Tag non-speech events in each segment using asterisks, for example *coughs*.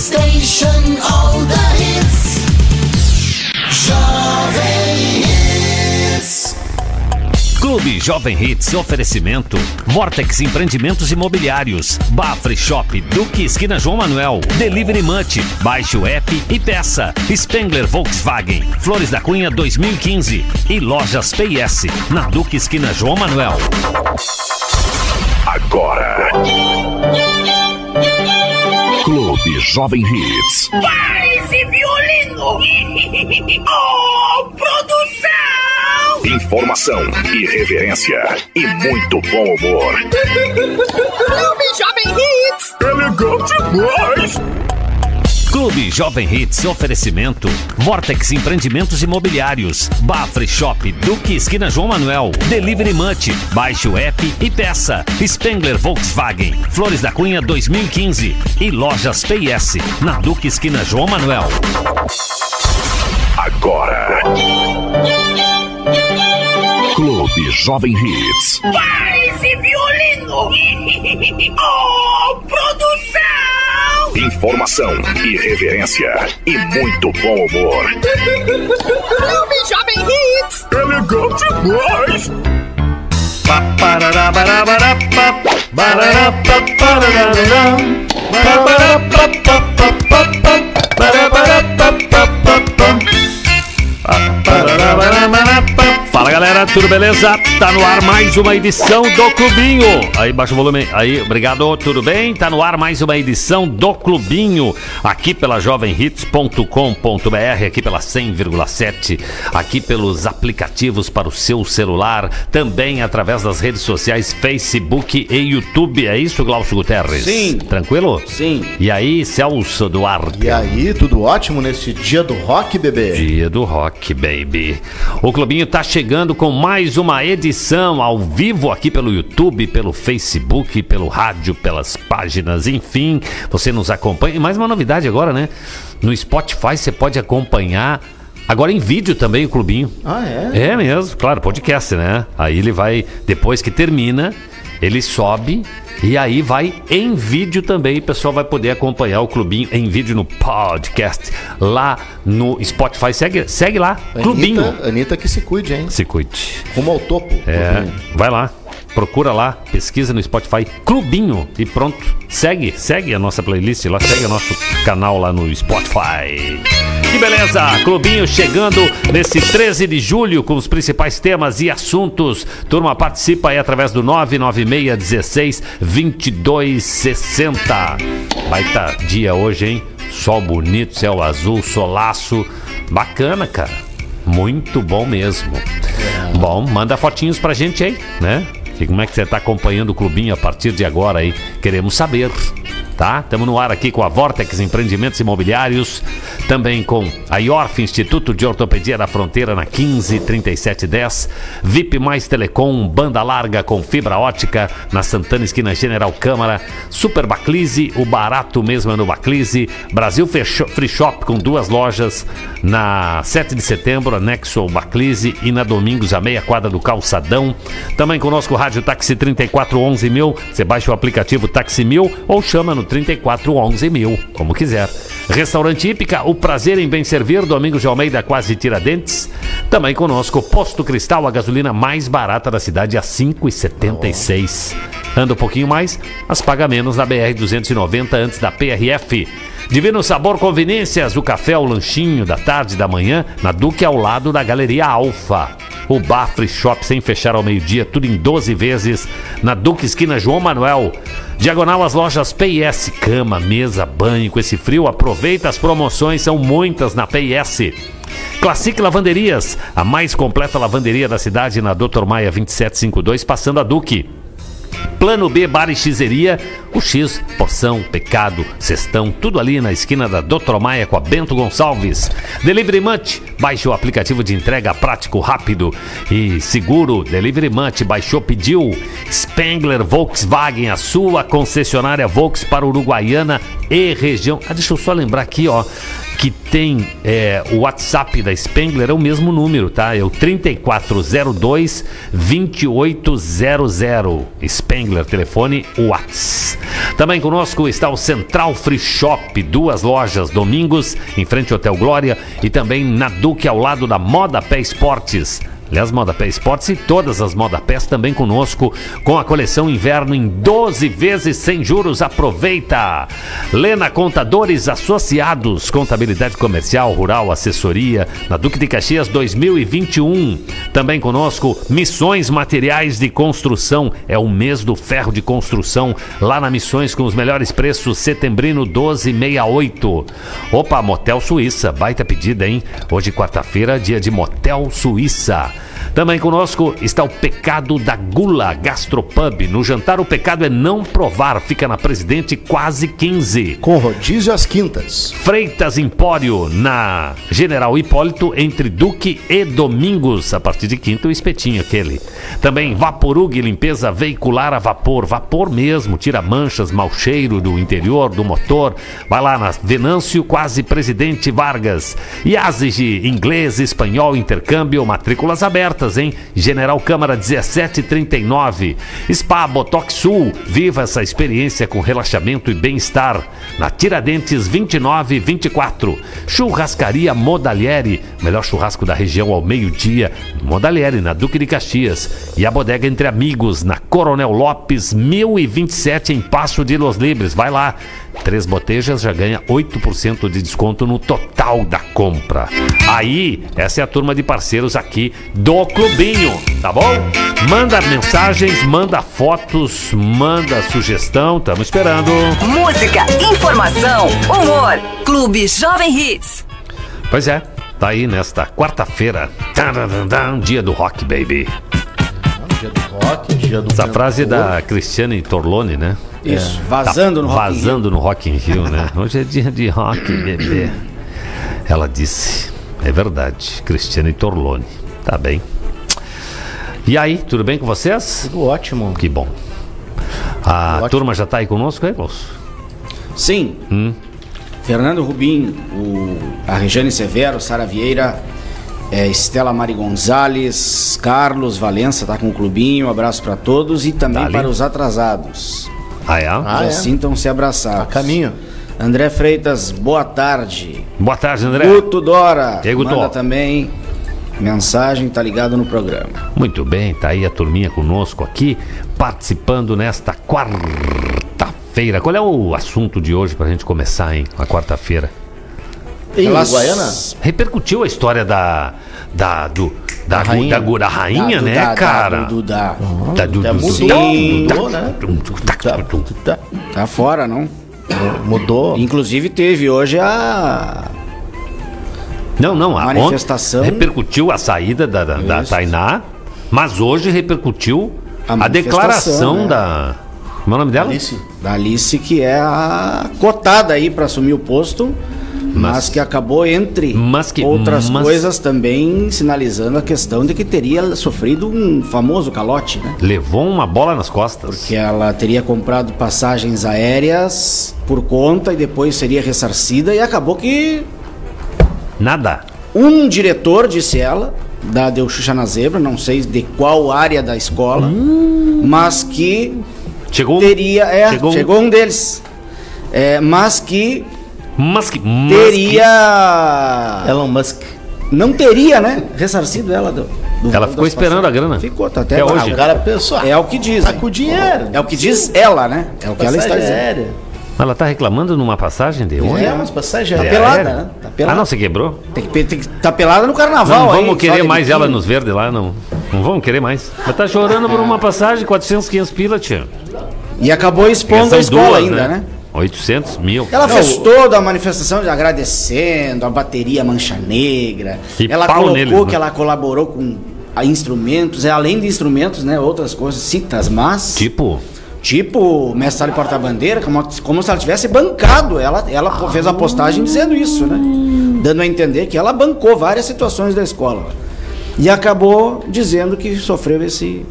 station, all the hits. Jovem Hits. Clube Jovem Hits oferecimento Vortex Empreendimentos Imobiliários Bafre Shop Duque Esquina João Manuel Delivery Munch Baixe o app e peça Spengler Volkswagen Flores da Cunha 2015 e Lojas PS na Duque Esquina João Manuel Agora. Clube Jovem Hits. Para esse violino! *laughs* oh, produção! Informação, irreverência e muito bom humor. *laughs* Clube Jovem Hits! Elegante demais! Clube Jovem Hits oferecimento Vortex Empreendimentos Imobiliários Bafre Shop Duque Esquina João Manuel Delivery Munch Baixe o app e peça Spengler Volkswagen Flores da Cunha 2015 e Lojas PS na Duque Esquina João Manuel Agora. Clube Jovem Hits. Para esse violino! *laughs* oh, produção! Informação, irreverência e muito bom humor. Clube Jovem Hits! Elegante demais! Fala galera, tudo beleza? Tá no ar mais uma edição do Clubinho. Aí, baixa o volume. Aí, obrigado, tudo bem? Tá no ar mais uma edição do Clubinho. Aqui pela jovemhits.com.br, aqui pela 100,7, aqui pelos aplicativos para o seu celular, também através das redes sociais Facebook e YouTube. É isso, Glaucio Guterres? Sim. Tranquilo? Sim. E aí, Celso Duarte? E aí, tudo ótimo nesse dia do rock, bebê? Dia do Rock, baby. O Clubinho tá chegando com mais uma edição ao vivo aqui pelo YouTube, pelo Facebook, pelo rádio, pelas páginas, enfim. Você nos acompanha. E mais uma novidade agora, né? No Spotify você pode acompanhar. Agora em vídeo também o Clubinho. Ah, é? É mesmo, claro, podcast, né? Aí ele vai, depois que termina, ele sobe e aí vai em vídeo também. O pessoal vai poder acompanhar o Clubinho em vídeo no podcast lá no Spotify. Segue, segue lá, Clubinho. Anitta, Anitta que se cuide, hein? Se cuide. Rumo ao topo. É, vai lá. Procura lá, pesquisa no Spotify Clubinho e pronto. Segue, segue a nossa playlist lá, segue o nosso canal lá no Spotify. Que beleza! Clubinho chegando nesse 13 de julho com os principais temas e assuntos. Turma, participa aí através do 99616 2260. Baita dia hoje, hein? Sol bonito, céu azul, solaço. Bacana, cara. Muito bom mesmo. Bom, manda fotinhos pra gente aí, né? E como é que você tá acompanhando o clubinho a partir de agora aí? Queremos saber, tá? Estamos no ar aqui com a Vortex Empreendimentos Imobiliários, também com a IORF Instituto de Ortopedia da Fronteira na 153710, VIP Mais Telecom, banda larga com fibra ótica na Santana Esquina General Câmara, Super Baclise, o barato mesmo é no Baclise, Brasil Free Shop com duas lojas na 7 de setembro, anexo ao Baclise e na Domingos, a meia quadra do Calçadão. Também conosco o Rádio Táxi 3411 mil. Você baixa o aplicativo Táxi Mil ou chama no 3411 mil, como quiser. Restaurante Hípica, o prazer em bem servir, Domingos de Almeida, quase Tiradentes. Também conosco Posto Cristal, a gasolina mais barata da cidade, a 5,76. Anda um pouquinho mais, mas paga menos na BR 290 antes da PRF. Divino Sabor Conveniências, o café, o lanchinho da tarde da manhã, na Duque ao lado da Galeria Alfa. O Bafre Shop sem fechar ao meio-dia, tudo em 12 vezes, na Duque Esquina João Manuel. Diagonal às lojas PIS, cama, mesa, banho. Com esse frio, aproveita as promoções, são muitas na PIS. Classic Lavanderias, a mais completa lavanderia da cidade, na Dr. Maia 2752, passando a Duque. Plano B Bar e Xeria, o X, porção, pecado, cestão, tudo ali na esquina da Dr. Maia com a Bento Gonçalves. Delivery Munch, Baixe o aplicativo de entrega prático, rápido e seguro. Delivery Munch, baixou, pediu. Spengler Volkswagen, a sua concessionária Volks para Uruguaiana e região. Ah, deixa eu só lembrar aqui, ó que tem é, o WhatsApp da Spengler, é o mesmo número, tá? É o 3402 2800. Spengler, telefone Whats. Também conosco está o Central Free Shop, duas lojas, domingos, em frente ao Hotel Glória e também na Duque, ao lado da Moda Pé Esportes. Aliás, Moda Pé Esportes e todas as Moda Pés também conosco, com a coleção inverno em 12 vezes sem juros. Aproveita! Lena Contadores Associados, Contabilidade Comercial, Rural, Assessoria, na Duque de Caxias 2021. Também conosco, Missões Materiais de Construção. É o mês do ferro de construção, lá na Missões com os melhores preços, setembrino 1268. Opa, Motel Suíça, baita pedida, hein? Hoje, quarta-feira, dia de Motel Suíça. Também conosco está o Pecado da Gula Gastropub. No jantar, o pecado é não provar. Fica na Presidente quase 15. Com rodízio às quintas. Freitas Empório, na General Hipólito, entre Duque e Domingos. A partir de quinta, o espetinho aquele. Também Vaporug, limpeza veicular a vapor. Vapor mesmo, tira manchas, mau cheiro do interior, do motor. Vai lá na Venâncio, quase Presidente Vargas. E Asige, inglês, espanhol, intercâmbio, matrículas abertas, hein? General Câmara 1739. Spa Botox Sul, viva essa experiência com relaxamento e bem-estar. Na Tiradentes 2924. Churrascaria Modalieri, melhor churrasco da região ao meio-dia. Modalieri, na Duque de Caxias. E a bodega Entre Amigos, na Coronel Lopes 1027, em Passo de Los Libres. Vai lá. Três botejas já ganha 8% de desconto no total da compra. Aí, essa é a turma de parceiros aqui do Clubinho, tá bom? Manda mensagens, manda fotos, manda sugestão, estamos esperando. Música, informação, humor. Clube Jovem Hits. Pois é, tá aí nesta quarta-feira, dia do rock, baby. Dia do rock, dia do Essa frase é da Cristiane Torlone, né? Isso, Tá vazando no Rock. Vazando no Rock in Rio, né? *laughs* Hoje é dia de rock, bebê. Ela disse, é verdade, Cristiane Torlone. Tá bem. E aí, tudo bem com vocês? Tudo ótimo. Que bom. A Ótimo. turma já tá aí conosco, aí, moço? Sim. Hum. Fernando Rubim, o, a Regiane Severo, Sara Vieira, é, Estela Mari Gonzalez, Carlos Valença tá com o clubinho, um abraço para todos e também Dali. para os atrasados. Ah, é? Ah, Já é? sintam-se A abraçados. caminho. André Freitas, boa tarde. Boa tarde, André. Guto Dora, E aí, Guto? manda também mensagem, tá ligado no programa. Muito bem, tá aí a turminha conosco aqui, participando nesta quarta-feira. Qual é o assunto de hoje pra gente começar, hein? A quarta-feira. Em Elas- Uruguaiana? Repercutiu a história da. Da, do, da, rainha. da, da rainha, Da- né, da- da- cara? do- da- Da, do, Já do- mudou, do- mudou, né? Tá, tá. Tá fora, não? Mudou. Inclusive teve hoje a Não, não, a Manifestação. repercutiu a saída da, da, da. Tainá, mas hoje repercutiu A a, declaração né? da. Como é o nome dela? Alice. da Alice, que é a cotada aí para assumir o posto, mas, Mas- que acabou entre Mas que- outras mas- coisas também sinalizando a questão de que teria sofrido um famoso calote, né? Levou uma bola nas costas. Que ela teria comprado passagens aéreas por conta e depois seria ressarcida e acabou que Nada. um diretor, disse ela, da Deu Xuxa na Zebra, não sei de qual área da escola, Hum. mas que Chegou um- teria, é, Chegou chegou, um- um deles, é, mas que Mas que. mas teria, Elon Musk. não teria, né, ressarcido ela do, do Ela ficou esperando a grana. Ficou, tá até, Até hoje. O cara pensou. ah, É o que dizem. Tá com dinheiro. É o que diz ela, né? É o que ela está Passagem dizendo. aérea. ela tá reclamando numa passagem de ônibus? É, umas passagens Tá É pelada, né? Tá pelada. Ah, não, você quebrou? Tem que, tem que tá pelada no carnaval Não aí, vamos só querer mais ela nos verdes lá, não. Não vamos querer mais. Ela tá chorando por uma passagem, 400, 500 pila, tia. E acabou expondo a escola duas, ainda, né? 800 mil. Ela Não, fez toda a manifestação de agradecendo a bateria Mancha Negra. E ela pau colocou neles, né? que ela colaborou com a instrumentos, é além de instrumentos, né? Outras coisas, citas, mas. Tipo, Tipo, mestre porta-bandeira, como, como se ela tivesse bancado. Ela, ela fez a postagem dizendo isso, né? dando a entender que ela bancou várias situações da escola. E acabou dizendo que sofreu esse.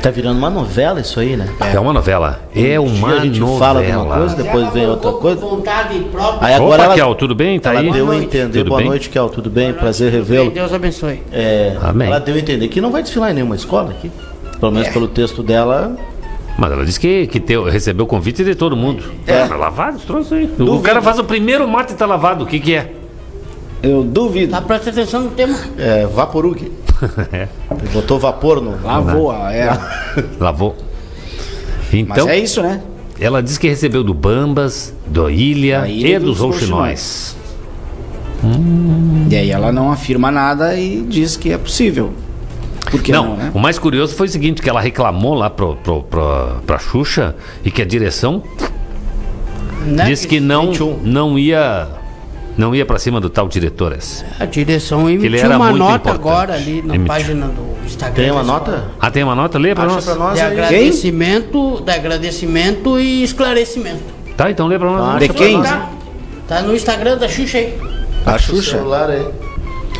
Tá virando uma novela isso aí, né? É uma novela. É Um uma dia a gente novela. fala de uma coisa, depois vem outra coisa. Vontade própria. Aí agora Opa, ela, Kel, tudo bem? Tá ela aí? deu a noite. entender. Tudo Boa bem? noite, Kel. Tudo bem? Prazer revê-lo. Deus abençoe. É, Amém. ela deu a entender que não vai desfilar em nenhuma escola aqui. Pelo menos pelo texto dela. Mas ela disse que, que teu- recebeu o convite de todo mundo. É. Lavado, os troços aí. O Duvido. cara faz o primeiro mate e tá lavado. O que que é? Eu duvido. Tá presta atenção no tema. É, Vaporug. *laughs* *laughs* É. Botou vapor no. Lavou, a- é. *laughs* Lavou. Mas Então, é isso, né? ela disse que recebeu do Bambas, do Ilha, Ilha e dos dos Rouxinóis. E aí ela não afirma nada e diz que é possível. Por que não, Não, né? o mais curioso foi o seguinte, que ela reclamou lá pro, pro, pro, pra Xuxa e que a direção Né? disse que não, 21. não ia não ia pra cima do tal diretor esse. A direção ele emitiu era uma muito nota importante. agora ali na Emitiu. página do Instagram. Tem uma nota? Ah, tem uma nota? Lê pra Acha nós. pra nós De aí. agradecimento, de agradecimento e esclarecimento. Tá, então lê pra nós. Ah, De quem? nós. Tá, tá no Instagram da Xuxa aí. A Xuxa? Xuxa. celular aí.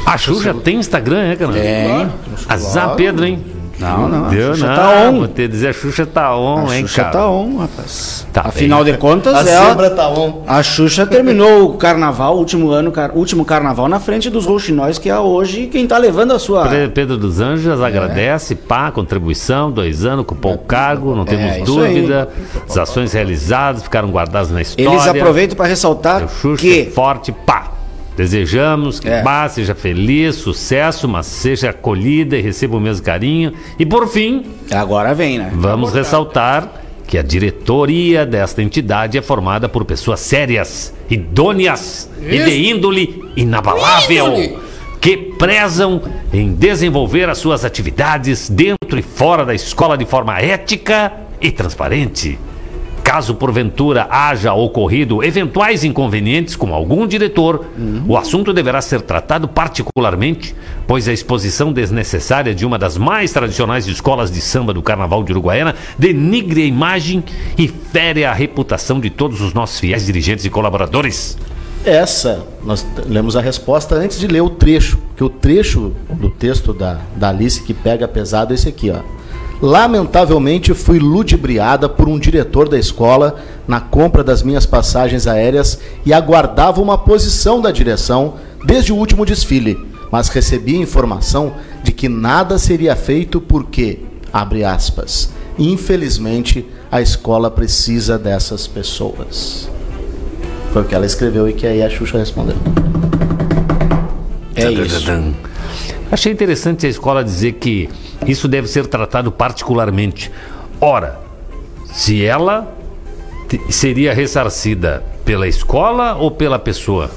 A Xuxa tem Instagram, é, cara? Tem. Azar Pedro, hein? Não, não. A Deu, Xuxa não. tá on. Vou te dizer, a Xuxa tá on, A hein, Xuxa cara? tá on, rapaz. Tá Afinal bem. de contas, A ela, zebra tá on. a Xuxa terminou o carnaval, o último ano, car- último carnaval, na frente dos rouxinóis, que é hoje quem tá levando a sua. Pedro dos Anjos É. agradece, pá, contribuição, dois anos, cupom cargo, não temos É, isso aí. dúvida. As ações realizadas ficaram guardadas na história. Eles aproveitam para ressaltar O Xuxa que forte, pá. Desejamos que É. seja feliz, sucesso, mas seja acolhida e receba o mesmo carinho. E por fim, agora vem, né? vamos ressaltar que a diretoria desta entidade é formada por pessoas sérias, idôneas e de índole inabalável. Índole. Que prezam em desenvolver as suas atividades dentro e fora da escola de forma ética e transparente. Caso porventura haja ocorrido eventuais inconvenientes com algum diretor, o assunto deverá ser tratado particularmente, pois a exposição desnecessária de uma das mais tradicionais escolas de samba do Carnaval de Uruguaiana denigre a imagem e fere a reputação de todos os nossos fiéis dirigentes e colaboradores. Essa, nós lemos a resposta antes de ler o trecho, que o trecho do texto da, da Alice que pega pesado é esse aqui, ó. Lamentavelmente fui ludibriada por um diretor da escola na compra das minhas passagens aéreas e aguardava uma posição da direção desde o último desfile, mas recebi informação de que nada seria feito porque, abre aspas, infelizmente a escola precisa dessas pessoas. Foi o que ela escreveu e que aí a Xuxa respondeu. É isso. Achei interessante a escola dizer que isso deve ser tratado particularmente. Ora, se ela seria ressarcida pela escola ou pela pessoa?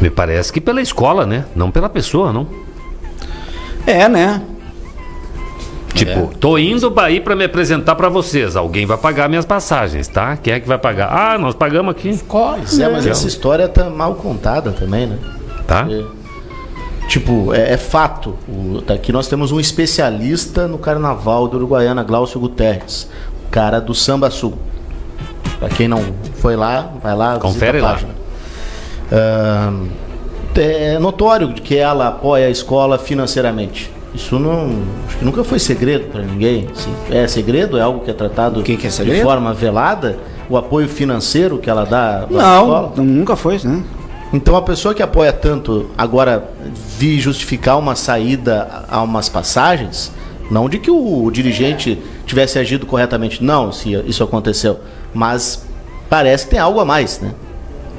Me parece que pela escola, né? Não pela pessoa, não. É, né? Tipo, tô indo para ir para me apresentar para vocês. Alguém vai pagar minhas passagens, tá? Quem é que vai pagar? Ah, nós pagamos aqui, Pois é, mas essa história tá mal contada também, né? tá? Tipo, é, é fato. O, tá aqui nós temos um especialista no carnaval do Uruguaiana, Glaucio Guterres, o cara do Samba Sul. Pra quem não foi lá, vai lá, visita Confere a lá. página. Ahn, é notório de que ela apoia a escola financeiramente. Isso não, acho que nunca foi segredo para ninguém. assim. É segredo? É algo que é tratado que que é de forma velada? O apoio financeiro que ela dá à escola? Não, nunca foi, né? Então a pessoa que apoia tanto agora vi justificar uma saída a umas passagens, não de que o, o dirigente tivesse agido corretamente, não, se isso aconteceu, mas parece que tem algo a mais, né?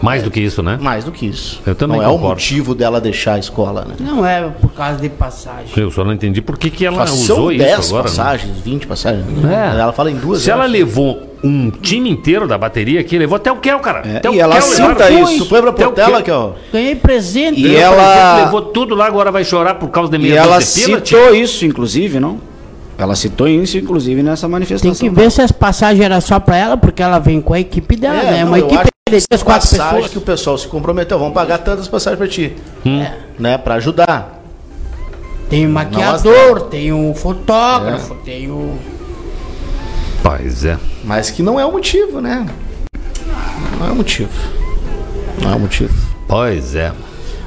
Mais do que isso, né? Mais do que isso. Eu também não é o concordo. motivo dela deixar a escola, né? Não é por causa de passagem. Eu só não entendi por que, que ela São usou 10 isso agora. né? passagens, 20 passagens. É. Ela fala em duas. Se ela levou um time inteiro da bateria aqui, levou até o Kel, cara. É, Até o e ela Kel cita isso. Foi pra o Portela, Kel. Ganhei presente. E ela- presente, Levou tudo lá, agora vai chorar por causa de E meia ela de pila, citou isso, inclusive, não? Ela citou isso, inclusive, nessa Tem manifestação. que ver se as passagens eram só pra ela, porque ela vem com a equipe dela, É, né? não, Uma equipe de três, quatro passagem pessoas. que o pessoal se comprometeu, vamos pagar tantas passagens pra ti, É. né? Pra ajudar. Tem o maquiador, tem o fotógrafo, tem o. Pois é. Mas que não é o motivo, né? Não é o motivo. Não é o motivo. Pois é.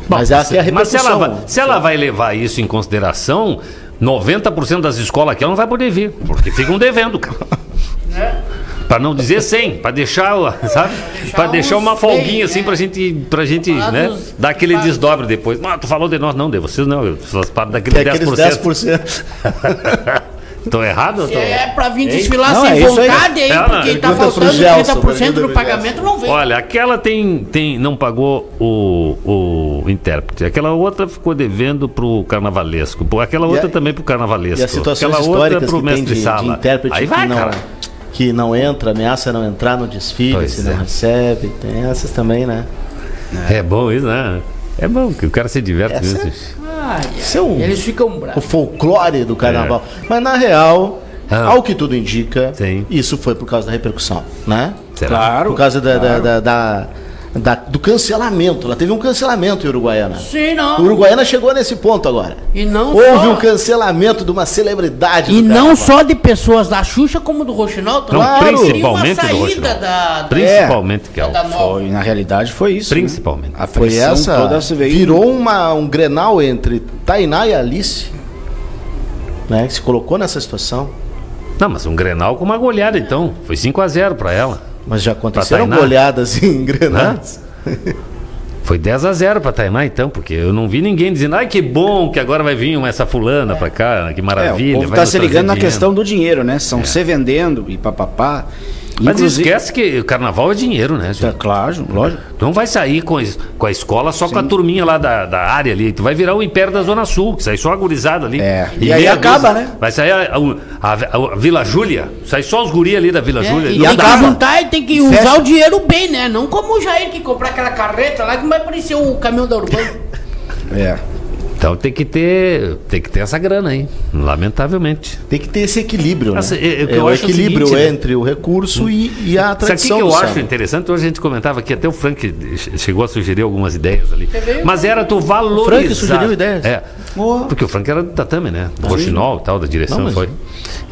Mas Bom, essa é a mas se ela, repercussão. vai, se ela vai levar isso em consideração, 90% das escolas aqui ela não vai poder vir, porque ficam devendo, cara. *laughs* Pra não dizer 100, pra deixar, *laughs* sabe? Pra deixar uma folguinha assim né? pra gente, pra gente né, dar aquele desdobre depois. Ah, tu falou de nós, não, de vocês não, eu faço parte daquele Que é aqueles 10%. 10%. *laughs* Tô errado tô... É pra vir desfilar Não, sem é vontade aí, É, não, porque tá pergunta pro faltando Gelson, 30% pergunta do pagamento, não vem. Olha, aquela tem, tem não pagou o, o intérprete. Aquela outra ficou devendo pro carnavalesco. Aquela outra a- também pro carnavalesco. E as situações Aquela outra pro mestre de, sala. de intérprete Aí que, vai, não, cara. que não entra, ameaça não entrar no desfile, Pois se não é. recebe. Tem essas também, né? É bom isso, né? É bom que o cara se diverte Essa mesmo. Ai, é um- Eles ficam o bravos. folclore do carnaval. Mas na real, É. Ah. ao que tudo indica, Sim. isso foi por causa da repercussão, né? Será? Claro. Por causa da, da- da- da- da- do cancelamento. Ela teve um cancelamento em Uruguaiana. Sim, não. O Uruguaiana chegou nesse ponto agora. E não Houve só, um cancelamento de uma celebridade e do não carnaval. só de pessoas da Xuxa, como do Roxinol. Não, também. principalmente Queria do uma saída Roxinol. da, da, Principalmente, que é da nova. Foi, na realidade foi isso. Principalmente. Né? A Foi essa. toda se veio. Virou uma, um grenal entre Tainá e Alice. Né, que se colocou nessa situação. Não, mas um Grenal com uma goleada, então. Foi 5x0 pra ela. Mas já aconteceram goleadas *laughs* em grenais. Foi 10 a 0 pra Tainá, então, porque eu não vi ninguém dizendo, ai que bom que agora vai vir uma- essa fulana pra cá, que É, maravilha. o povo tá nos se ligando na dinheiro." questão do dinheiro, né? São se vendendo e papapá. Mas Inclusive- esquece que o carnaval é dinheiro, né, Tá, gente? claro, lógico. Tu não vai sair com com a escola só com a turminha lá da, da área ali. Tu vai virar o Império da Zona Sul, que sai só a gurizada ali. É, e aí meia acaba, né? Vai sair a, a- a- a Vila Júlia, sai só os guri ali da Vila É, Júlia. e tem que juntar e tem que Fecha. usar o dinheiro bem, né? Não como o Jair que comprar aquela carreta lá que vai parecer o caminhão da Urbana. É. Então tem que ter, tem que ter essa grana aí, lamentavelmente. Tem que ter esse equilíbrio, né? Essa- é- é o que É eu o o equilíbrio seguinte, né? entre o recurso e, e a Isso aqui tradição que eu acho interessante, hoje a gente comentava aqui, até o Frank che- chegou a sugerir algumas ideias ali. Mas era tu valorizar. Frank sugeriu ideias? É. Boa. Porque o Frank era do tatame, né? Do Roxinol e tal, da direção, Não, mas- foi.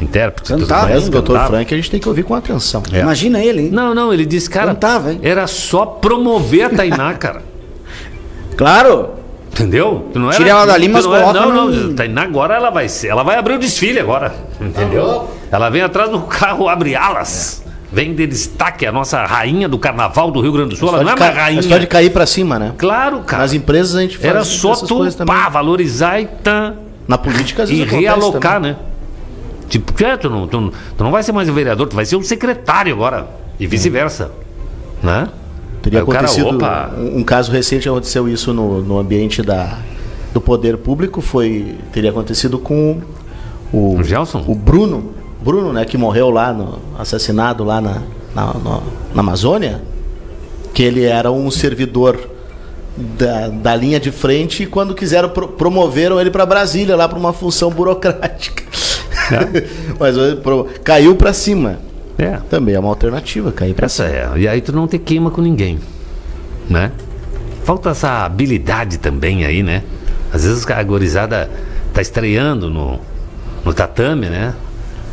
Intérprete. Cantava, mais, o doutor cantava. Frank a gente tem que ouvir com atenção. É. Imagina ele, hein? Não, não, ele disse, cara, Cantava, hein? era só promover a Tainá, *laughs* cara. Claro. Entendeu? Tu não era, Tira ela dali, mas não era- coloca Não, no- não, Tainá agora ela vai ser, ela vai abrir o desfile agora, entendeu? Ela vem atrás do carro, abre alas. Vem de destaque a nossa rainha do carnaval do Rio Grande do Sul. Ela Só não é uma é rainha. só de cair pra cima, né? Claro, cara. Nas empresas a gente faz Era só essas tu coisas também. pá, valorizar e tá, Na política às e vezes acontece realocar, também. né? Tipo, é, tu, não, tu, não- tu não vai ser mais o vereador, tu vai ser o secretário agora. E vice-versa. Né? Teria cara, acontecido um, um caso recente aconteceu isso no, no ambiente da, do poder público foi teria acontecido com o, O Gelson? o Bruno Bruno né que morreu lá no assassinado lá na, na, no- na Amazônia que ele era um servidor da, da linha de frente e quando quiseram pro, promoveram ele para Brasília lá para uma função burocrática. *laughs* Mas ele pro- caiu para cima É. também é uma alternativa cair para Essa é. E aí tu não te queima com ninguém. Né? Falta essa habilidade também aí, né? Às vezes a gorizada tá estreando no, no tatame, né?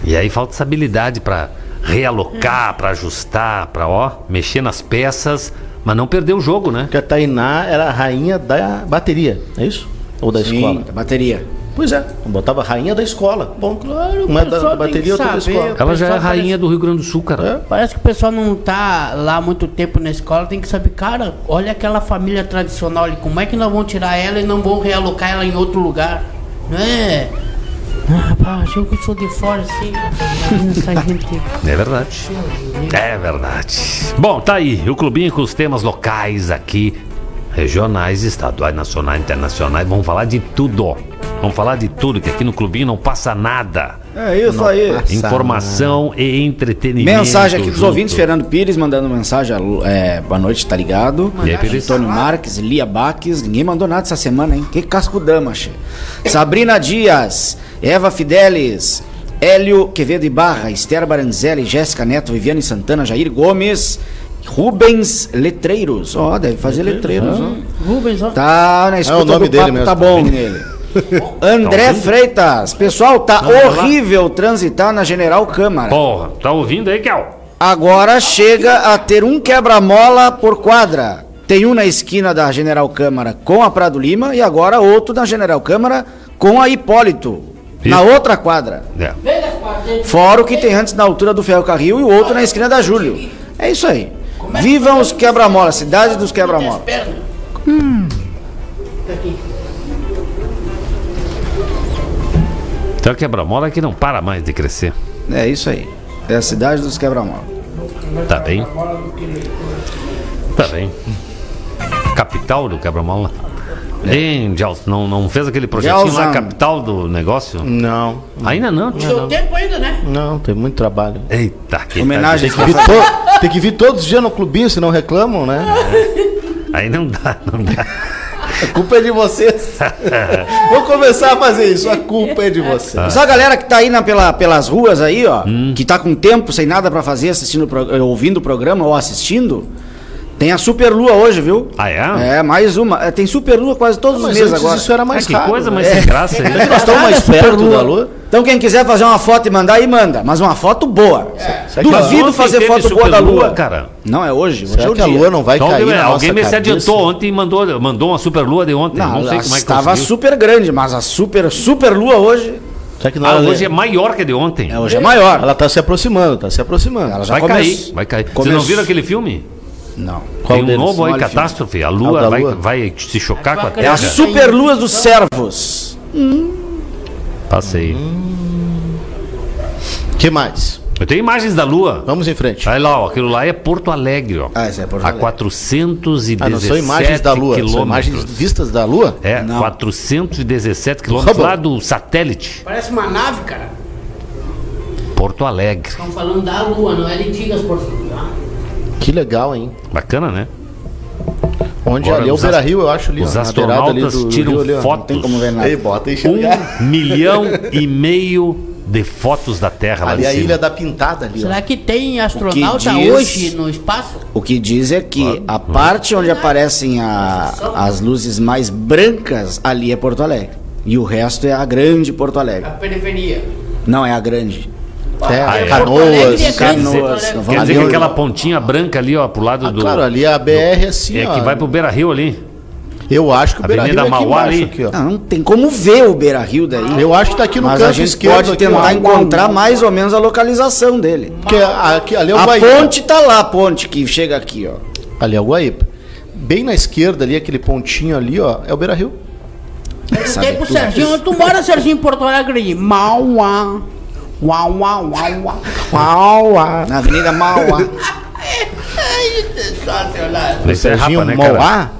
E aí falta essa habilidade pra realocar, pra ajustar, pra ó, mexer nas peças, mas não perder o jogo, né? Porque a Tainá era a rainha da bateria, é isso? Ou da Sim, escola? da bateria. Pois é, botava a rainha da escola. Bom, Claro, uma o da, bateria, outra da escola. Ela já é pessoal rainha parece- do Rio Grande do Sul, cara. É. Parece que o pessoal não tá lá muito tempo na escola, tem que saber, cara, olha aquela família tradicional ali, como é que nós vamos tirar ela e não vamos realocar ela em outro lugar? Não é? Ah, pá, eu que sou de fora assim. É verdade. É verdade. Bom, tá aí. O clubinho com os temas locais aqui, regionais, estaduais, nacionais, internacionais. Vamos falar de tudo. Vamos falar de tudo, que aqui no clubinho não passa nada. É isso aí. passa. Informação e entretenimento. Mensagem aqui dos junto. ouvintes, Fernando Pires mandando mensagem. é, boa noite, tá ligado? E aí, Pires? Antônio Marques, Lia Baques, ninguém mandou nada essa semana, hein? Que cascudama, che. Sabrina Dias, Eva Fidelis, Hélio Quevedo e Barra, Esther Baranzelli, Jéssica Neto, Viviane Santana, Jair Gomes, Rubens Letreiros. Ó, deve fazer letreiros, ó. Rubens, ó. Tá na escuta É o nome do dele papo, mesmo. tá bom nele. André Freitas, pessoal, tá horrível transitar na General Câmara. Porra, tá ouvindo aí, Kel? Agora chega a ter um quebra-mola por quadra. Tem um na esquina da General Câmara com a Prado Lima e agora outro na General Câmara com a Hipólito. Na Isso. outra quadra. É. Fora o que tem antes na altura do Ferrocarril e o outro na esquina da Júlio. É isso aí. Vivam os quebra-mola, cidade dos quebra-mola. Então quebra-mola que não para mais de crescer. É isso aí. É a cidade dos quebra-mola. Tá bem? Tá bem. Capital do quebra-mola. Hein, Gels, não, não fez aquele projetinho lá, Gelson. capital do negócio? Não, Ainda não, Não deu tempo ainda, né? não, tem muito trabalho. Eita, que Homenagem. Tem que, vir to- tem que vir todos os dias no clubinho, se não reclamam, né? Aí não dá, não dá. A culpa é de vocês. *laughs* Vou começar a fazer isso, a culpa é de vocês. Só a galera que tá aí na- pela, pelas ruas aí, ó, Hum. que tá com tempo, sem nada pra fazer, assistindo, ouvindo o programa ou assistindo, tem a Super Lua hoje, viu? Ah, é? É, mais uma. É, tem Super Lua quase todos os Mas meses agora. isso era Ah, mais que raro. coisa né? mais sem graça aí. Nós estamos mais Super perto Lua. da lua. Então quem quiser fazer uma foto e mandar aí, manda. Mas uma foto boa. Que Duvido fazer foto boa da lua. cara. Não, é hoje. Hoje é Será que a lua não vai Então, cair alguém na alguém me se adiantou ontem e mandou, mandou uma super lua de ontem. Não, Não, sei como é que estava conseguiu. super grande, mas a super, super lua hoje, Será que não Ah, hoje é maior que a de ontem. é, hoje é maior. Ela tá se aproximando, tá se aproximando. Ela já Vai começou. cair, vai cair. Vocês Começou. não viram aquele filme? Não. Qual Tem um deles? novo aí. Catástrofe. A Ah, lua da vai, lua? vai se chocar com a Terra. É a super lua dos servos. Passei. que mais? Eu tenho imagens da lua. Vamos em frente. Olha lá, ó, aquilo lá é Porto Alegre, ó. Ah, esse é Porto A Alegre. 417 Ah, não são imagens da lua, são imagens quilômetros. vistas da lua? É, Não. 417 quilômetros lá do satélite. Parece uma nave, cara. Porto Alegre. Estão falando da Lua, não é de Digas por tá? Que legal, hein? Bacana, né? Onde Agora, ali é o Beira Rio, eu acho ali. os ó, ali astronautas do tiram Rio ali, ó. fotos. Não tem como ver nada. Ei, bota. Um milhão *laughs* e meio de fotos da Terra lá Ali é a cima. Ilha da Pintada ali, ó. Será que tem astronauta diz- hoje no espaço? O que diz é que a parte onde aparecem a- as luzes mais brancas, ali é Porto Alegre. E o resto é a grande Porto A Alegre. periferia. Não, é a grande. É, Ah, é. É Canoas. Canoas, não Quer vamos dizer Ali que aquela pontinha branca ali, ó, pro lado Ah, do. claro, ali a BR é assim, é ó. que vai pro Beira Rio ali. Eu acho que o Beira Rio Avenida é aqui Mauá embaixo, ali. aqui, ó. Não, não tem como ver o Beira Rio daí. Eu acho que tá aqui no Mas canto a gente esquerdo. pode aqui, tentar ó. encontrar mais ou menos a localização dele. Porque aqui, ali é o A Guaíba. ponte tá lá, a ponte que chega aqui, ó. Ali é o Guaíba. Bem na esquerda ali, aquele pontinho ali, ó, é o Beira Rio. Perguntei pro Serginho, onde tu mora, Serginho, em Porto Alegre? Mauá. Uau, uau, uau, uau. Uau, ah. Na Avenida Mauá. *laughs* Esse é Serginho rapa, né, cara? Mauá?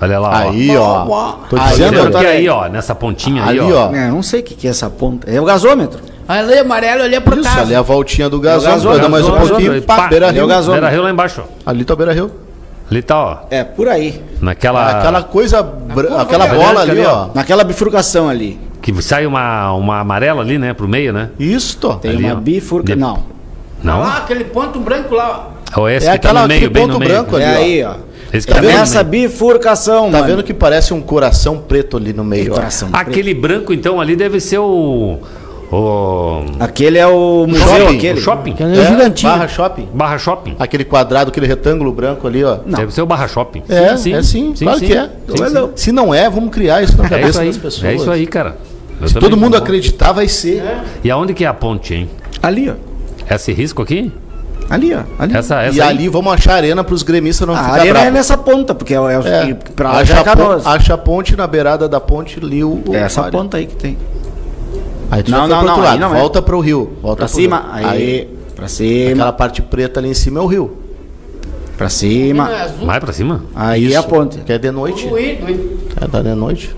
Olha lá, ó. Aí, ó. Mauá. Tô Aí, dizendo, ó. aí, ó, nessa pontinha aí, Ali, ó. ó. É, não sei o que, que é essa ponta. É o gasômetro. Ali, amarelo, ali é pro Isso, caso. ali é a voltinha do gasômetro. gasômetro, Vai dar mais um gasômetro, pouquinho. Aí, Pá, Beira é Rio. gasômetro. Beira Rio lá embaixo, ó. Ali tá o Beira Rio. Ali tá, ó. É, por aí. Naquela. Aquela coisa, bra- aquela bola ali, ali, ó. Naquela bifurcação ali. Que sai uma, uma amarela ali, né? Pro meio, né? Isso, Tem Ali, uma ó. bifurcação. De- Não. Não? Lá, aquele ponto branco lá, Ou esse É que tá aquela- no meio, aquele bem no ponto meio. branco ali. É ó. aí, ó. Esse É tá no nessa meio. bifurcação, Tá mano. vendo que parece um coração preto ali no meio, ó. Coração preto. Aquele branco, então, ali deve ser o. O. Aquele é o museu, Shopping, aquele. o shopping. que é, gigantinho. Barra Shopping. Barra Shopping. Aquele quadrado, aquele retângulo branco ali, ó. Deve ser o Barra Shopping. É, é sim, claro que é. Sim, sim. Se não é, vamos criar isso na É cabeça isso aí. das pessoas. É isso aí, cara. Eu Se todo mundo acreditar, vai ser. E aonde que é a ponte, hein? Ali, ó. Esse risco aqui? Ali, ó. Ali. Essa, essa e aí? ali vamos achar arena para os gremistas não a ficar arena é bravos. nessa ponta, porque é, é, É. lá acha, é a pon- Canoas. acha a ponte na beirada da ponte ali o. o É essa área. ponta aí que tem. Aí tu Não, já não, não, aí lado. não é. Volta pro rio. Volta Pra pro cima. rio. Aí. Pra cima. Aquela parte preta ali em cima é o rio. Pra é cima. azul, Mais pra cima? Aí é a ponte. Que é de noite. É da de noite.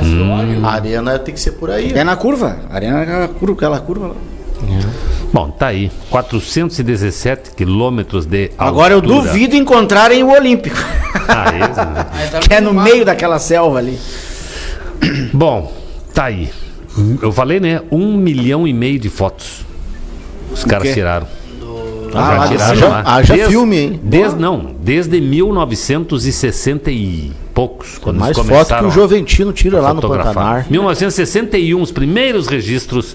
Esse óleo. A arena tem que ser por aí. É na curva. A arena é aquela curva, aquela curva lá. Bom, tá aí. 417 quilômetros de Agora eu altura. duvido encontrarem o Olímpico. *laughs* Ah, esse, né? Aí tá que é no meio daquela selva ali. Bom, tá aí. Eu falei, né? Um milhão e meio de fotos. Os caras tiraram. Ah, de tiraram haja- lá. haja filme, hein? Desde, não, desde 1960 e poucos, quando Mais eles foto que o Joventino tira lá no fotografar. Pantanar. 1961, os primeiros registros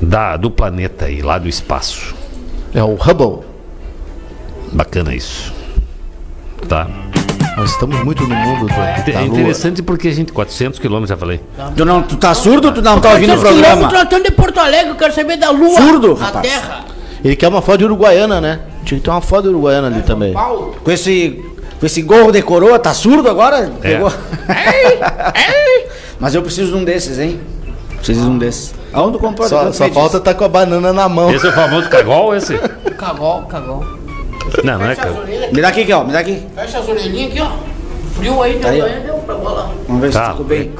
da, do planeta aí, lá do espaço. É o Hubble. Bacana isso. Tá. Nós estamos muito no mundo do, É da lua. interessante porque a gente, 400 quilômetros, já falei. Tu, não, tu tá surdo ou tu não tá ouvindo o 400 quilômetros programa? tratando de Porto Alegre, eu quero saber da lua. Surdo, A rapaz. terra. Ele quer uma foto de uruguaiana, né? Tinha que ter uma foto de uruguaiana ali também. Paulo. Com esse, com esse gorro de coroa, tá surdo agora? É. Pegou. Mas eu preciso de um desses, hein? Preciso de um desses. Aonde comprou? Só, só falta tá com a banana na mão. Esse é o famoso cagol, esse? Cagol, cagol. Não, não é orelhas. Me dá aqui, ó. Me dá aqui. Fecha as orelhinhas aqui, ó. Frio aí, deu, Aí, deu pra bola. Vamos ver Tá. se ficou bem.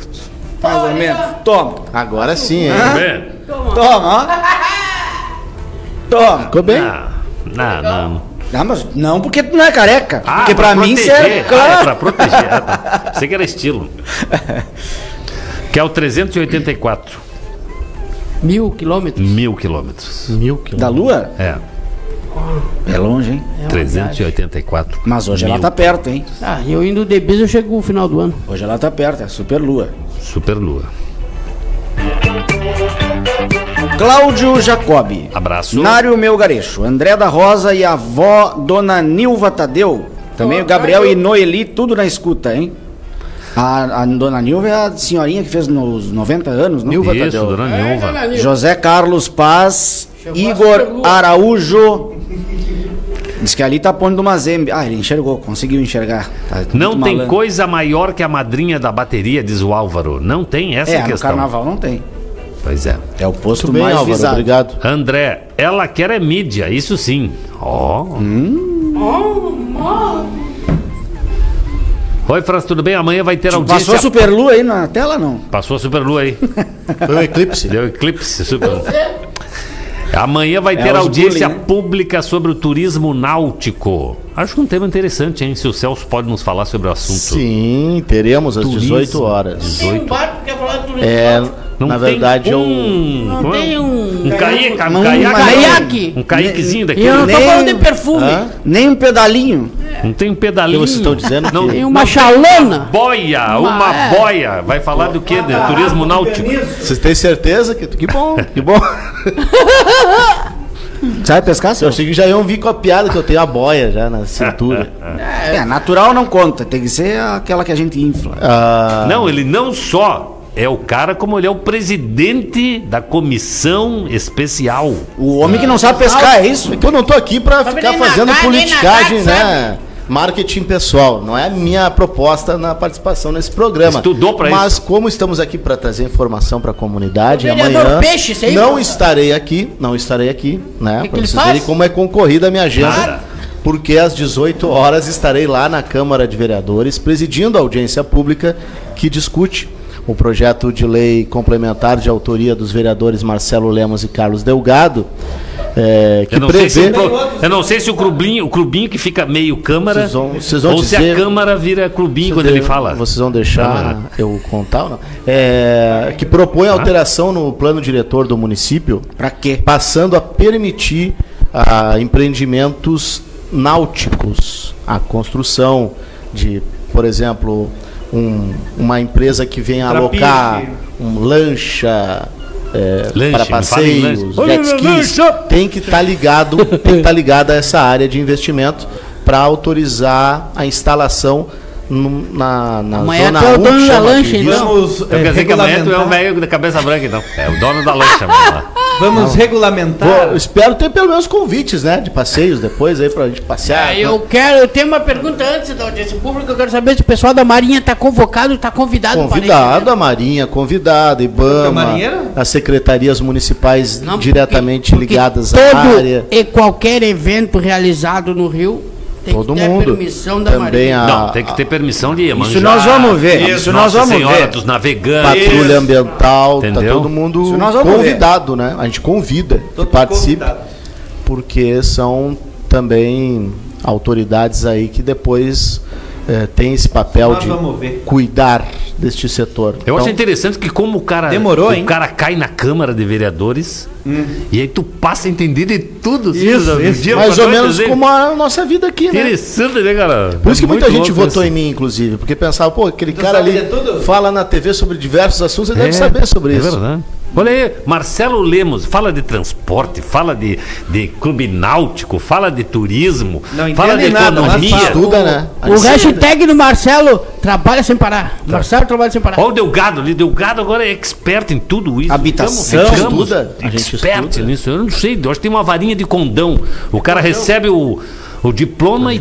Mais ou menos. Toma. Agora sim, hein? Bem, Toma, ó. *laughs* Toma. Ficou bem? Não, não, não. Ah, mas não porque tu não é careca. Ah, porque pra, mim proteger. serve, Ah, claro. é pra proteger. Ah, tá. Sei que era estilo. Que é o 384 Mil quilômetros. mil quilômetros. Mil quilômetros. Da lua? É, É longe, hein? É uma 384. Mas hoje mil. ela tá perto, hein? Ah, eu indo de bis, eu chego no final do ano. Hoje ela tá perto, é super lua. Super lua. Cláudio Jacobi. Abraço. Nário Melgarecho. André da Rosa e a avó Dona Nilva Tadeu. Também o Gabriel e Noeli, tudo na escuta, hein? A, a Dona Nilva é a senhorinha que fez nos 90 anos, não? Nilva Isso, Tadeu. dona Nilva. José Carlos Paz, Chegou Igor. Araújo. Diz que ali tá pondo uma zembe. Ah, ele enxergou, conseguiu enxergar. Tá Não tem malandro. coisa maior que a madrinha da bateria, diz o Álvaro. Não tem essa É, no questão. carnaval não tem. Pois é. É o posto bem, mais Álvaro. visado. Obrigado. André, ela quer é mídia, isso sim. Ó. Oi, Franz, tudo bem? Amanhã vai ter audiência. Passou a Superlua aí na tela, não? Passou a Superlua aí. *laughs* Foi um eclipse. Deu eclipse. Super... Amanhã vai É, ter os audiência bullying, né? pública sobre o turismo náutico. Acho um tema interessante, hein? Se o Celso pode nos falar sobre o assunto. Sim, teremos às Turismo. 18 horas. Tem um 18. barco que quer falar de turismo. É, Não na tem verdade, é um... Não tem um... Um caiaque, um Um caiaque. caiaque. Um caiaquezinho E daquele. eu não tô Nem- falando de perfume. Hã? Nem um pedalinho. Não tem um pedalinho. Que vocês estão dizendo Não, que- Tem uma chalona. Boia, uma é. boia. Vai falar do quê? De turismo náutico. Vocês têm certeza? Que, que bom, que bom. *laughs* Sabe pescar, Eu seu? achei que já iam vir com a piada que eu tenho a boia já na *laughs* cintura. É, natural não conta. Tem que ser aquela que a gente infla. Ah, Não, ele não só é o cara, como ele é o presidente da comissão especial. O homem que não sabe pescar, é isso? é que eu não tô aqui pra Mas ficar fazendo politicagem, né? Marketing pessoal. Não é a minha proposta na participação nesse programa. Estudou pra Mas isso. como estamos aqui para trazer informação para a comunidade, amanhã Peixe, isso aí, não pô. estarei aqui, não estarei aqui, né? que Para vocês verem como é concorrida a minha agenda. Nada. Porque às 18 horas estarei lá na Câmara de Vereadores presidindo a audiência pública que discute o projeto de lei complementar de autoria dos vereadores Marcelo Lemos e Carlos Delgado, é, que Eu não, sei se prevê o, eu não sei se o clubinho, o clubinho que fica meio câmara Vocês vão- vocês vão ou se dizer- a câmara vira clubinho quando ele fala. Vocês vão deixar Câmara. eu contar ou não? É, que propõe alteração no plano diretor do município, Pra quê? passando a permitir ah, empreendimentos náuticos, a construção de, por exemplo, um- uma empresa que venha alocar um lancha. é, Lanche, para passeios, lanche. jet skis, tem que estar ligado, tem que estar ligado a essa área de investimento para autorizar a instalação na, na Amanhã zona tu é o 1, dono da lancha, então. Vamos Então é, quer dizer que amanhã tu é o regulamentar, velho da cabeça branca, então. É o dono da lancha, vamos *laughs* regulamentar. Vou- espero ter pelo menos convites, né? De passeios depois aí pra gente passear. É, eu quero, eu tenho uma pergunta antes da audiência pública, eu quero saber se o pessoal da Marinha está convocado, está convidado Convidado, a Marinha, convidado, Da IBAMA, Marinheira? as secretarias municipais Não, diretamente porque- porque ligadas todo à área. E qualquer evento realizado no Rio tem Todo que ter mundo. permissão da Também Marinha. a Não, tem que ter permissão de Iemanjá. Isso nós vamos ver, isso nós Nossa vamos Senhora ver. dos Navegantes. patrulha ambiental, tá Entendeu? todo mundo Isso nós convidado, né? A gente convida que Todo participe, convidado. porque são também autoridades aí que depois eh, têm esse papel Nós de cuidar deste setor. Eu acho Então, interessante que como o cara Demorou, o hein? cara cai na Câmara de Vereadores e aí tu passa a entender de tudo. assim, Isso, do isso. dia mais ou menos assim. como a nossa vida aqui, né? Interessante, né, cara? Por isso que É muita gente votou isso. em mim, inclusive, porque pensava, pô, aquele Tu cara ali fala na TV sobre diversos assuntos, ele deve É, saber sobre é isso. verdade. Olha aí, Marcelo Lemos fala de transporte, fala de, de clube náutico, fala de turismo, Não fala de nada, economia. Estuda, né? O hashtag do Marcelo trabalha sem parar. Marcelo trabalha sem parar. Olha o Delgado ali, Delgado agora é expert em tudo isso. Habitação. Ficamos- estuda, a gente expert estuda. nisso. Eu não sei, eu acho que tem uma varinha de condão. O cara recebe o, o diploma e,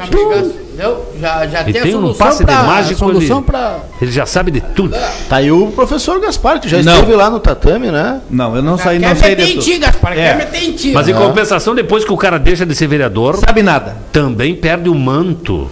Entendeu? Já, já tem a tem um solução passe de pra, mágico. Ele, solução pra... ele já sabe de tudo. Tá aí o professor Gaspar, que já Não. esteve lá no tatame, né? Não, eu não Já saí, quer não sei meter em disso. ti, Gaspar. É. Quer meter em ti. Mas em É. compensação, depois que o cara deixa de ser vereador, Sabe nada. também perde o manto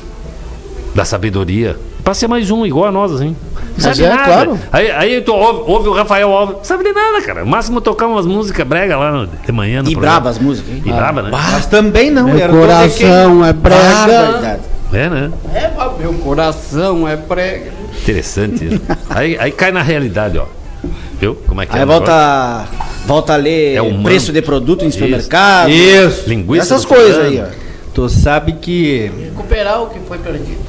da sabedoria. Pra ser mais um, igual a nós, assim. Mas é, claro. Aí, aí tu ouve, ouve o Rafael Alves, não sabe de nada, cara. O máximo tocar umas músicas brega lá no- de manhã no E programa. braba as músicas, hein? E braba, né? Mas também não. Meu coração é brega. Barbaridade. É, né? É, mas meu coração é prega. Interessante isso. *laughs* aí, aí cai na realidade, ó. Viu? Como é que é? Aí o negócio? volta, volta a ler É o preço de produto em Isso. supermercado. Isso. Linguiça Essas coisas aí, ó. Tu sabe que. Recuperar o que foi perdido.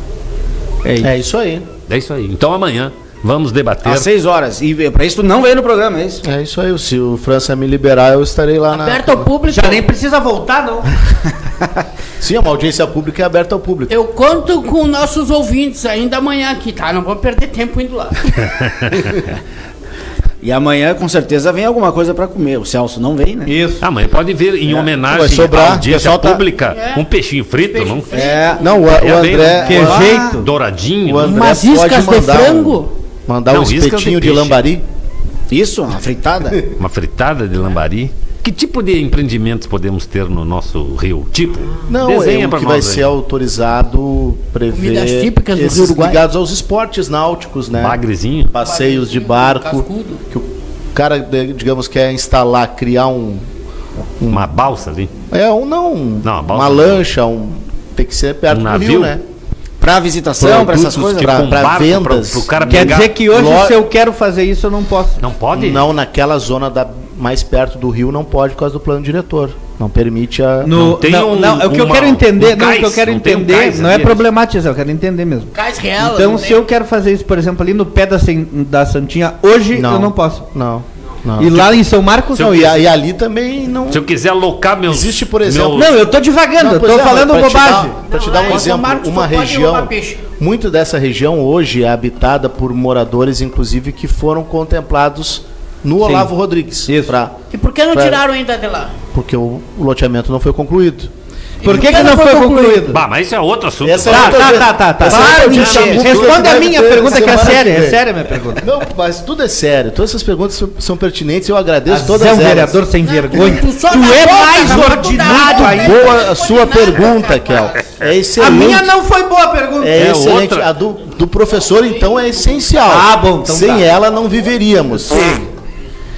É isso. É isso aí. É isso aí. Então amanhã vamos debater. Às 6 horas. E pra isso tu não veio no programa, é isso? É isso aí. Se o França me liberar, eu estarei lá na. Aberto ao público. Já nem precisa voltar, não. *laughs* Sim, uma audiência pública é aberta ao público. Eu conto com nossos ouvintes ainda amanhã aqui, tá? Não vou perder tempo indo lá. *laughs* E amanhã com certeza vem alguma coisa pra comer. O Celso não vem, né? Isso. Amanhã pode vir em Vai homenagem sobrar. à audiência tá- pública É. um peixinho frito, não? É. Não, o, o É André. Que jeito. Douradinho. O? André Umas iscas de mandar um- frango. Mandar Não, um de espetinho de, peixe. lambari. Isso, uma fritada. *laughs* Uma fritada de lambari. Que tipo de empreendimentos podemos ter no nosso rio? Tipo, Não, desenha é o pra que vai aí. ser autorizado prevê Comidas típicas do Rio Uruguai. ligados aos esportes náuticos, né? Bagrezinho. Passeios de barco. Cascudo. Que o cara, de- digamos, quer instalar, criar um. Uma balsa ali. É um não. Não, a balsa uma não. lancha, um. Tem que ser perto Um do navio? rio, né? Pra visitação, pra essas coisas. Pra- barco vendas. Pro, pro cara Quer pegar. dizer que hoje, Lo- se eu quero fazer isso, eu não posso. Não pode? Não naquela zona da, mais perto do rio, não pode por causa do plano diretor. Não permite a. No, Não tem não, um- não, é o que eu uma- quero entender, um não, o que eu quero não tem um entender, cais não é problematizar, eu quero entender mesmo. Cais real. Então, não se tem- eu quero fazer isso, por exemplo, ali no pé da, da Santinha, hoje eu não posso. Não. Não. E lá em São Marcos, Não, e, a- e ali também não. Se eu quiser alocar meus. Existe, por exemplo- meus- Não, eu tô divagando, eu pois tô é, falando pra te bobagem. dar- Pra te dar um São exemplo, Marcos uma região. Muito dessa região hoje é habitada por moradores, inclusive, que foram contemplados no Olavo Rodrigues. Isso. pra- E por que não pra- tiraram ainda de lá? porque o, o loteamento não foi concluído. Por que, que não foi concluído? Bah, mas isso é outro assunto. Essa é Tá, outra tá, tá, tá, tá. é Para, que Responde a minha pergunta que é séria, é séria a minha pergunta. Não, mas tudo é sério. Todas essas perguntas são, pertinentes e eu agradeço Você todas é um elas. vereador sem vergonha. tu só Tu dá é mais ordinário ainda. Boa a sua pergunta, Kel. É A excelente. minha não foi boa a pergunta. É, É excelente. outra. A do, do professor, então, é essencial. Ah, bom, então Sem tá. ela, não viveríamos.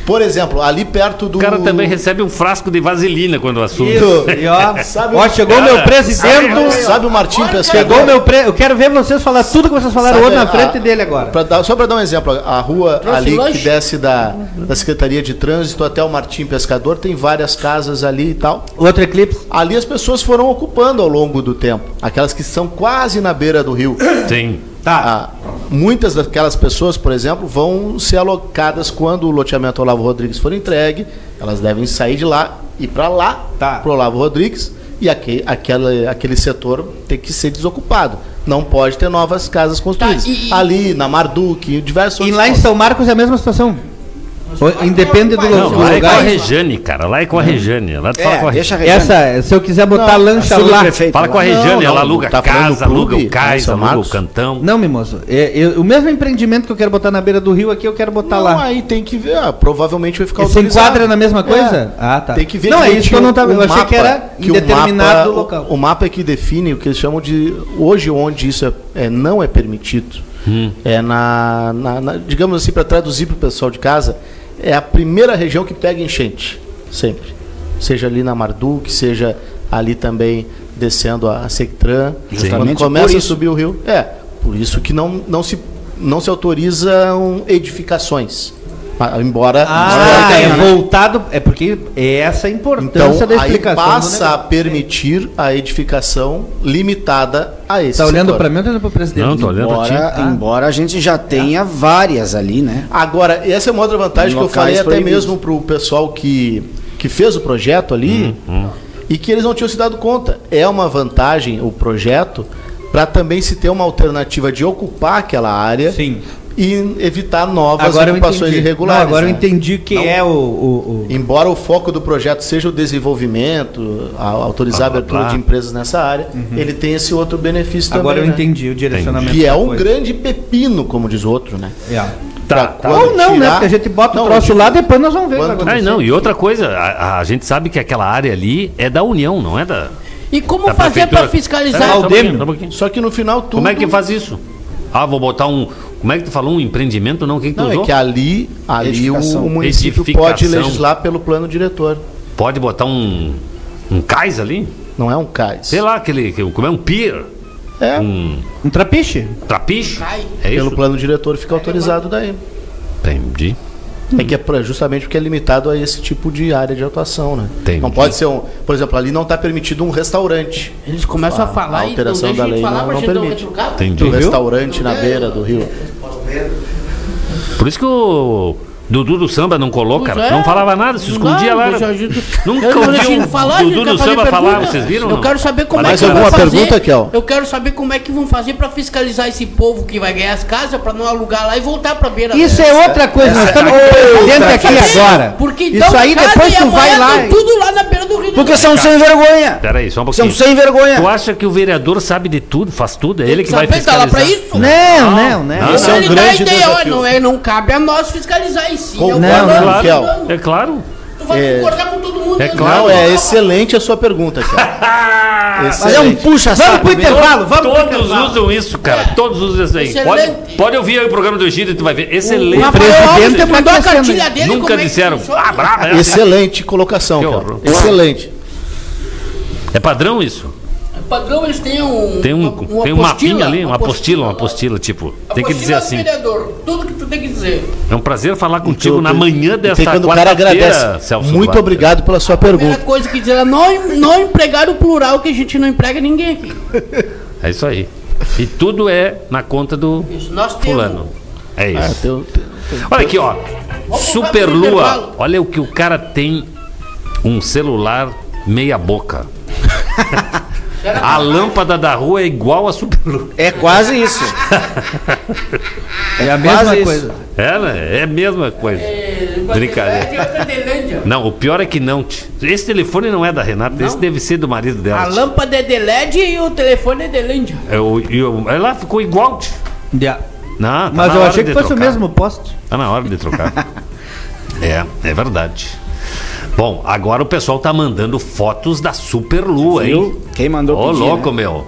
Por exemplo, ali perto do. O cara também recebe um frasco de vaselina quando assume. Isso, *laughs* e ó, Sabe ó o- chegou meu presidente. Sabe o Martim Chegou Pescador? meu pre... Eu quero ver vocês falar tudo que vocês falaram Sabe hoje na a- frente dele agora. Pra dar- só para dar um exemplo, a rua Trouxe ali lanche? que desce da, da Secretaria de Trânsito até o Martim Pescador, tem várias casas ali e tal. Outro eclipse. Ali as pessoas foram ocupando ao longo do tempo. Aquelas que são quase na beira do rio. Sim. Tá. Ah, muitas daquelas pessoas, por exemplo, vão ser alocadas quando o loteamento Olavo Rodrigues for entregue. Elas devem sair de lá e para lá, Tá. para Olavo Rodrigues, e aque, aquele, aquele setor tem que ser desocupado. Não pode ter novas casas construídas. Tá, e- Ali, na Marduk, em diversos E lá em pontos. São Marcos é a mesma situação. Independe do, Não, do lá é com a lugar. Rejane, cara. Lá é com a Rejane. Lá tu fala com a É, deixa a Rejane. Essa, se eu quiser botar Não, lancha lá. Fala com a Não, Rejane, ela não, aluga tá casa, aluga o cais, aluga o cantão. Não, mimoso. É, eu- o mesmo empreendimento que eu quero botar na beira do rio aqui, eu quero botar Não, lá. aí tem que ver. ah, provavelmente vai ficar se autorizado. enquadra na mesma coisa? É. Ah, tá. Tem que ver Não, é isso que eu não tava- eu achei que era em o determinado mapa- local. O, o mapa é que define o que eles chamam de. Hoje, onde isso é, é- não é permitido, é na, na- na- Digamos assim, para traduzir para o pessoal de casa, é a primeira região que pega enchente. Sempre. Seja ali na Marduk, seja ali também descendo a Sectran. Justamente Quando começa a subir o rio. É, por isso que não, não, se, não se autorizam edificações. Ah, Embora. Ah, é embora- voltado. É porque é essa a importância Então, da aí explicação. do passa a permitir a edificação limitada a esse Tá olhando pra mim ou tá olhando pro presidente? Não, tô olhando. Embora, Ah. embora a gente já tenha várias ali, né? Agora, essa é uma outra vantagem Em que eu falei até proibidos. mesmo pro pessoal que, que fez o projeto ali e que eles não tinham se dado conta. É uma vantagem o projeto para também se ter uma alternativa de ocupar aquela área Sim. E evitar novas Agora eu ocupações irregulares. Não, agora eu né? entendi que Não. é o. o- o- Embora o foco do projeto seja o desenvolvimento, a- autorizar a abertura de empresas nessa área, ele tem esse outro benefício Agora eu também. né? entendi o direcionamento. Que é um coisa. grande pepino, como diz o outro, né? É. Pra Tá, tá. Ou não, né? tirar- Porque a gente bota Não, o troço eu lá, depois nós vamos ver. o que Quando- Ah, não, e outra coisa, a, a gente sabe que aquela área ali é da União, não é da. E como da fazer pra fiscalizar? Peraí, só um Aldemio. pouquinho, só um pouquinho. Só que no final tudo. Como é que faz isso? Ah, vou botar um. Como é que tu falou? Um empreendimento? Não, o que, que tu Não, usou? é que ali, ali o, município pode legislar pelo plano diretor. Pode botar um. Um cais ali? Não é um cais. Sei lá, aquele. que- Como é um pier? É, Um Um trapiche. trapiche? É isso? pelo plano diretor fica autorizado daí. Entendi. É que é justamente porque é limitado a esse tipo de área de atuação, né? Entendi. Não pode ser um. Por exemplo, ali não está permitido um restaurante. Eles começam a, A- falar a e não alteração da lei falar não- não permite. Entendi. Um restaurante na beira do rio. Por isso que o Dudu do Samba não cara. é. Não falava nada, se Não escondia dá, lá. gente- Nunca Eu não ouviu falar, Dudu do fazer Samba pergunta. falar, vocês viram? Eu não? quero saber como Mais é que alguma vão fazer. pergunta, Kel? Eu quero saber como é que vão fazer pra fiscalizar esse povo que vai ganhar as casas pra não alugar lá e voltar pra beira. Isso é outra coisa. Nós estamos com o presidente aqui agora. Porque Isso então aí casa depois tu vai lá. tudo lá na beira do rio. Porque são sem vergonha. Pera aí, só um São pouquinho. sem vergonha. Tu acha que o vereador sabe de tudo, faz tudo? É ele que vai Saber, tá fiscalizar? isso? Não, não, não. Não, é um ele dá a grande desafio. não, é, não cabe a nós fiscalizar em si. Com- é o Não, plano, claro. tá. É claro. Tu vai É- concordar com todo mundo. É né? claro. Não, é excelente a sua pergunta, cara. *laughs* Mas é um puxa Vamos pro intervalo, vamos pro Todos intervalo. usam isso, cara. Todos usam isso aí. Pode, Excelente. pode ouvir aí o programa do Egídio e tu vai ver. O Excelente. Rafael presidente Alves é mandou a cartilha dele. Nunca como é disseram. Ah, brava. é. Excelente colocação, cara. Excelente. É padrão isso? Padrão, eles têm um. Tem um, uma- uma tem um apostila, mapinha ali, uma apostila, uma apostila, tipo. Tem que dizer Apostila do assim. vereador, tudo que tu tem que dizer. É um prazer falar contigo Tu- na manhã desta tem quando o cara agradece. quarta-feira, Celso Muito Duarte. obrigado pela sua Primeira pergunta. coisa que dizer, ela não, não empregar o plural, que a gente não emprega ninguém aqui. *laughs* É isso aí. E tudo é na conta do Isso, nós temos. fulano. É Ah, isso. teu- Olha aqui, ó. Vamos Super pro Lua. intervalo. Olha o que o cara tem. Um celular meia boca. *laughs* A lâmpada da rua é igual a Super Lua. É quase isso. É a quase mesma isso. coisa. É, né? É a mesma coisa. Brincadeira. É Delândia. Não, o pior é que não. Esse telefone não é da Renata, esse deve ser do marido dela. A lâmpada é de LED e o telefone é de Lândia. É, o- e o- Ela ficou igual. tch. Já. Não, tá Mas eu achei que fosse o trocar. mesmo poste. Tá na hora de trocar. *laughs* é, é verdade. Bom, agora o pessoal tá mandando fotos da Super Lua, hein? Viu? Quem mandou Ô, pedir, louco, né? meu.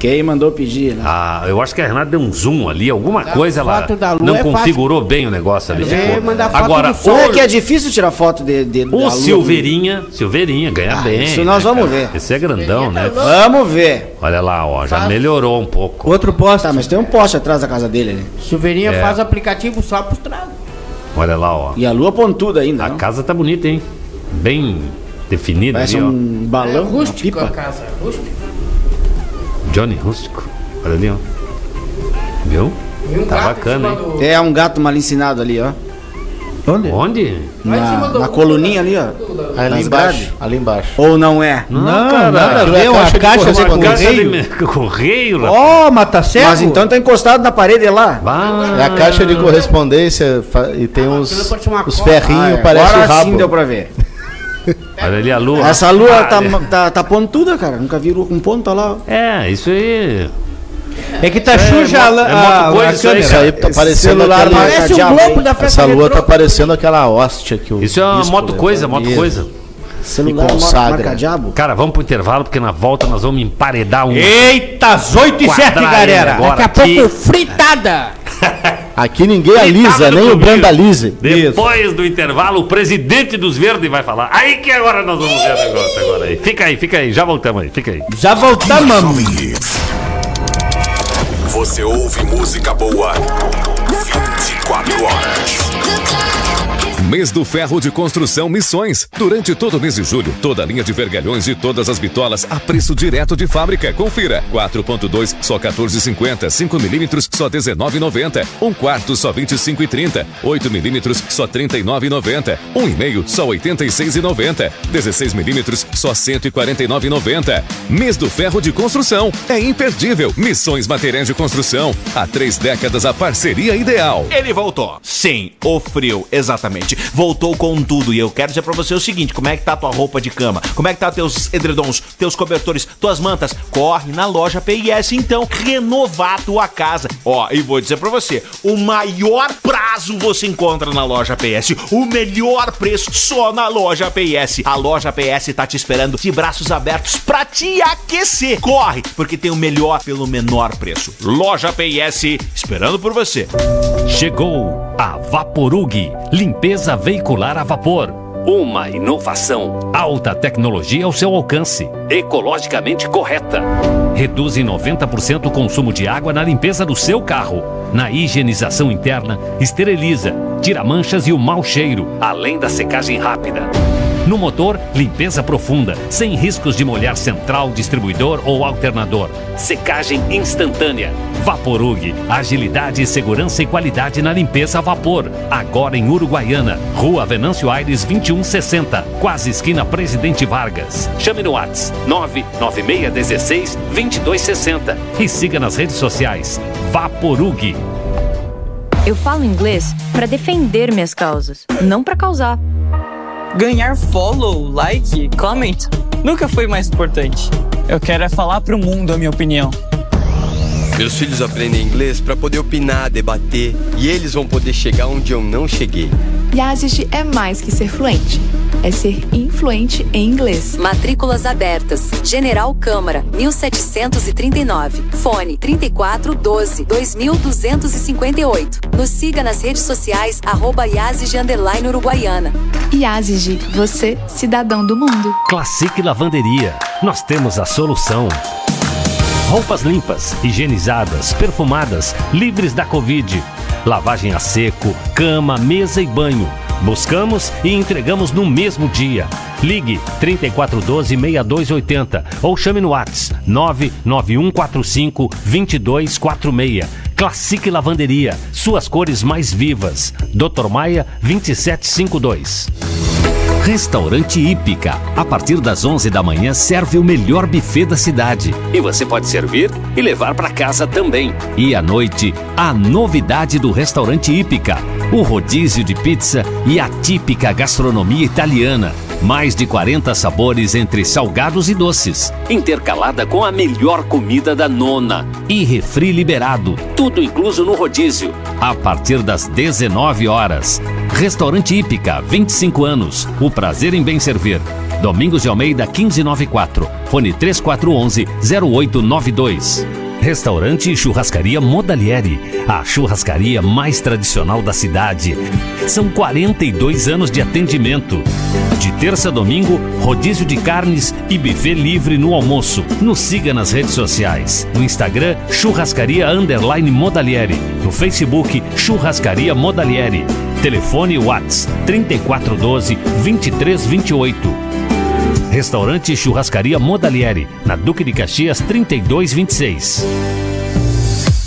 Quem mandou pedir, né? Ah, eu acho que a Renata deu um zoom ali, alguma coisa ela foto da Lua não é fácil. configurou bem o negócio ali. É, ficou. mandar foto Agora, do sol. É que é difícil tirar foto de, de da o, lua. o Silveirinha, Silveirinha ganha Ah, bem. isso nós né, vamos cara? ver. Esse é grandão, né? Vamos ver. Olha lá, ó, já melhorou um pouco. Outro poste. Tá, mas tem um poste atrás da casa dele, né? Silveirinha É. faz aplicativo só pros tragos. Olha lá, ó. E a lua pontuda ainda, A não? casa tá bonita, hein? Bem definida Parece ali, ó. um É balão, uma rústico a casa. Rústico. Johnny Rústico. Olha ali, ó. Viu? Um Tá bacana, hein? do- É um gato mal ensinado ali, ó. Onde? Onde? Lá em cima Na, na coluninha ali, ó. Ali embaixo. grades. Ali embaixo. Ou não é? Não, cara, nada a é ver, uma caixa de caixa de Uma caixa de *laughs* correio. correio. Ó, mas tá certo. Mas então tá encostado na parede lá. Bah. É a caixa de correspondência e tem aquilo uns, os ferrinhos, Ah, é. parece o Agora rabo. sim deu pra ver. Olha ali a lua. Essa lua Ah, tá, é. tá, tá pontuda, cara. Nunca vi lua com ponta lá. É, isso aí. É que tá suja a, é moto a, coisa a isso aí, câmera. Isso aí tá parecendo celular aquele- marca Parece um globo da festa Essa lua tá parecendo aquela hóstia que o Isso é uma moto coisa, moto coisa. Celular consagra. marca diabo. Cara, vamos pro intervalo, porque na volta nós vamos emparedar um. Eita, às 8 e 7, Quadrar galera. Daqui a pouco, fritada. *laughs* Aqui ninguém alisa, nem o Brandalize. Depois do intervalo, o presidente dos Verdes vai falar. Aí que agora nós vamos ver o negócio agora aí. Fica aí, fica aí, já voltamos aí, fica aí. Já voltamos. Você ouve música boa 24 horas. Mês do Ferro de Construção Missões. Durante todo o mês de julho, toda a linha de vergalhões e todas as bitolas a preço direto de fábrica. Confira. 4.2 só 14,50, 5 milímetros só 19,90, 1 quarto só 25,30, 8 milímetros só 39,90, 1,5 só 86,90, 16 milímetros só 149,90. Mês do Ferro de Construção. É imperdível. Missões Materiais de Construção. Há três décadas a parceria ideal. Ele voltou. Sim, o frio, exatamente. Voltou com tudo. E eu quero dizer pra você o seguinte: como é que tá tua roupa de cama? Como é que tá teus edredons, teus cobertores, tuas mantas? Corre na loja PIS então, renovar a tua casa. Ó, e vou dizer pra você: o maior prazo você encontra na loja PS. O melhor preço só na loja PS. A loja PS tá te esperando de braços abertos pra te aquecer. Corre, porque tem o melhor pelo menor preço. Loja PS, esperando por você. Chegou a Vaporug, limpeza veicular a vapor. Uma inovação, alta tecnologia ao seu alcance, ecologicamente correta. Reduz em 90% o consumo de água na limpeza do seu carro. Na higienização interna, esteriliza, tira manchas e o mau cheiro, além da secagem rápida. No motor, limpeza profunda, sem riscos de molhar central, distribuidor ou alternador. Secagem instantânea. Vaporug, agilidade, segurança e qualidade na limpeza a vapor. Agora em Uruguaiana, Rua Venâncio Aires 2160, quase esquina Presidente Vargas. Chame no Whats 99616 2260 e siga nas redes sociais. Vaporug. Eu falo inglês para defender minhas causas, não para causar. Ganhar follow, like, comment nunca foi mais importante. Eu quero é falar pro mundo a minha opinião. Meus filhos aprendem inglês para poder opinar, debater e eles vão poder chegar onde eu não cheguei. Yazid é mais que ser fluente, é ser influente em inglês. Matrículas abertas. General Câmara, 1739. Fone 3412 2258. Nos siga nas redes sociais, arroba Yazid underline Uruguaiana. Yazid, você, cidadão do mundo. Classic Lavanderia. Nós temos a solução. Roupas limpas, higienizadas, perfumadas, livres da Covid. Lavagem a seco, cama, mesa e banho. Buscamos e entregamos no mesmo dia. Ligue 3412-6280 ou chame no WhatsApp 99145 2246. Classic Lavanderia, suas cores mais vivas. Dr. Maia 2752. Restaurante Hípica. A partir das 11 da manhã serve o melhor buffet da cidade. E você pode servir e levar para casa também. E à noite, a novidade do Restaurante Hípica: o rodízio de pizza e a típica gastronomia italiana. Mais de 40 sabores entre salgados e doces, intercalada com a melhor comida da nona. E refri liberado, tudo incluso no rodízio. A partir das 19 horas. Restaurante Hípica, 25 anos. O prazer em bem servir. Domingos de Almeida 1594. Fone 3411-0892. Restaurante e Churrascaria Modalieri, a churrascaria mais tradicional da cidade. São 42 anos de atendimento. De terça a domingo, rodízio de carnes e buffet livre no almoço. Nos siga nas redes sociais. No Instagram, Churrascaria Underline Modalieri. No Facebook, Churrascaria Modalieri. Telefone Whats 3412 2328. Restaurante Churrascaria Modalieri, na Duque de Caxias 3226.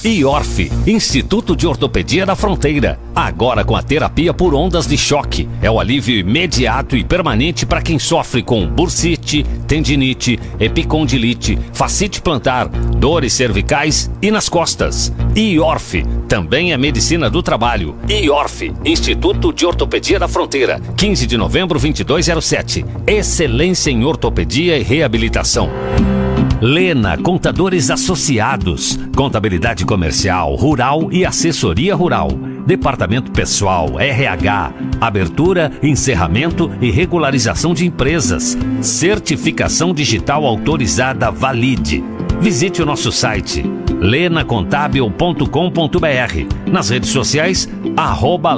IORF, Instituto de Ortopedia da Fronteira. Agora com a terapia por ondas de choque. É o alívio imediato e permanente para quem sofre com bursite, tendinite, epicondilite, facite plantar, dores cervicais e nas costas. IORF, também é medicina do trabalho. IORF, Instituto de Ortopedia da Fronteira. 15 de novembro 2207. Excelência em ortopedia e reabilitação. Lena Contadores Associados, Contabilidade Comercial, Rural e Assessoria Rural. Departamento Pessoal, RH, Abertura, Encerramento e Regularização de Empresas. Certificação Digital Autorizada Valide. Visite o nosso site lenacontábil.com.br. Nas redes sociais, arroba.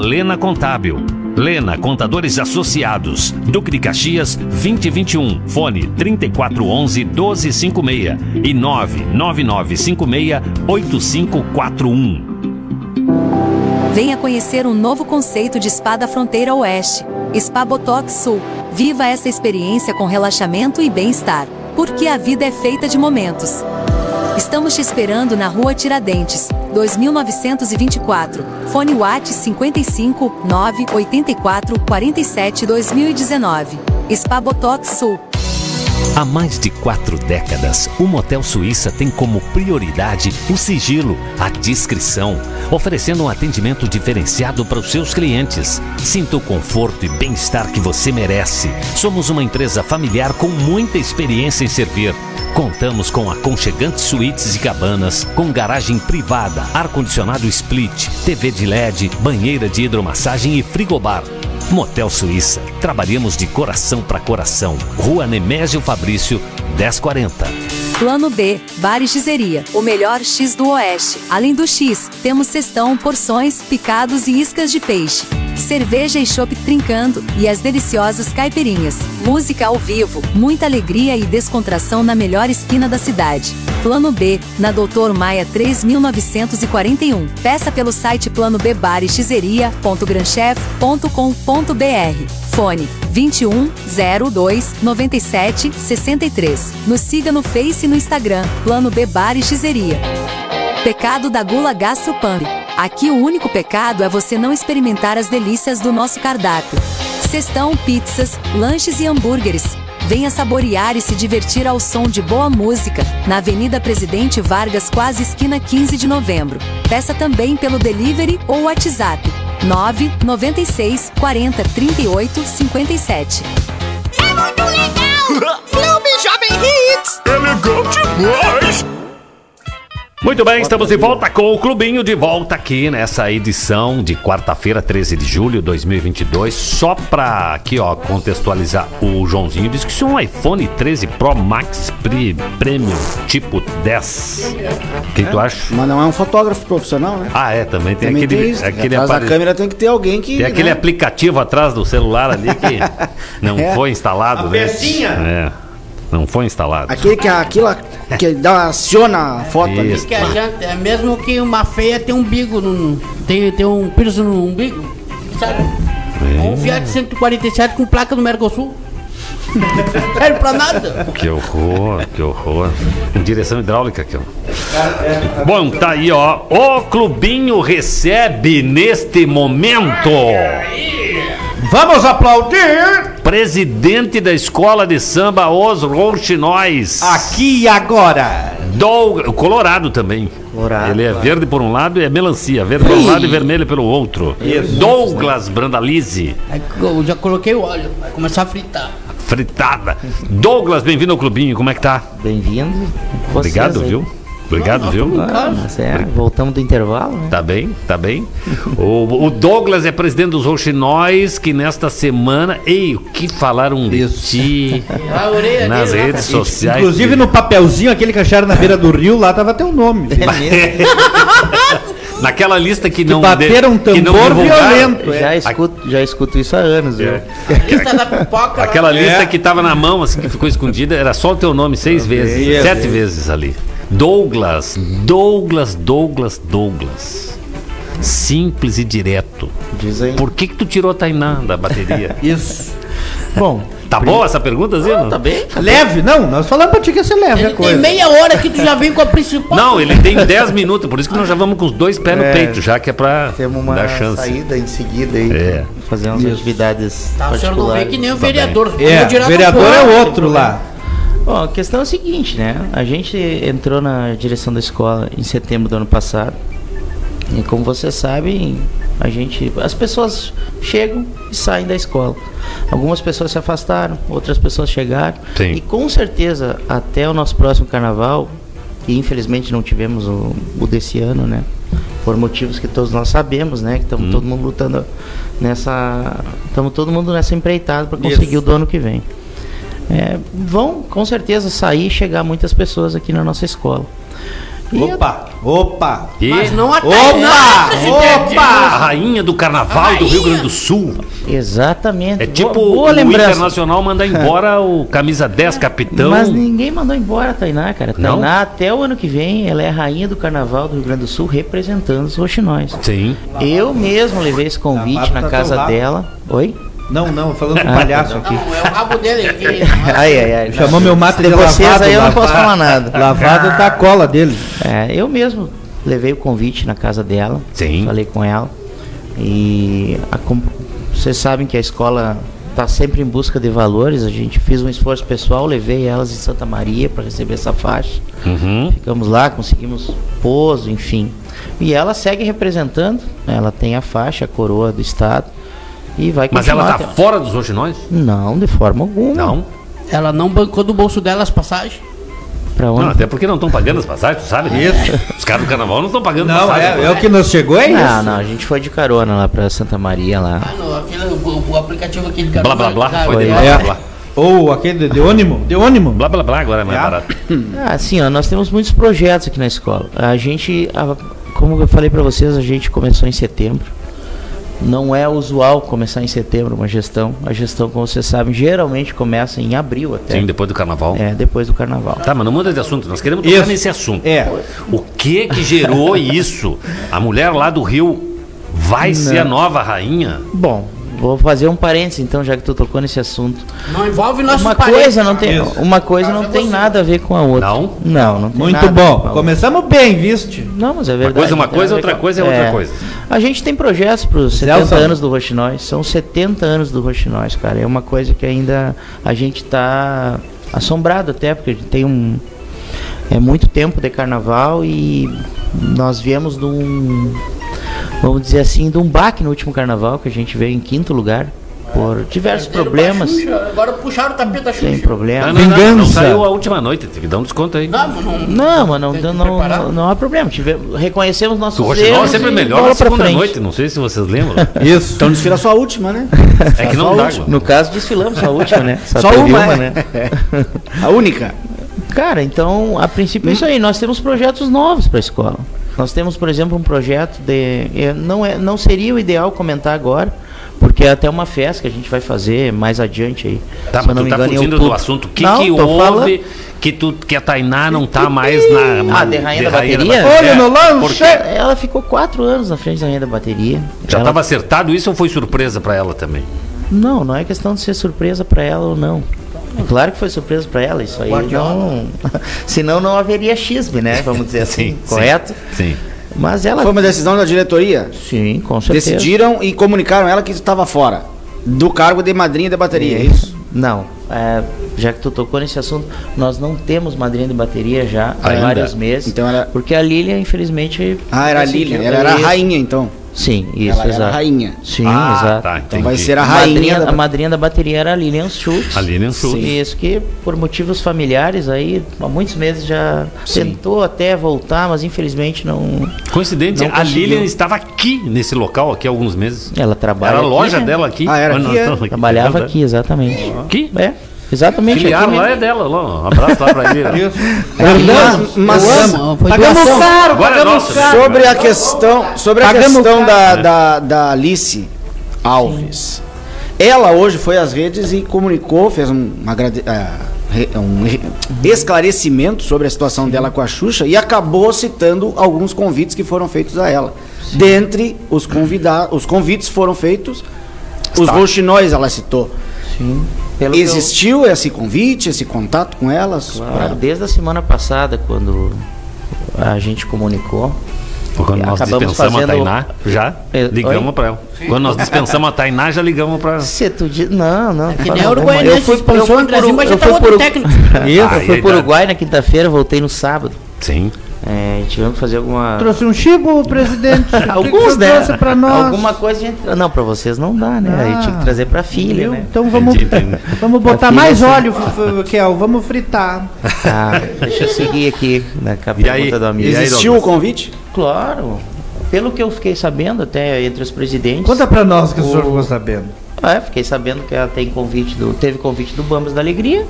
Lena Contadores Associados, Duque de Caxias 2021, fone 3411 1256 e 99956 8541. Venha conhecer um novo conceito de spa da fronteira oeste. Spa Botox Sul. Viva essa experiência com relaxamento e bem-estar. Porque a vida é feita de momentos. Estamos te esperando na Rua Tiradentes, 2924. Fone Watt 55 984 47 2019. Spa Botox Sul. Há mais de quatro décadas, o Motel Suíça tem como prioridade o sigilo, a discrição, oferecendo um atendimento diferenciado para os seus clientes. Sinta o conforto e bem-estar que você merece. Somos uma empresa familiar com muita experiência em servir. Contamos com aconchegantes suítes e cabanas, com garagem privada, ar-condicionado split, TV de LED, banheira de hidromassagem e frigobar. Motel Suíça. Trabalhamos de coração para coração. Rua Nemésio Fabrício, 1040. Plano B, Bar e Gizeria, o melhor X do Oeste. Além do X, temos cestão, porções, picados e iscas de peixe. Cerveja e chopp trincando e as deliciosas caipirinhas. Música ao vivo, muita alegria e descontração na melhor esquina da cidade. Plano B, na Doutor Maia 3941. Peça pelo site plano B Bar e Xizeria.granchef.com.br. Fone 21 02 97 63. Nos siga no Face e no Instagram, Plano B Bar e Xizeria. Pecado da gula gastropump. Aqui o único pecado é você não experimentar as delícias do nosso cardápio. Cestão, pizzas, lanches e hambúrgueres. Venha saborear e se divertir ao som de boa música, na Avenida Presidente Vargas, quase esquina 15 de novembro. Peça também pelo delivery ou WhatsApp 996 40 38 57. É muito legal! *laughs* Clube Jovem Hits! É legal demais! Muito bem, estamos de volta com o Clubinho, de volta aqui nessa edição de quarta-feira, 13 de julho de 2022. Só pra aqui, ó, contextualizar, o Joãozinho disse que isso é um iPhone 13 Pro Max Pre Premium tipo 10. O que tu acha? Mas não é um fotógrafo profissional, né? Ah, é, também tem Também aquele. tem isso. aquele Atrás da câmera tem que ter alguém que. Tem aquele né? aplicativo atrás do celular ali que *laughs* não É. foi instalado, A né? pecinha. É. Não foi instalado. Aquele que, aquilo que dá, aciona a foto ali. Isso. Que adianta, é mesmo que uma feia tem um umbigo, no, tem, tem um piercing no umbigo, sabe? Um Fiat 147 com placa do Mercosul. *laughs* Não serve pra nada. Que horror, que horror. Com direção hidráulica aqui, ó. Bom, tá aí, ó. O Clubinho recebe neste momento. Vamos aplaudir! Presidente da Escola de Samba Os Rouxinóis. Aqui e agora. Douglas, o Colorado também. Colorado, Ele é claro. verde por um lado e é melancia. Verde por um lado e vermelho pelo outro. Isso. Douglas Brandalize. Eu já coloquei o óleo, vai começar a fritar. Fritada. Douglas, bem-vindo ao Clubinho. Como é que tá? Bem-vindo. Obrigado, aí. viu? Obrigado, Não, viu? Ah, mas é, voltamos do intervalo, né? Tá bem, tá bem. O, o Douglas é presidente dos Rouxinóis, que nesta semana. Ei, o que falaram de ti A orelha nas dele, redes sociais? Inclusive no papelzinho, aquele que acharam na beira do rio, lá tava teu nome. *laughs* Naquela lista que não. bateram um que não tambor divulgaram. violento. Já escuto, já escuto isso há anos, viu? lista da pipoca. Aquela lá. lista que tava na mão, assim, que ficou escondida, era só o teu nome seis vezes, sete vezes ali. Douglas, Douglas, Douglas, Douglas. Simples e direto. Diz aí. Por que que tu tirou a Tainá da bateria? *laughs* Isso. Bom, Tá boa essa pergunta, Zino? tá bem? Leve, não, nós falamos pra ti que ia ser leve a Ele tem coisa. meia hora que tu já vem com a principal. Não, ele tem 10 minutos, por isso que nós já vamos com os dois pés no É. peito, já que é pra Temos uma dar chance. saída em seguida aí. É. Fazer umas Isso. atividades Tá, o senhor não particulares. que nem o Tá bem. vereador. É, o vereador é outro lá. Bom, a questão é o seguinte, né? A gente entrou na direção da escola em setembro do ano passado. E como vocês sabem, a gente. As pessoas chegam e saem da escola. Algumas pessoas se afastaram, outras pessoas chegaram. Sim. E com certeza, até o nosso próximo carnaval, que infelizmente não tivemos o, o desse ano, né? Por motivos que todos nós sabemos, né? Que estamos todo mundo lutando nessa. Estamos todo mundo nessa empreitada para conseguir Isso. o do ano que vem. É, vão com certeza sair e chegar muitas pessoas aqui na nossa escola. Opa, opa. E Mas não até. Opa! a Opa! rainha do carnaval do Rio Grande do Sul. Exatamente. É tipo boa, boa o lembrança. Internacional mandar *laughs* embora o camisa 10 capitão. Mas ninguém mandou embora a Tainá, cara. Não? Tainá, até o ano que vem, ela é a rainha do carnaval do Rio Grande do Sul, representando os roxinóis. Sim. Eu mesmo levei esse convite Bárbara na tá casa dela. Oi? Não, não, falando com Ah, palhaço não. aqui. Não, é o rabo dele aqui. *laughs* Ai, ai, ai. Chamou meu mate de, De vocês lavado. aí eu não posso falar nada. *laughs* Lavado da cola dele. É, eu mesmo levei o convite na casa dela. Sim. Falei com ela. E a vocês sabem que a escola está sempre em busca de valores. A gente fez um esforço pessoal, levei elas em Santa Maria para receber essa faixa. Uhum. Ficamos lá, conseguimos pouso, enfim. E ela segue representando. né? Ela tem a faixa, a coroa do estado. E vai Mas ela tá fora dos roxinóis? Não, de forma alguma. Não. Ela não bancou do bolso dela as passagens? Pra onde? Não, até porque não estão pagando as passagens, tu sabe? né? Isso. Os caras do carnaval não estão pagando Não, passagem. é, é o que nos chegou, é não, isso? não, a gente foi de carona lá pra Santa Maria lá. Ah, não, aquele, o, o aplicativo aquele Blá, blá, blá. da- Foi de da- blá, É. blá, blá. Ou aquele de, ônimo? De ônimo? Blá, blá, blá, agora é mais É. barato. *laughs* Ah, assim, ó, nós temos muitos projetos aqui na escola. A gente, a- como eu falei pra vocês, a gente começou em setembro. Não é usual começar em setembro uma gestão. A gestão, como vocês sabem, geralmente começa em abril até. Sim, depois do carnaval. É, depois do carnaval. Tá, mas não muda de assunto, nós queremos tocar Isso. nesse assunto. É. O que que gerou isso? A mulher lá do Rio vai ser a nova rainha? Bom, vou fazer um parênteses então, já que tu tocou nesse assunto. Não envolve nosso Uma parente. coisa não tem, Isso. uma coisa não tem nada a ver com a outra. Não? Não, não tem Muito nada a ver bom. com a outra. Começamos bem, viste? Não, mas é verdade. coisa é uma coisa, outra com- coisa é outra coisa. A gente tem projetos para os 70 Zelson. anos do Roxinóis. São 70 anos do Roxinóis, cara. É uma coisa que ainda a gente tá assombrado até, porque tem um. É muito tempo de carnaval e nós viemos de um. Vamos dizer assim, de um baque no último carnaval, que a gente veio em quinto lugar. Por diversos problemas. Xuxa, Agora puxaram o tapete da Xuxa. Sem problema. Não, não, não, não Vingança. saiu a última noite, teve que dar um desconto aí. Não, mas não, Não, mas não, não, não, não há problema. Tive, reconhecemos nossos O Roxinol é erros sempre melhor na segunda frente. noite, não sei se vocês lembram. *laughs* Isso. Então desfila só a última, né? É que não dá. No caso, desfilamos a última, né? Só teve uma, né? é. A única. Cara, então, a princípio é isso aí. Nós temos projetos novos para a escola. Nós temos, por exemplo, um projeto de. Não, é, não seria o ideal comentar agora, porque é até uma festa que a gente vai fazer mais adiante aí. Tá, mas não tu tá engano, fugindo do assunto. O que, Não, que houve falando- que, tu, que a Tainá não tá mais na. Ah, de rainha da bateria? Olha no lanche! porque Ela ficou quatro anos na frente da rainha da bateria. Já Ela- estava acertado isso ou foi surpresa pra ela também? Não, não é questão de ser surpresa para ela ou não. Claro que foi surpresa para ela, isso aí não. *laughs* Senão não haveria xisme, né? Vamos dizer assim, Sim, correto? Sim. Mas ela. Foi uma decisão da diretoria. Sim, com certeza. Decidiram e comunicaram ela que estava fora do cargo de madrinha de bateria, é isso? Não, é, já que tu tocou nesse assunto, nós não temos madrinha de bateria já há Ainda? vários meses. Então era- Porque a Lilian, infelizmente. Ah, era a Lilian. Ela era a rainha, então. Sim, isso, ela era exato. a rainha. Sim, Ah, exato. tá, Então vai ser a rainha. madrinha, da- a madrinha da bateria era a Lilian Schultz. A Lilian Schultz. Sim, Isso que por motivos familiares aí, há muitos meses já Sim. tentou até voltar, mas infelizmente não. Coincidente, Não a conseguiu. Lilian estava aqui nesse local aqui há alguns meses. Ela trabalha. Era a aqui, loja né? dela aqui. Ah, era aqui, é? Trabalhava aqui, exatamente. Aqui? É, exatamente. Filial aqui lá é dela, lá. Um abraço lá pra ele. *laughs* Mas, mas- Pagamos caro, Agora é pagamos nosso, caro. sobre a questão, sobre a Pagamos questão da, caro. da, da Alice Alves. Ela hoje foi às redes e comunicou, fez um, re- um re- esclarecimento sobre a situação dela com a Xuxa e acabou citando alguns convites que foram feitos a ela. Dentre os convidados, os convites foram feitos, os roxinóis ela citou. Sim. Pelo que eu- Existiu esse convite, esse contato com elas? Claro, desde a semana passada, quando a gente comunicou. Quando nós Acabamos dispensamos fazendo- a Tainá, já É, ligamos pra ela. Quando nós dispensamos a Tainá, já ligamos pra *laughs* ela. Se tu diz, não, não. que fala nem. Uruguai, né? Eu fui, fui o pro- mas já tá fui outro técnico. *laughs* Isso, Ah, eu e fui pro tá. Uruguai na quinta-feira, voltei no sábado. Sim. É, tivemos que fazer alguma. Trouxe um chibo, presidente. *laughs* Que que Alguns, você né? pra nós? Alguma coisa a gente. Não, pra vocês não dá, né? Aí tinha que trazer pra filha, né? Então vamos, *laughs* vamos botar A mais óleo, Kel. Vamos fritar. Tá, *laughs* deixa eu seguir aqui na a aí? pergunta do amigo. Existiu o convite? Claro. Pelo que eu fiquei sabendo, até entre os presidentes. Conta pra nós que o O- senhor ficou sabendo. É, fiquei sabendo que ela tem convite do. Teve convite do Bambas da Alegria.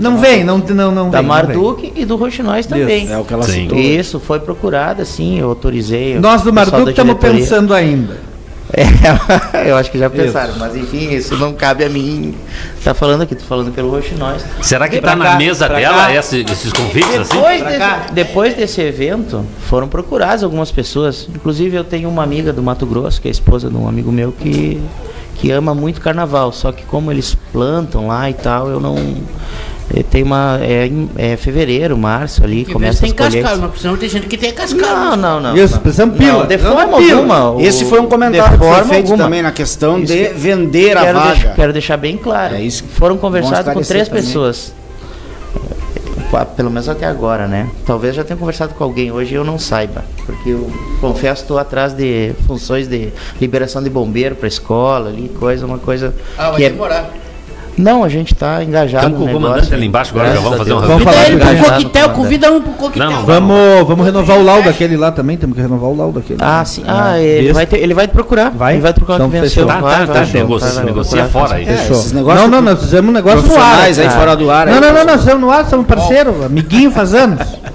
Não vem, não, não, não Da vem, não vem. Marduk e do Roxinóis também. Isso, é o que ela Sim. citou. Isso, foi procurada, sim, eu autorizei. Nós do Marduk estamos pensando ainda. *laughs* É, eu acho que já pensaram, Isso. mas enfim, isso não cabe a mim. Tá falando aqui, tô falando pelo Roxinóis. Será que Pra tá na cá, mesa dela esse- esses convites assim? Depois, desse, depois desse evento, foram procuradas algumas pessoas. Inclusive, eu tenho uma amiga do Mato Grosso, que é a esposa de um amigo meu, que, que ama muito carnaval. Só que como eles plantam lá e tal, eu não. eh, Tem uma. É, é fevereiro, março ali, Que começa tem as colheitas. cascalho, mas precisamos ter gente que tem cascalho. Não, não, não. Isso, precisamos pila. Não, de forma pila. alguma. o- Esse foi um comentário que foi feito alguma. também na questão Isso de vender a quero vaga. Deixar, quero deixar bem claro. É isso. Foram conversados com três também. pessoas. Pelo menos até agora, né? Talvez já tenha conversado com alguém hoje e eu não saiba. Porque eu confesso estou atrás de funções de liberação de bombeiro para escola ali, coisa, uma coisa Ah, vai que é demorar. Não, a gente está engajado Estamos com no o comandante ali embaixo agora, já vamos fazer um. Vamos falar Convida ele pro ele. Coquetel, convida um pro coquetel. Não, Vamos, vamos renovar o laudo daquele lá também, temos que renovar o laudo daquele. Ah, sim. Ah, ele Visto? vai, ter- ele vai te procurar. Vai? Ele vai te procurar Então que venceu. fechou. Tá, Vai, tá, vai, tá, negocia, negocia fora aí. É, Fechou. esses negócios não, não, nós fizemos um negócio no ar. aí fora do ar. Não, aí, não, não, nós fizemos no ar, somos parceiro, amiguinho faz anos. *laughs*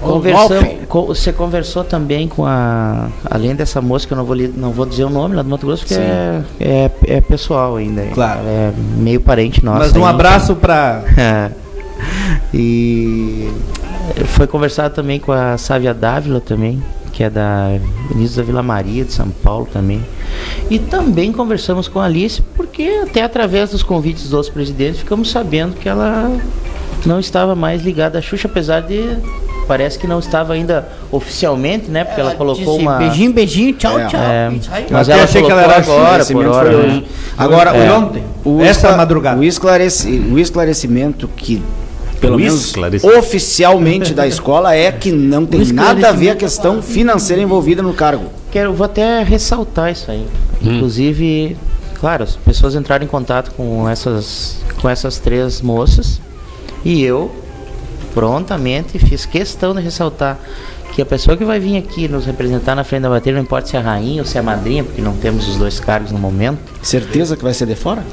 Você conversou também com a. Além dessa moça, que eu não vou, li- não vou dizer o nome lá do Mato Grosso, porque é, é, é pessoal ainda. Claro. É meio parente nosso. Mas um abraço pra. *laughs* É. e foi conversado também com a Sávia Dávila também, que é da Vinícius da Vila Maria, de São Paulo também. E também conversamos com a Alice, porque até através dos convites dos presidentes ficamos sabendo que ela não estava mais ligada à Xuxa, apesar de parece que não estava ainda oficialmente, né? Porque ela, colocou disse uma Beijinho, beijinho, tchau, É, tchau. é, mas Eu ela achei que ela era agora, por Esclarecimento hora, foi né? hoje. Agora, Foi o- ontem. o Essa escla- madrugada. O, esclareci, o esclarecimento que, pelo menos oficialmente da escola, é que não tem nada a ver a questão financeira envolvida no cargo. Quero, vou até ressaltar isso aí. Inclusive, claro, as pessoas entraram em contato com essas, com essas três moças e eu prontamente fiz questão de ressaltar que a pessoa que vai vir aqui nos representar na frente da bateria, não importa se é a rainha ou se é a madrinha, porque não temos os dois cargos no momento. Certeza que vai ser de fora?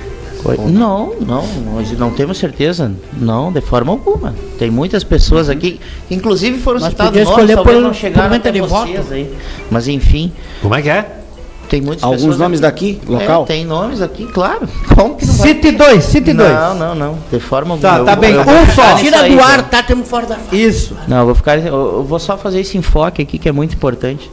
Oi? Não, não, nós não temos certeza, não, de forma alguma. Tem muitas pessoas aqui, que inclusive foram Nós citados escolher talvez por- não chegaram até de vocês voto. aí. Mas enfim, Como é que é? Tem muitas Alguns pessoas nomes aqui. daqui, local? É, tem nomes aqui, claro. *laughs* Como que não vai? City 2, City 2. Não, não, não. De forma Tá, alguma. tá Eu- bem. eu Um só. Tira do cara. ar, tá? Temos fora da faixa. Isso. Não, eu vou ficar. Eu, eu vou só fazer esse enfoque aqui que é muito importante.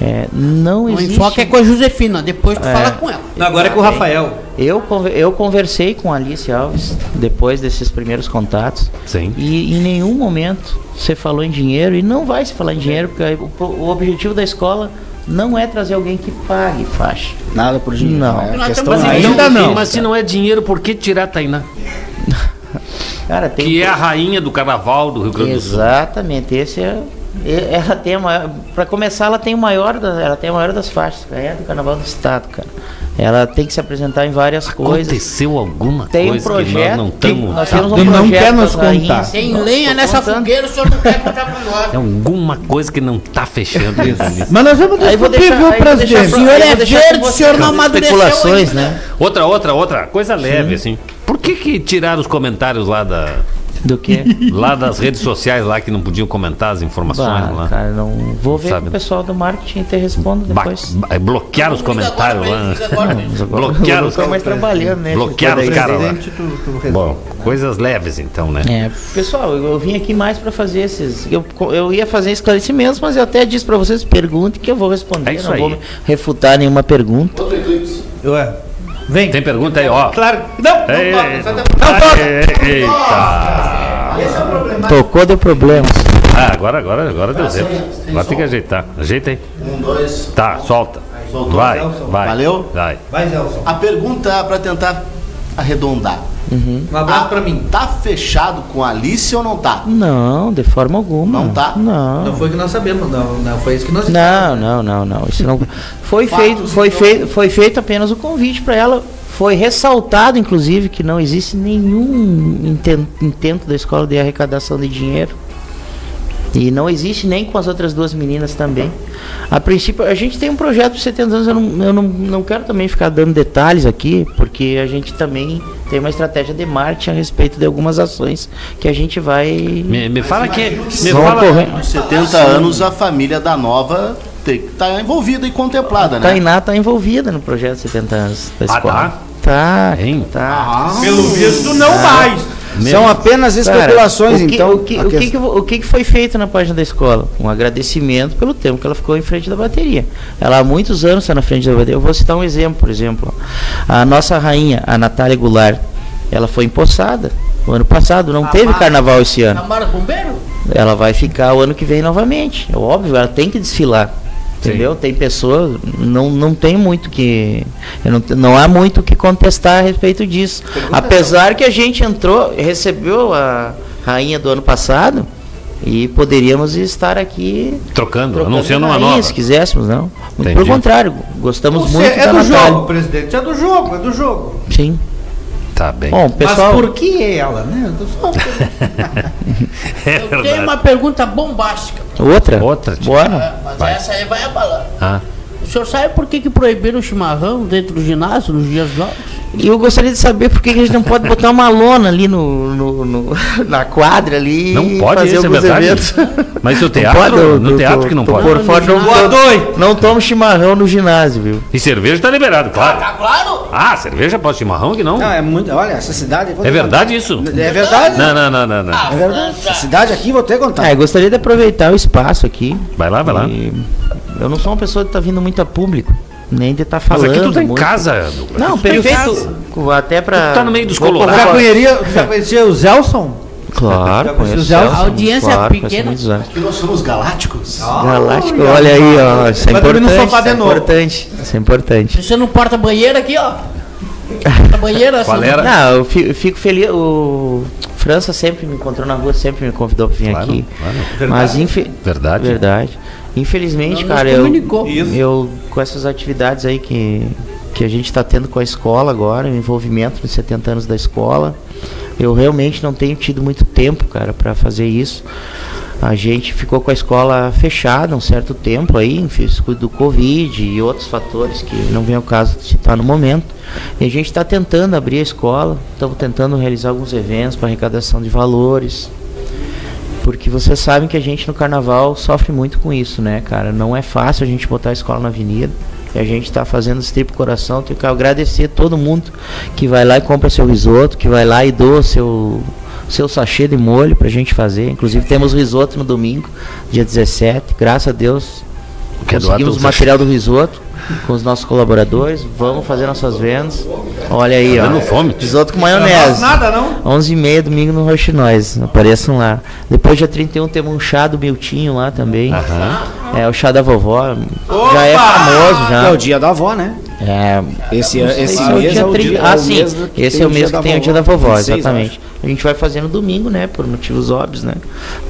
É, não O existe. enfoque é com a Josefina, depois tu É. fala com ela. Não, agora é com o Rafael. Eu, eu conversei com a Alice Alves depois desses primeiros contatos. Sim. E em nenhum momento você falou em dinheiro e não vai se falar em dinheiro, porque o, o objetivo da escola não é trazer alguém que pague faixa. Nada por dinheiro. Não. É Nós questão estamos aí. Ainda não. Mas se não é dinheiro, por que tirar a Tainá? *laughs* Cara, tem Que é a rainha do carnaval do Rio Grande do Sul. Exatamente, esse é. e- Ela tem a maior. Pra começar, ela tem o maior. da- ela tem a maior das faixas. É do carnaval do estado, cara. Ela tem que se apresentar em várias coisas. Aconteceu alguma Tem um coisa projeto. que nós não estamos... Nós temos um não projeto quer nos contar. Tem lenha nessa fogueira, o senhor não quer contar pra nós. É alguma coisa que não tá fechando isso. Mas nós vamos Aí discutir, deixar, viu, aí presidente? pra- senhor aí é verde, o senhor não as amadureceu ainda. né? Outra, outra, outra, coisa leve, assim. Por que que tiraram os comentários lá da... Do que? *laughs* Lá das redes sociais lá que não podiam comentar as informações Bah, lá? cara, não vou ver Sabe? o pessoal do marketing te respondo depois. ba- bloquearam os comentários lá. *laughs* Eu os mais trabalhando, né? Bloquearam os caras lá. Tu- tu. Bom, coisas leves então, né? É, pessoal, eu, eu vim aqui mais para fazer esses. Eu, eu ia fazer esclarecimentos, mas eu até disse para vocês: pergunte que eu vou responder. É isso não aí. vou refutar nenhuma pergunta. Ué, Vem. Tem pergunta aí, ó. Claro. Não, não Ei, toca. ei, não. toca. Ei, Eita! Esse é o problema. Tocou, deu problemas. Ah, agora, agora, agora deu tempo. Agora tem que ajeitar. Ajeita aí. Um, dois. Tá, solta. Soltou, Vai, Nelson? vai. Valeu? Vai. Vai, Zelson. A pergunta para tentar arredondar. Um abraço pra mim. Tá fechado com a Alice ou não tá? Não, de forma alguma. Não tá? Não. Não foi o que nós sabemos, não, não foi isso que nós Não, não, não, não. Isso não *laughs* foi Fatos, feito, foi então. feito, foi feito apenas o convite para ela. Foi ressaltado, inclusive, que não existe nenhum inten- intento da escola de arrecadação de dinheiro. E não existe nem com as outras duas meninas também. A princípio, a gente tem um projeto de 70 anos, eu não, eu não, não quero também ficar dando detalhes aqui, porque a gente também tem uma estratégia de marketing a respeito de algumas ações que a gente vai. Me, me fala que. Me fala, ocorrer. Aos 70 anos, a família da nova tem que estar envolvida e contemplada, né? Tainá está envolvida no projeto 70 anos da Ah, escola. Tá, Hein? tá. Pelo visto, não Ah. mais. São apenas Cara, especulações, o que, então. O que, a o, que, o que foi feito na página da escola? Um agradecimento pelo tempo que ela ficou em frente da bateria. Ela há muitos anos está na frente da bateria. Eu vou citar um exemplo, por exemplo. A nossa rainha, a Natália Goulart, ela foi empossada o ano passado, não teve carnaval esse ano. Namora bombeiro? Ela vai ficar o ano que vem novamente. É óbvio, ela tem que desfilar. Entendeu? Tem pessoas, não, não tem muito que. Não, não há muito o que contestar a respeito disso. Apesar que a gente entrou, recebeu a rainha do ano passado e poderíamos estar aqui Trocando, trocando anunciando uma nova. se quiséssemos, não. Muito Entendi. pelo contrário, gostamos Você muito é da do Natália. jogo, presidente. É do jogo, é do jogo. Sim. Tá bem. Bom, pessoal. Mas por que ela, né? Eu tô só- *laughs* *laughs* É Eu tenho uma pergunta bombástica. Outra? Outra? Bora. Mas Vai. essa aí vai abalar. Ah, senhor sabe por que, que proibiram o chimarrão dentro do ginásio nos dias dos jogos? E eu gostaria de saber por que que a gente não pode botar uma lona ali no, no- no- *laughs* na quadra ali Não pode, fazer isso é alguns verdade? eventos. Mas o Não teatro, pode, eu- no eu teatro tô- que não tô pode. Por fora, não, to- não tomo chimarrão no ginásio, viu? E cerveja tá liberado, claro. Tá claro? Ah, cerveja pode chimarrão que não? Não, é muito. Olha, essa cidade. É verdade isso? contar. É verdade. Não, não, não, não, não. Ah, É verdade. Essa cidade aqui, vou ter que contar. Ah, eu gostaria de aproveitar o espaço aqui. Vai lá, vai lá. E eu não sou uma pessoa que tá vindo muito a público, nem de estar Mas falando. aqui tu tá em muito. casa, Douglas. Não, tá perfeito. Até pra. Tu tá no meio dos colorados. Já conhecia, já conhecia o Zelson? Claro, Já conheço. o Zelson? A audiência é claro, pequena. Que nós somos galácticos. Galáctico, olha aí, ó. Isso é Vai dormir no importante. sofá Isso é importante. Isso é importante. Você não porta banheiro aqui, ó. Porta banheiro assim. Qual era? Não, eu fi- eu fico, feliz. O França sempre me encontrou na rua, sempre me convidou para vir Claro, aqui. claro. Mas infe... Verdade. verdade. Infelizmente, Não cara, eu, comunicou. eu com essas atividades aí que, que a gente está tendo com a escola agora, o envolvimento nos 70 anos da escola, eu realmente não tenho tido muito tempo, cara, para fazer isso. A gente ficou com a escola fechada um certo tempo aí, em virtude do Covid e outros fatores que não vem ao caso de citar no momento. E a gente está tentando abrir a escola, estamos tentando realizar alguns eventos para arrecadação de valores. Porque vocês sabem que a gente no carnaval sofre muito com isso, né, cara? Não é fácil a gente botar a escola na avenida. E a gente está fazendo esse de coração. Tenho que agradecer todo mundo que vai lá e compra seu risoto, que vai lá e doa seu, seu sachê de molho pra gente fazer. Inclusive temos risoto no domingo, dia 17. Graças a Deus Quer doar conseguimos o material do risoto com os nossos colaboradores. Vamos fazer nossas vendas. Olha aí, Tá ó. fome. Risoto com Não maionese. faço nada, não? 11h30 domingo no Roxinóis. Apareçam lá. Depois, dia 31, temos um chá do Miltinho lá também. É o chá da vovó. Já é famoso já. É o dia da avó, né? É, Esse, sei esse se é o mês dia é o 30 dia Ah, é sim. Esse é o mês que tem o dia da vovó, 26, eu exatamente. A gente vai fazer no domingo, né? Por motivos óbvios, né?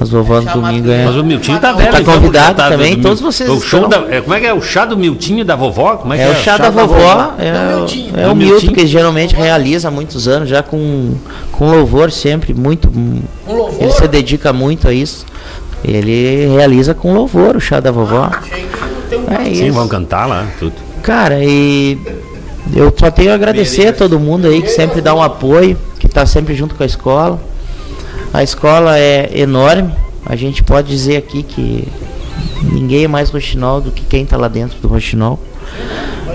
As vovós no domingo é. Mas o Miltinho tá velho. Tá então, convidado tá- também, do- todos vocês O show estão. da, é, como é que é? O chá do Miltinho e da vovó? Como é, que É é? o chá da vovó, é, É o é É Milton Miltinho. que geralmente realiza há muitos anos, já com, com louvor sempre, muito. Um louvor? Ele se dedica muito a isso. Ele realiza com louvor o chá da vovó. É Sim, isso. vão cantar lá, tudo. Cara, e eu só tenho a agradecer a todo mundo aí que sempre dá um apoio, que está sempre junto com a escola. A escola é enorme, a gente pode dizer aqui que ninguém é mais roxinol do que quem está lá dentro do roxinol.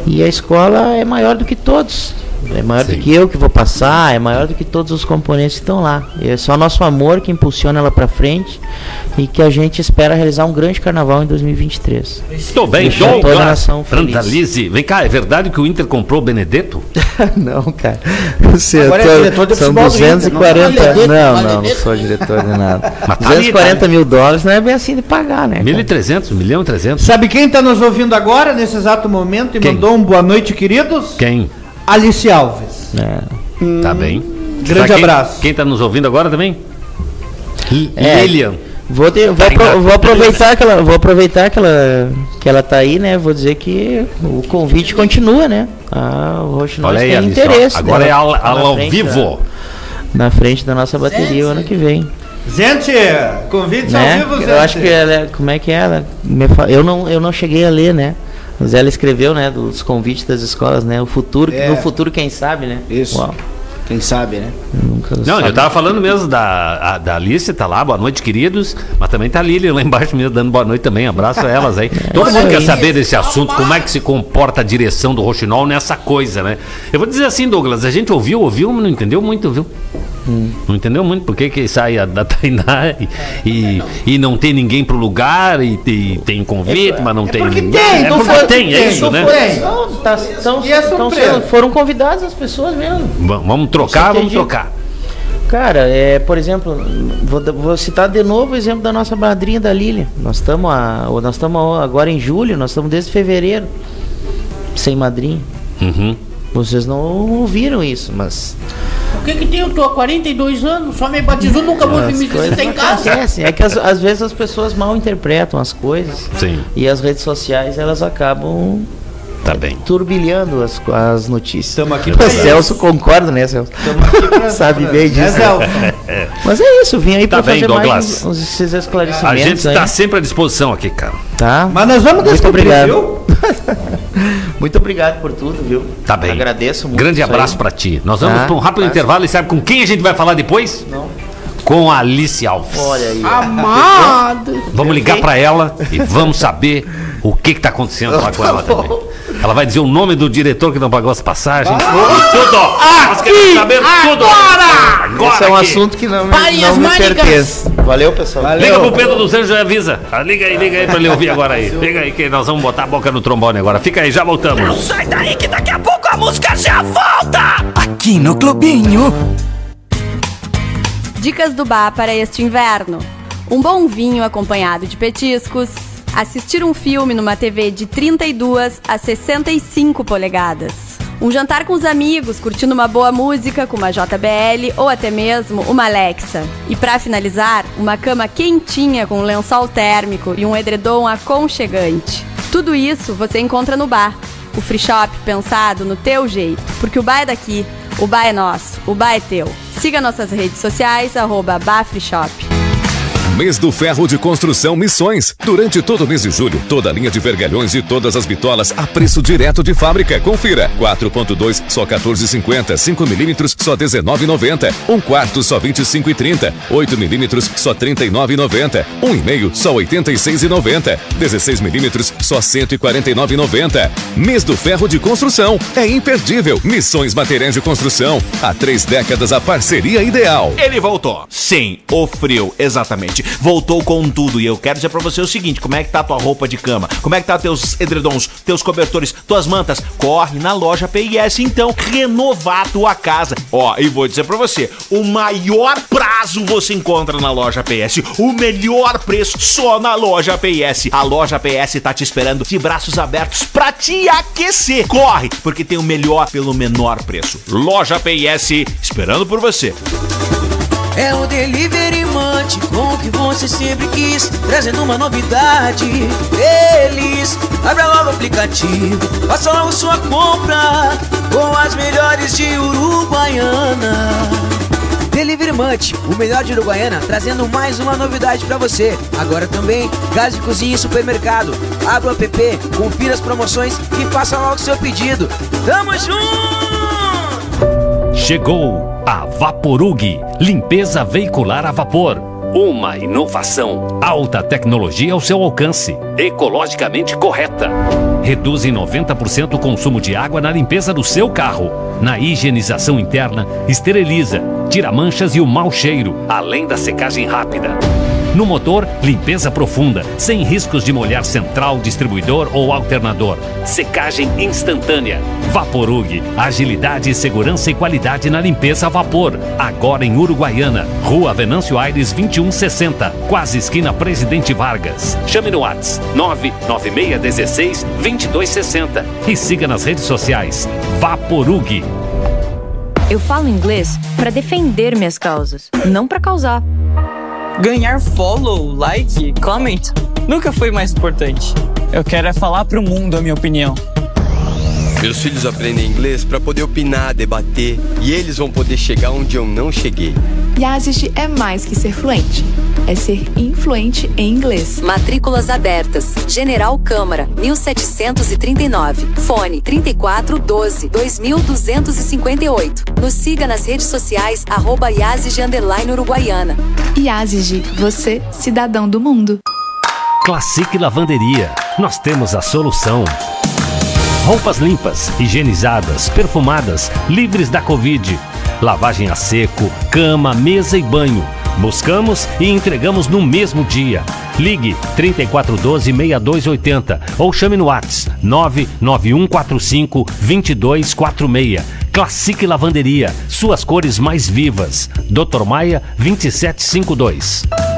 E a escola é maior do que todos. É maior Sim. do que eu que vou passar, é maior do que todos os componentes que estão lá. E é só nosso amor que impulsiona ela para frente e que a gente espera realizar um grande carnaval em 2023. Estou bem, Deixar toda a Douglas. nação feliz. Brandalize. Vem cá, é verdade que o Inter comprou o Benedetto? *laughs* não, cara. Você Agora é tô- diretor de são futebol do Inter, 240. não. Não, não, não, sou diretor de nada. *laughs* Mas tá ali, 240 tá mil dólares não é bem assim de pagar, né? cara? 1.300, 1 milhão e 300. Sabe quem está nos ouvindo agora, nesse exato momento, e Quem? mandou um boa noite, queridos? Quem? Alice Alves. É. Tá bem. Grande quem- abraço. Quem tá nos ouvindo agora também? É. Lilian. Vou, ter- vou, Tá apro- vou aproveitar que ela, vou aproveitar que ela, que ela tá aí, né? Vou dizer que o convite continua, né? Ah, o aí, tem Alice, ó. interesse. Agora né? é ao, na ao frente vivo. da- na frente da nossa bateria o ano que vem. Gente, convite né? ao vivo, gente. Eu acho que ela, como é que é? Ela me fa- eu não eu não cheguei a ler, né? Mas ela escreveu, né, dos convites das escolas, né? O futuro, É. no futuro quem sabe, né? Isso. Uau. Quem sabe, né? Nunca Não, sabe. eu tava falando mesmo da, a, da Alice, tá lá, boa noite, queridos. Mas também tá a Lili lá embaixo mesmo, dando boa noite também. Abraço a elas aí. *laughs* Todo Olha mundo quer aí. saber desse assunto, como é que se comporta a direção do Roxinol nessa coisa, né? Eu vou dizer assim, Douglas, a gente ouviu, ouviu, mas não entendeu muito, viu? Não entendeu muito por que que sai a da Tainá e, e, e não tem ninguém pro lugar e, e tem convite, mas não tem porque ninguém. tem, é não porque foi- tem, é tem, isso, não né? Não, tá, E sendo- foram convidadas as pessoas mesmo. Va- Vamos trocar, vamos entendi. trocar. Cara, é, por exemplo, vou, vou citar de novo o exemplo da nossa madrinha da Lília. Nós estamos nós estamos agora em julho, nós estamos desde fevereiro sem madrinha. Uhum. Vocês não ouviram isso, mas O que que tem? Eu tô há 42 anos, só me batizou, nunca vou as me visitar em casa. acontecem. É que as- às vezes as pessoas mal interpretam as coisas Sim, e as redes sociais elas acabam tá bem. turbilhando as, as notícias. Estamos aqui O pra Celso concorda, né, Celso? *laughs* Sabe bem disso. Né? *laughs* Mas é isso, vim aí Tá bem, fazer mais Douglas. uns, uns esses esclarecimentos A gente está sempre à disposição aqui, cara. tá? Mas nós vamos Muito descobrir, obrigado. viu? *laughs* Muito obrigado por tudo, viu? Tá bem. Agradeço muito. Grande abraço pra ti. Nós vamos Tá. pra um rápido Tá. intervalo e sabe com quem a gente vai falar depois? Não. Com a Alice Alves. Olha aí. Amado. Vamos ligar pra ela e vamos saber o que que tá acontecendo lá com ela também. Ela vai dizer o nome do diretor que não pagou as passagens e tudo. Nós queremos saber tudo. Agora Esse é um aqui. assunto que não, Pai, não me pertence. Valeu, pessoal. Liga pro Pedro dos Anjos e avisa. Ah, liga aí, liga aí pra ele ouvir agora aí. Liga aí que nós vamos botar a boca no trombone agora. Fica aí, já voltamos. Sai daí que daqui a pouco a música já volta! Aqui no Clubinho. Dicas do bar para este inverno. Um bom vinho acompanhado de petiscos. Assistir um filme numa TV de 32 a 65 polegadas. Um jantar com os amigos, curtindo uma boa música com uma JBL ou até mesmo uma Alexa. E para finalizar, uma cama quentinha com um lençol térmico e um edredom aconchegante. Tudo isso você encontra no bar. O free shop pensado no teu jeito, porque o bar é daqui, o bar é nosso, o bar é teu. Siga nossas redes sociais, arroba Bar Free Shop. Mês do Ferro de Construção Missões. Durante todo o mês de julho, toda a linha de vergalhões e todas as bitolas a preço direto de fábrica. Confira. 4.2 só 14,50. 5 milímetros só 19,90. 1 quarto só 25,30. 8 milímetros só 39,90. 1,5 só 86,90. 16 milímetros só 149,90. Mês do Ferro de Construção. É imperdível. Missões Materiais de Construção. Há três décadas a parceria ideal. Ele voltou. Sim, o frio, exatamente. Voltou com tudo. E eu quero dizer pra você o seguinte: como é que tá tua roupa de cama? Como é que tá teus edredons, teus cobertores, tuas mantas? Corre na loja PIS então, renovar a tua casa. Ó, e vou dizer pra você: o maior prazo você encontra na loja PS. O melhor preço só na loja PS. A loja PS tá te esperando de braços abertos pra te aquecer. Corre, porque tem o melhor pelo menor preço. Loja PS, esperando por você. É o Delivery Munch, com o que você sempre quis, trazendo uma novidade. Eles, abra logo o aplicativo, faça logo sua compra, com as melhores de Uruguaiana. Delivery Munch, o melhor de Uruguaiana, trazendo mais uma novidade pra você. Agora também, gás de cozinha e supermercado. Abra o app, confira as promoções e faça logo seu pedido. Tamo junto! Chegou a Vaporug, limpeza veicular a vapor. Uma inovação, alta tecnologia ao seu alcance, ecologicamente correta. Reduz em 90% o consumo de água na limpeza do seu carro. Na higienização interna, esteriliza, tira manchas e o mau cheiro, além da secagem rápida. No motor, limpeza profunda, sem riscos de molhar central, distribuidor ou alternador. Secagem instantânea. Vaporug, agilidade, segurança e qualidade na limpeza a vapor. Agora em Uruguaiana, Rua Venâncio Aires 2160, quase esquina Presidente Vargas. Chame no Whats 99616 2260 e siga nas redes sociais. Vaporug. Eu falo inglês para defender minhas causas, não para causar. Ganhar follow, like, comment nunca foi mais importante. Eu quero é falar pro mundo a minha opinião. Meus filhos aprendem inglês para poder opinar, debater e eles vão poder chegar onde eu não cheguei. Yazid é mais que ser fluente, é ser influente em inglês. Matrículas abertas. General Câmara, 1739. Fone 3412 2258. Nos siga nas redes sociais, arroba Yazid underline Uruguaiana. Yazid, você, cidadão do mundo. Classic Lavanderia. Nós temos a solução. Roupas limpas, higienizadas, perfumadas, livres da Covid. Lavagem a seco, cama, mesa e banho. Buscamos e entregamos no mesmo dia. Ligue 3412-6280 ou chame no WhatsApp 99145-2246. Classic Lavanderia, suas cores mais vivas. Dr. Maia 2752.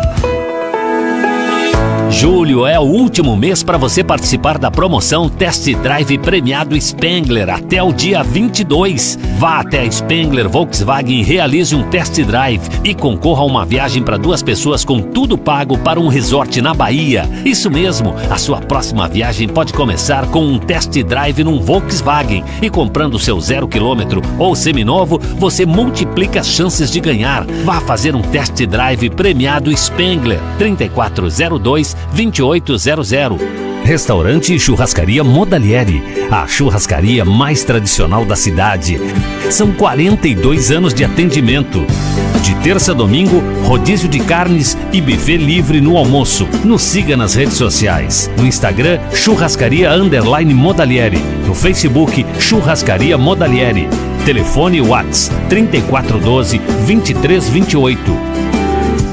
Julho é o último mês para você participar da promoção Test Drive Premiado Spengler até o dia 22. Vá até a Spengler Volkswagen e realize um test drive e concorra a uma viagem para duas pessoas com tudo pago para um resort na Bahia. Isso mesmo, a sua próxima viagem pode começar com um test drive num Volkswagen e comprando seu zero quilômetro ou seminovo, você multiplica as chances de ganhar. Vá fazer um test drive premiado Spengler 3402 2800. Restaurante e Churrascaria Modalieri, a churrascaria mais tradicional da cidade. São 42 anos de atendimento. De terça a domingo, rodízio de carnes e buffet livre no almoço. Nos siga nas redes sociais. No Instagram, Churrascaria Underline Modalieri. No Facebook, Churrascaria Modalieri. Telefone Whats 3412 2328.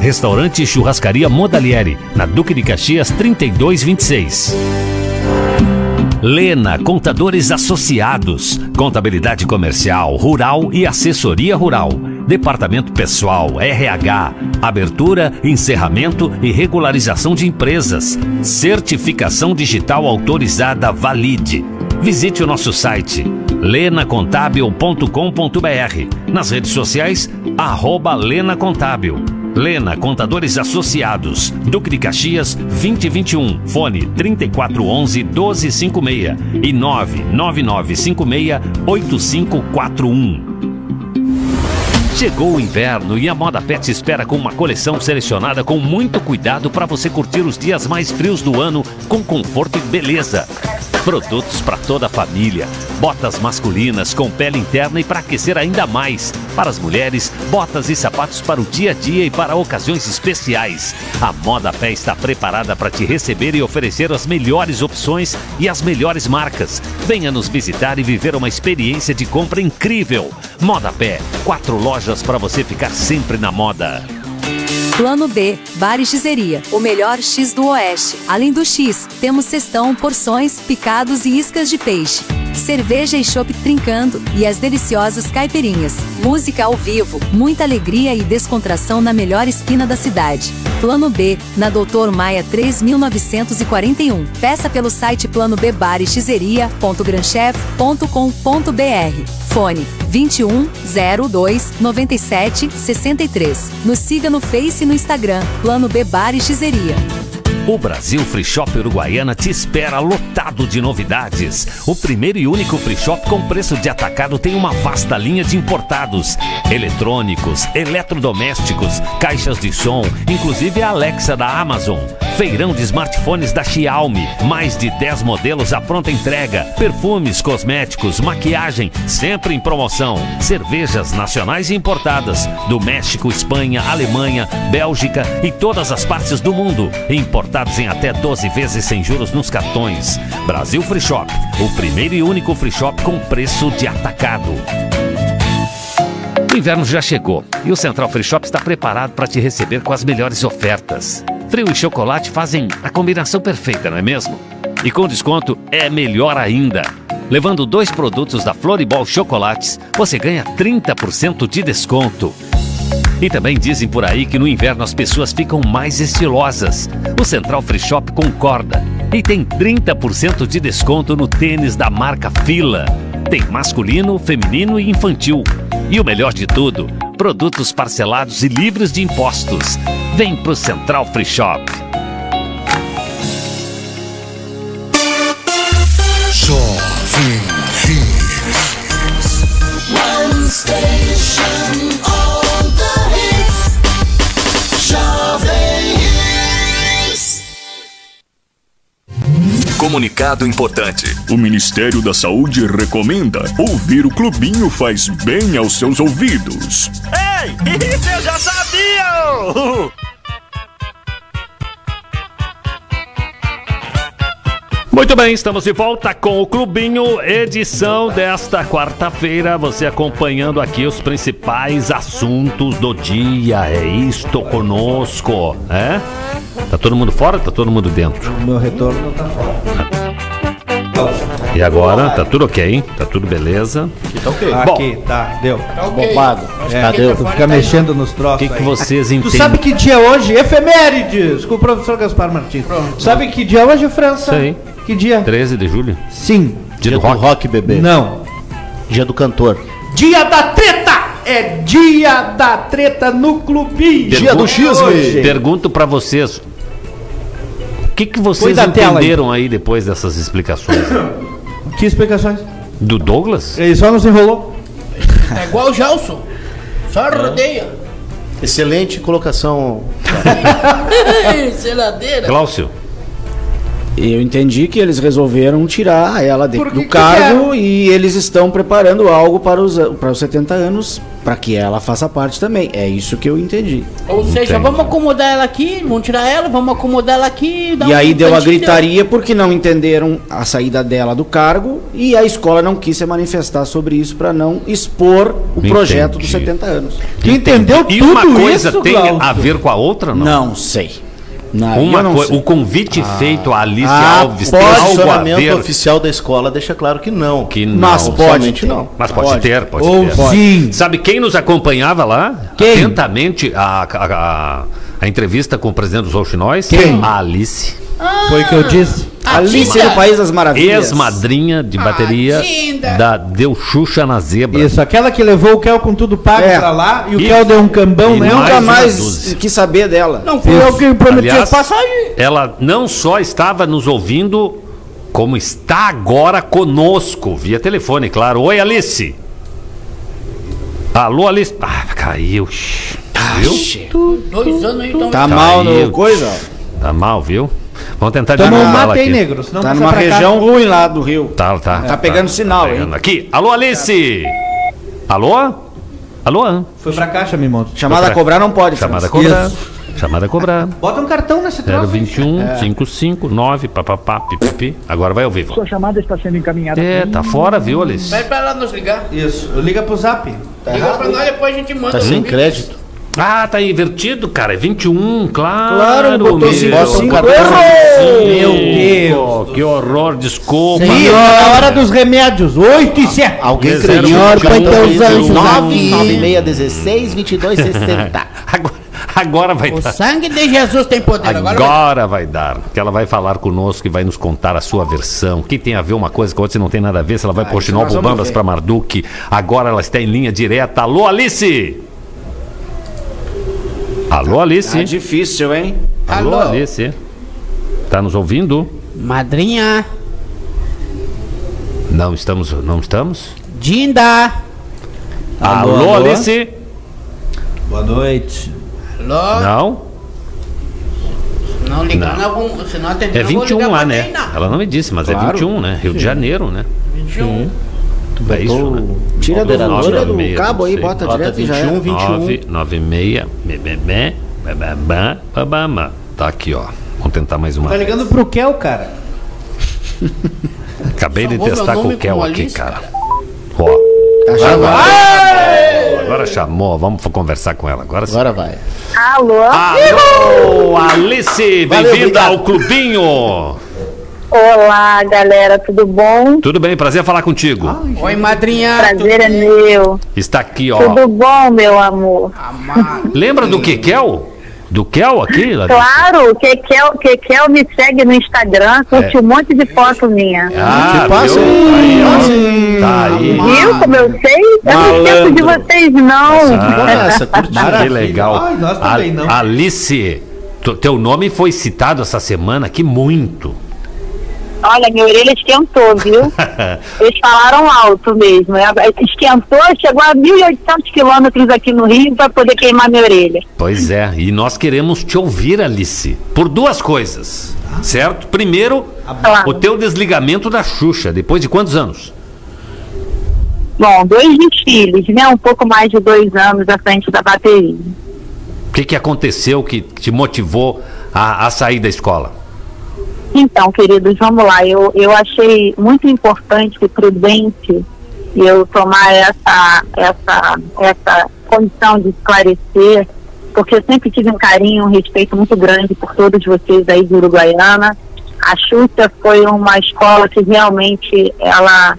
Restaurante e Churrascaria Modalieri, na Duque de Caxias 3226. Lena Contadores Associados, Contabilidade Comercial, Rural e Assessoria Rural. Departamento Pessoal, RH, Abertura, Encerramento e Regularização de Empresas. Certificação Digital Autorizada Valide. Visite o nosso site lenacontábil.com.br. Nas redes sociais, arroba Lena Contábil. Lena Contadores Associados, Duque de Caxias 2021, fone 3411 1256 e 99956 8541. Chegou o inverno e a Moda Pet espera com uma coleção selecionada com muito cuidado para você curtir os dias mais frios do ano com conforto e beleza. Produtos para toda a família. Botas masculinas com pele interna e para aquecer ainda mais. Para as mulheres, botas e sapatos para o dia a dia e para ocasiões especiais. A Moda Pé está preparada para te receber e oferecer as melhores opções e as melhores marcas. Venha nos visitar e viver uma experiência de compra incrível. Moda Pé, quatro lojas para você ficar sempre na moda. Plano B, Bar e Xeria, o melhor X do Oeste. Além do X, temos cestão, porções, picados e iscas de peixe. Cerveja e chopp trincando e as deliciosas caipirinhas. Música ao vivo, muita alegria e descontração na melhor esquina da cidade. Plano B, na Doutor Maia 3941. Peça pelo site plano bbarexeria.granchef.com.br. Fone 21 02 97 63. Nos siga no Face e no Instagram, Plano B Bar e. O Brasil Free Shop Uruguaiana te espera lotado de novidades. O primeiro e único free shop com preço de atacado tem uma vasta linha de importados, eletrônicos, eletrodomésticos, caixas de som, inclusive a Alexa da Amazon. Feirão de smartphones da Xiaomi, mais de 10 modelos à pronta entrega, perfumes, cosméticos, maquiagem, sempre em promoção. Cervejas nacionais e importadas do México, Espanha, Alemanha, Bélgica e todas as partes do mundo. Importados em até 12 vezes sem juros nos cartões. Brasil Free Shop, o primeiro e único free shop com preço de atacado. O inverno já chegou e o Central Free Shop está preparado para te receber com as melhores ofertas. Frio e chocolate fazem a combinação perfeita, não é mesmo? E com desconto é melhor ainda. Levando dois produtos da Floribol Chocolates, você ganha 30% de desconto. E também dizem por aí que no inverno as pessoas ficam mais estilosas. O Central Free Shop concorda e tem 30% de desconto no tênis da marca Fila. Tem masculino, feminino e infantil. E o melhor de tudo, produtos parcelados e livres de impostos. Vem pro Central Free Shop. Jovem station Comunicado importante. O Ministério da Saúde recomenda ouvir o Clubinho faz bem aos seus ouvidos. Ei, *laughs* isso eu já sabia! *laughs* Muito bem, estamos de volta com o Clubinho, edição desta quarta-feira. Você acompanhando aqui os principais assuntos do dia. É isto conosco, é? Tá todo mundo fora? Tá todo mundo dentro? O meu retorno não tá fora. E agora? Tá tudo ok? Tá tudo beleza? Aqui tá ok. Aqui, tá, deu. Tá bombado. É, Tá, deu. Tu fica mexendo nos troços. O que, que vocês Tu entendem? sabe que dia é hoje? Efemérides! Com o professor Gaspar Martins. Sabe que dia é hoje, França? Sei. Que dia? 13 de julho? Sim. Dia, Dia do do rock? rock, bebê. Não. Dia do cantor. Dia da treta! É dia da treta no clubinho. Dia do xisme. Hoje. Pergunto pra vocês. O que, que vocês aí. entenderam aí depois dessas explicações? *coughs* Que explicações? Do Douglas? Ele só nos enrolou. É igual o Gelson. Só rodeia. Excelente colocação. *laughs* Seladeira. Cláudio? Eu entendi que eles resolveram tirar ela de- do cargo e eles estão preparando algo para os, para os 70 anos para que ela faça parte também. É isso que eu entendi. Ou seja, vamos acomodar ela aqui, vamos tirar ela, vamos acomodar ela aqui. dar E um aí deu a gritaria porque não entenderam a saída dela do cargo e a escola não quis se manifestar sobre isso para não expor o Entendi. projeto dos 70 anos. Tu entendeu E tudo uma coisa isso, tem Glaucio? a ver com a outra, não? Não sei. Não, Uma o convite feito a Alice Ah, Alves tem o algo a ver oficial da escola deixa claro que não. que não. Mas pode ter. não. Mas pode, Pode. ter, pode Ou ter. sim. Sabe quem nos acompanhava lá? Quem? Atentamente a, a, a- a entrevista com o presidente dos Rouxinóis? Quem? A Alice. Foi o que eu disse. Alice no País das Maravilhas. Ex-madrinha de bateria linda. da Deu Xuxa na Zebra. Isso, aquela que levou o Kel com tudo pago É. pra lá e o Kel deu um cambão, né? mais Nunca mais quis saber dela. Não fui eu que prometi Aliás, passagens. ela não só estava nos ouvindo, como está agora conosco, via telefone, claro. Oi, Alice. Alô, Alice. Ah, caiu. Viu? Dois anos aí, então. Tá mal no Caiu. coisa? Tá mal, viu? Vamos tentar Toma um desligar ela mate aí, aqui. negro. Senão Tá numa pra cá. região ruim lá do Rio. Tá, tá. Tá pegando sinal, hein? pegando Aqui. Alô, Alice. Alô? Alô? Foi pra caixa, me monta. Chamada pra- cobrar não pode. Chamada a França. cobrar. Chamada a cobrar. Bota um cartão nesse troço. 021 É. 559 papapá pipipi. Agora vai ao vivo. Sua chamada está sendo encaminhada. É, tá fora, viu, Alice? Pede pra ela nos ligar. Isso, liga pro zap. Liga pra nós, depois a gente manda. Tá sem link. crédito. Ah, tá invertido, cara. É 21, claro. Claro, botou meu. cinco, cinco. Cartão Errou! Meu Deus. Que horror, desculpa. Ih, tá na hora dos remédios. 8 e 7. Alguém Zero acredita? Senhor, teus anjos aqui. 99616 2260. Agora, agora vai O dar. sangue de Jesus tem poder. Agora, vai- Agora vai dar, porque ela vai falar conosco e vai nos contar a sua versão. Que tem a ver uma coisa com a outra, se não tem nada a ver, se ela vai Ah, por ver. para Marduk. Agora ela está em linha direta. Alô, Alice! Alô, Alice? Tá difícil, hein? Alô, Alô? Alice? Tá nos ouvindo? Madrinha. Não estamos, não estamos? Dinda. Alô, alô? Alice? Boa noite. Alô? Não? Não ligar, Não. não. vamos- se não atender, É eu vou 21 ligar lá, né? Ela não me disse, mas é Claro. 21, né? Rio de Janeiro, né? 21. É isso, né? Tira do, Operador, tira do meia, cabo não aí, bota, Bota direto e já 21, é. 21. 9, 9, meia, bebê, bababá, babamá. Tá aqui, ó. Vamos tentar mais uma Tá vez. ligando pro Kel, cara. Acabei de testar com o Kel aqui, Alice, cara. Ó. Tá Agora, chamando. agora chamou, vamos conversar com ela. Agora sim. Agora vai. Alô? Alô, Alice, bem-vinda ao Clubinho. Olá, galera, tudo bom? Tudo bem, prazer falar contigo. Oi, madrinha. Prazer é meu. Está aqui, ó. Tudo bom, meu amor? Lembra do Kekel? Do Kel aqui? Larissa? Claro, Kekel, Kekel me segue no Instagram, curte um monte de foto minha. Ah, Que passa viu? aí, ó. Tá aí. Viu como eu sei? Eu não esqueço de vocês, não. Ah, Essa, curtiu. que legal. Ai, nós também não. Alice, teu nome foi citado essa semana aqui muito. Olha, minha orelha esquentou, viu? *laughs* Eles falaram alto mesmo. É, Esquentou, chegou a 1.800 quilômetros aqui no Rio para poder queimar minha orelha. Pois é, e nós queremos te ouvir, Alice, por duas coisas, certo? Primeiro, O teu desligamento da Xuxa, depois de quantos anos? Bom, dois desfiles, né? Um pouco mais de dois anos à frente da bateria. O que, que aconteceu que te motivou a, a sair da escola? Então, queridos, vamos lá. Eu, eu achei muito importante e prudente eu tomar essa, essa, essa condição de esclarecer, porque eu sempre tive um carinho, um respeito muito grande por todos vocês aí de Uruguaiana. A Xuxa foi uma escola que realmente ela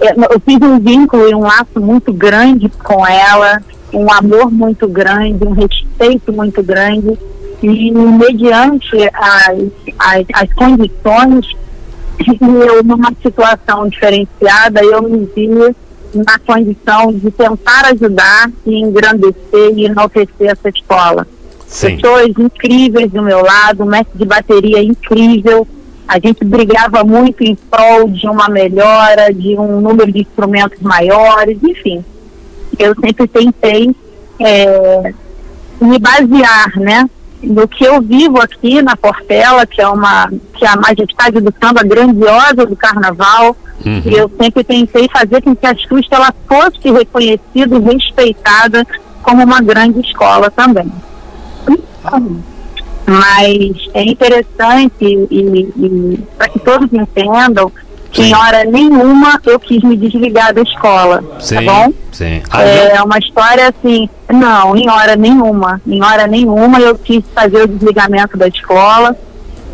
eu fiz um vínculo e um laço muito grande com ela, um amor muito grande, um respeito muito grande e mediante as, as, as condições eu numa situação diferenciada eu me vi na condição de tentar ajudar e engrandecer e enaltecer essa escola. Sim. Pessoas incríveis do meu lado, um mestre de bateria incrível, a gente brigava muito em prol de uma melhora, de um número de instrumentos maiores, enfim. Eu sempre tentei é, me basear, né, no que eu vivo aqui na Portela, que é uma que é a majestade do samba grandiosa do Carnaval. Uhum. E eu sempre tentei fazer com que a Xuxa ela fosse reconhecida e respeitada como uma grande escola também. Mas é interessante e, e para que todos entendam que em hora nenhuma eu quis me desligar da escola, Sim, tá bom? sim. Ah, É uma história assim, não, em hora nenhuma, em hora nenhuma eu quis fazer o desligamento da escola,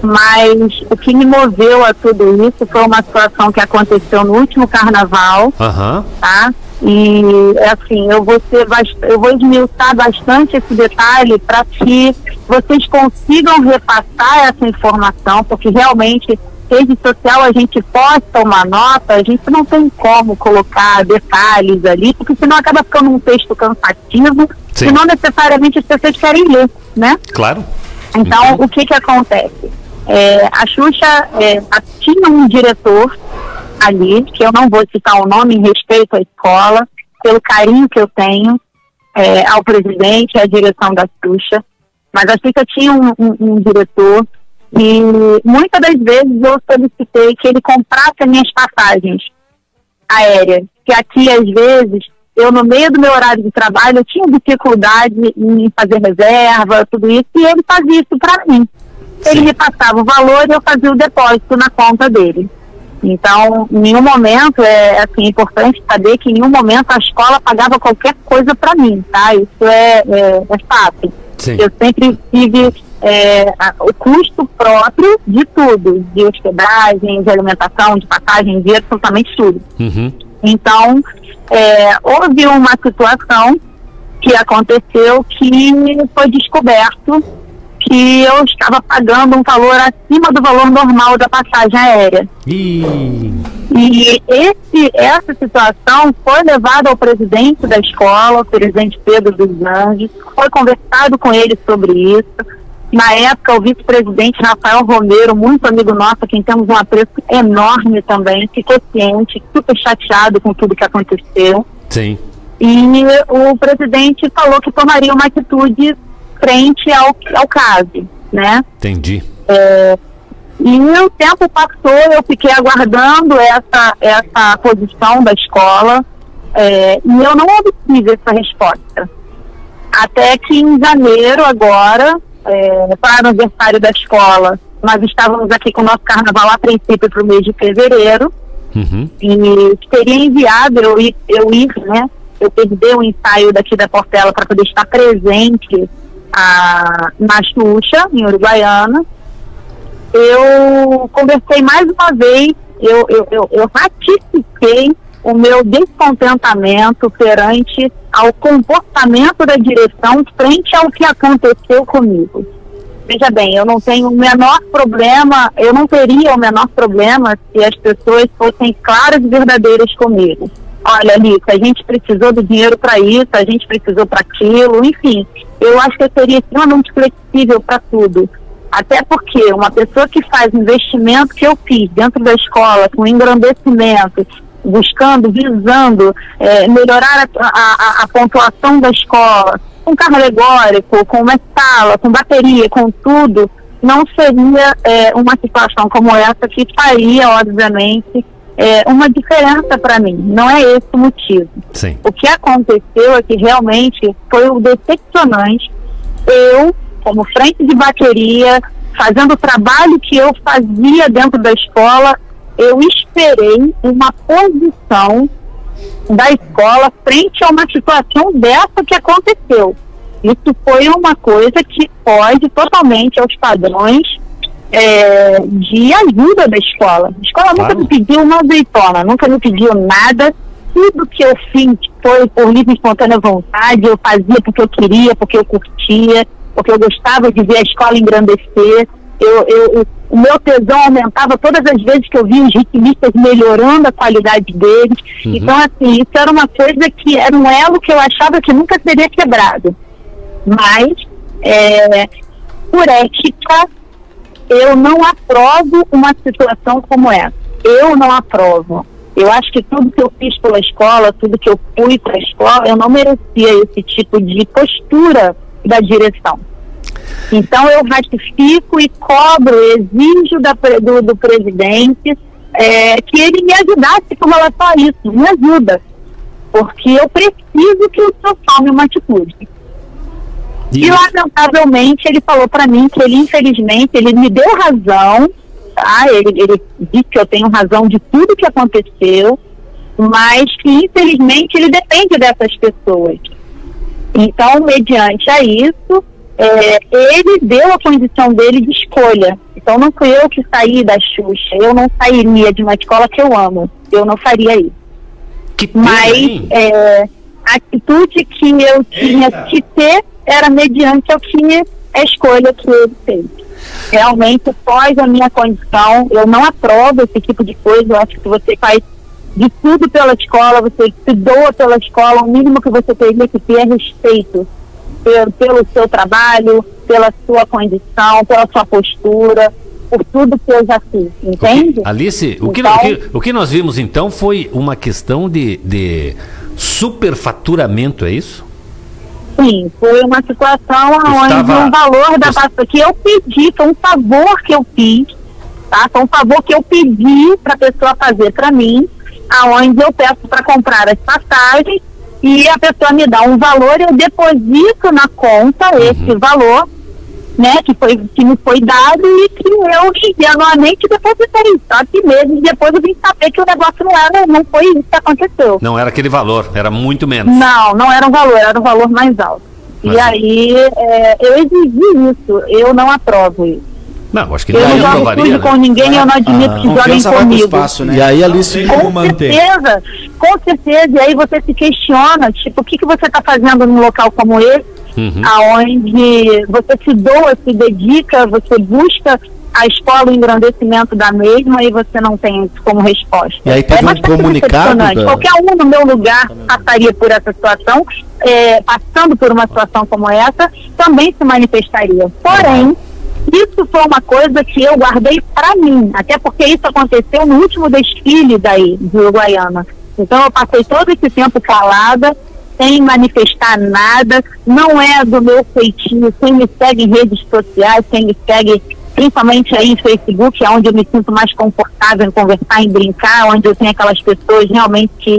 mas o que me moveu a tudo isso foi uma situação que aconteceu no último carnaval, Aham. tá? E assim, eu vou ser eu vou esmiuçar bastante esse detalhe para que vocês consigam repassar essa informação, porque realmente rede social a gente posta uma nota, a gente não tem como colocar detalhes ali, porque senão acaba ficando um texto cansativo, Sim. e não necessariamente as pessoas querem ler, né? Claro. Então, o que que acontece? É, a Xuxa é, tinha um diretor ali, que eu não vou citar o nome em respeito à escola, pelo carinho que eu tenho é, ao presidente e à direção da Xuxa, mas a Xuxa tinha um, um- um diretor e muitas das vezes eu solicitei que ele comprasse as minhas passagens aéreas, que aqui às vezes eu no meio do meu horário de trabalho eu tinha dificuldade em fazer reserva, tudo isso, e ele fazia isso para mim. Ele me passava o valor e eu fazia o depósito na conta dele. Então, em nenhum momento é assim, importante saber que em nenhum momento a escola pagava qualquer coisa para mim, tá? Isso é, é, é fato. Sim. Eu sempre tive é, a- o custo próprio de tudo, de hospedagem, de alimentação, de passagem, de absolutamente tudo. Uhum. Então, é, houve uma situação que aconteceu que foi descoberto que eu estava pagando um valor acima do valor normal da passagem aérea. Ih. E esse, essa situação foi levada ao presidente da escola, o presidente Pedro dos Anjos, foi conversado com ele sobre isso. Na época, o vice-presidente Rafael Romero, muito amigo nosso, quem temos um apreço enorme também, ficou ciente, super chateado com tudo que aconteceu. Sim. E o presidente falou que tomaria uma atitude frente ao, ao caso, né? Entendi. É, e o tempo passou, eu fiquei aguardando essa, essa posição da escola é, e eu não obtive essa resposta. Até que em janeiro, agora, é, para o aniversário da escola, nós estávamos aqui com o nosso carnaval a princípio para o mês de fevereiro Uhum. e teria enviado eu ir, eu ir né? Eu perdi o ensaio daqui da Portela para poder estar presente a, na Xuxa, em Uruguaiana. Eu conversei mais uma vez, eu, eu, eu, eu ratifiquei o meu descontentamento perante ao comportamento da direção frente ao que aconteceu comigo. Veja bem, eu não tenho o menor problema, eu não teria o menor problema se as pessoas fossem claras e verdadeiras comigo. Olha, Alice, a gente precisou do dinheiro para isso, a gente precisou para aquilo, enfim. Eu acho que eu seria extremamente flexível para tudo. Até porque uma pessoa que faz investimento que eu fiz dentro da escola, com engrandecimento, buscando, visando eh, melhorar a, a- a pontuação da escola, com carro alegórico, com uma com bateria, com tudo, não seria é, uma situação como essa que faria, obviamente, é, uma diferença para mim. Não é esse o motivo. Sim. O que aconteceu é que realmente foi o decepcionante. Eu, como frente de bateria, fazendo o trabalho que eu fazia dentro da escola, eu esperei uma posição da escola frente a uma situação dessa que aconteceu. Isso foi uma coisa que pode totalmente aos padrões é, de ajuda da escola. A escola nunca Claro. me pediu uma azeitona, nunca me pediu nada. Tudo que eu fiz foi por livre e espontânea vontade, eu fazia porque eu queria, porque eu curtia, porque eu gostava de ver a escola engrandecer. Eu, eu- eu- o meu tesão aumentava todas as vezes que eu via os ritmistas melhorando a qualidade deles. Uhum. Então, assim, isso era uma coisa que era um elo que eu achava que nunca seria quebrado. Mas, é, por ética, eu não aprovo uma situação como essa. Eu não aprovo. Eu acho que tudo que eu fiz pela escola, tudo que eu fui para a escola, eu não merecia esse tipo de postura da direção. Então eu ratifico e cobro, exijo da do, do presidente é, que ele me ajudasse com relação a isso, me ajuda. Porque eu preciso que o senhor tome uma atitude. E lamentavelmente ele falou para mim que ele infelizmente ele me deu razão, tá? Ele, ele disse que eu tenho razão de tudo que aconteceu, mas que infelizmente ele depende dessas pessoas. Então, mediante a isso, é, ele deu a condição dele de escolha. Então, não fui eu que saí da Xuxa. Eu não sairia de uma escola que eu amo. Eu não faria isso. Mas é, a atitude que eu tinha que ter era mediante ao que a escolha que ele fez. Realmente, após a minha condição, eu não aprovo esse tipo de coisa. Eu acho que você faz de tudo pela escola, você se doa pela escola, o mínimo que você teria que ter é respeito pelo, pelo seu trabalho, pela sua condição, pela sua postura, por tudo que eu já fiz, entende? Alice, o que, Então- o, que, o que nós vimos então foi uma questão de, de superfaturamento, é isso? Sim, foi uma situação onde Estava- o valor da pasta que eu pedi, foi um favor que eu fiz, tá? Foi um favor que eu pedi para a pessoa fazer para mim, aonde eu peço para comprar as passagens e a pessoa me dá um valor, eu deposito na conta esse valor, né, que foi que me foi dado e que eu ingenuamente depositei. Só que meses depois eu vim saber que o negócio não era, não foi isso que aconteceu. Não era aquele valor, era muito menos. Não, não era um valor, era um valor mais alto. Mas- E aí, é, eu exigi isso, eu não aprovo isso. Não, acho que Eu não jogo sujo né? com ninguém, eu não admito que joguem comigo. né? E aí, Alice, Com certeza, com certeza. E aí você se questiona, tipo, o que, que você está fazendo num local como esse, Uhum. aonde você se doa, se dedica, você busca a escola, o engrandecimento da mesma e você não tem isso como resposta. E aí teve é um comunicado da- Qualquer um no meu lugar passaria por essa situação, é, passando por uma situação como essa, também se manifestaria. Porém, isso foi uma coisa que eu guardei para mim, até porque isso aconteceu no último desfile daí, de Uruguaiana. Então eu passei todo esse tempo calada, sem manifestar nada, não é do meu feitio, quem me segue em redes sociais, quem me segue principalmente aí em Facebook, é onde eu me sinto mais confortável em conversar, em brincar, onde eu tenho aquelas pessoas realmente que,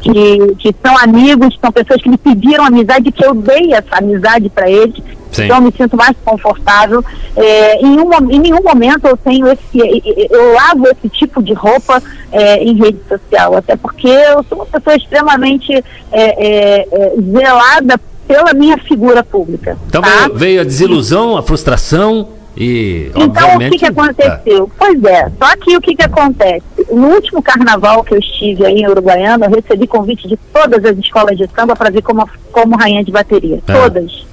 que, que são amigos, são pessoas que me pediram amizade, que eu dei essa amizade para eles. Sim. Então eu me sinto mais confortável. É, em, um, em nenhum momento eu tenho esse, eu lavo esse tipo de roupa é, em rede social, até porque eu sou uma pessoa extremamente é, é, é, zelada pela minha figura pública. Então tá? veio a desilusão, a frustração e, Então, o que, que aconteceu? Pois é, só que o que, que acontece? No último carnaval que eu estive aí em Uruguaiana, eu recebi convite de todas as escolas de samba para vir como, como rainha de bateria. É. Todas.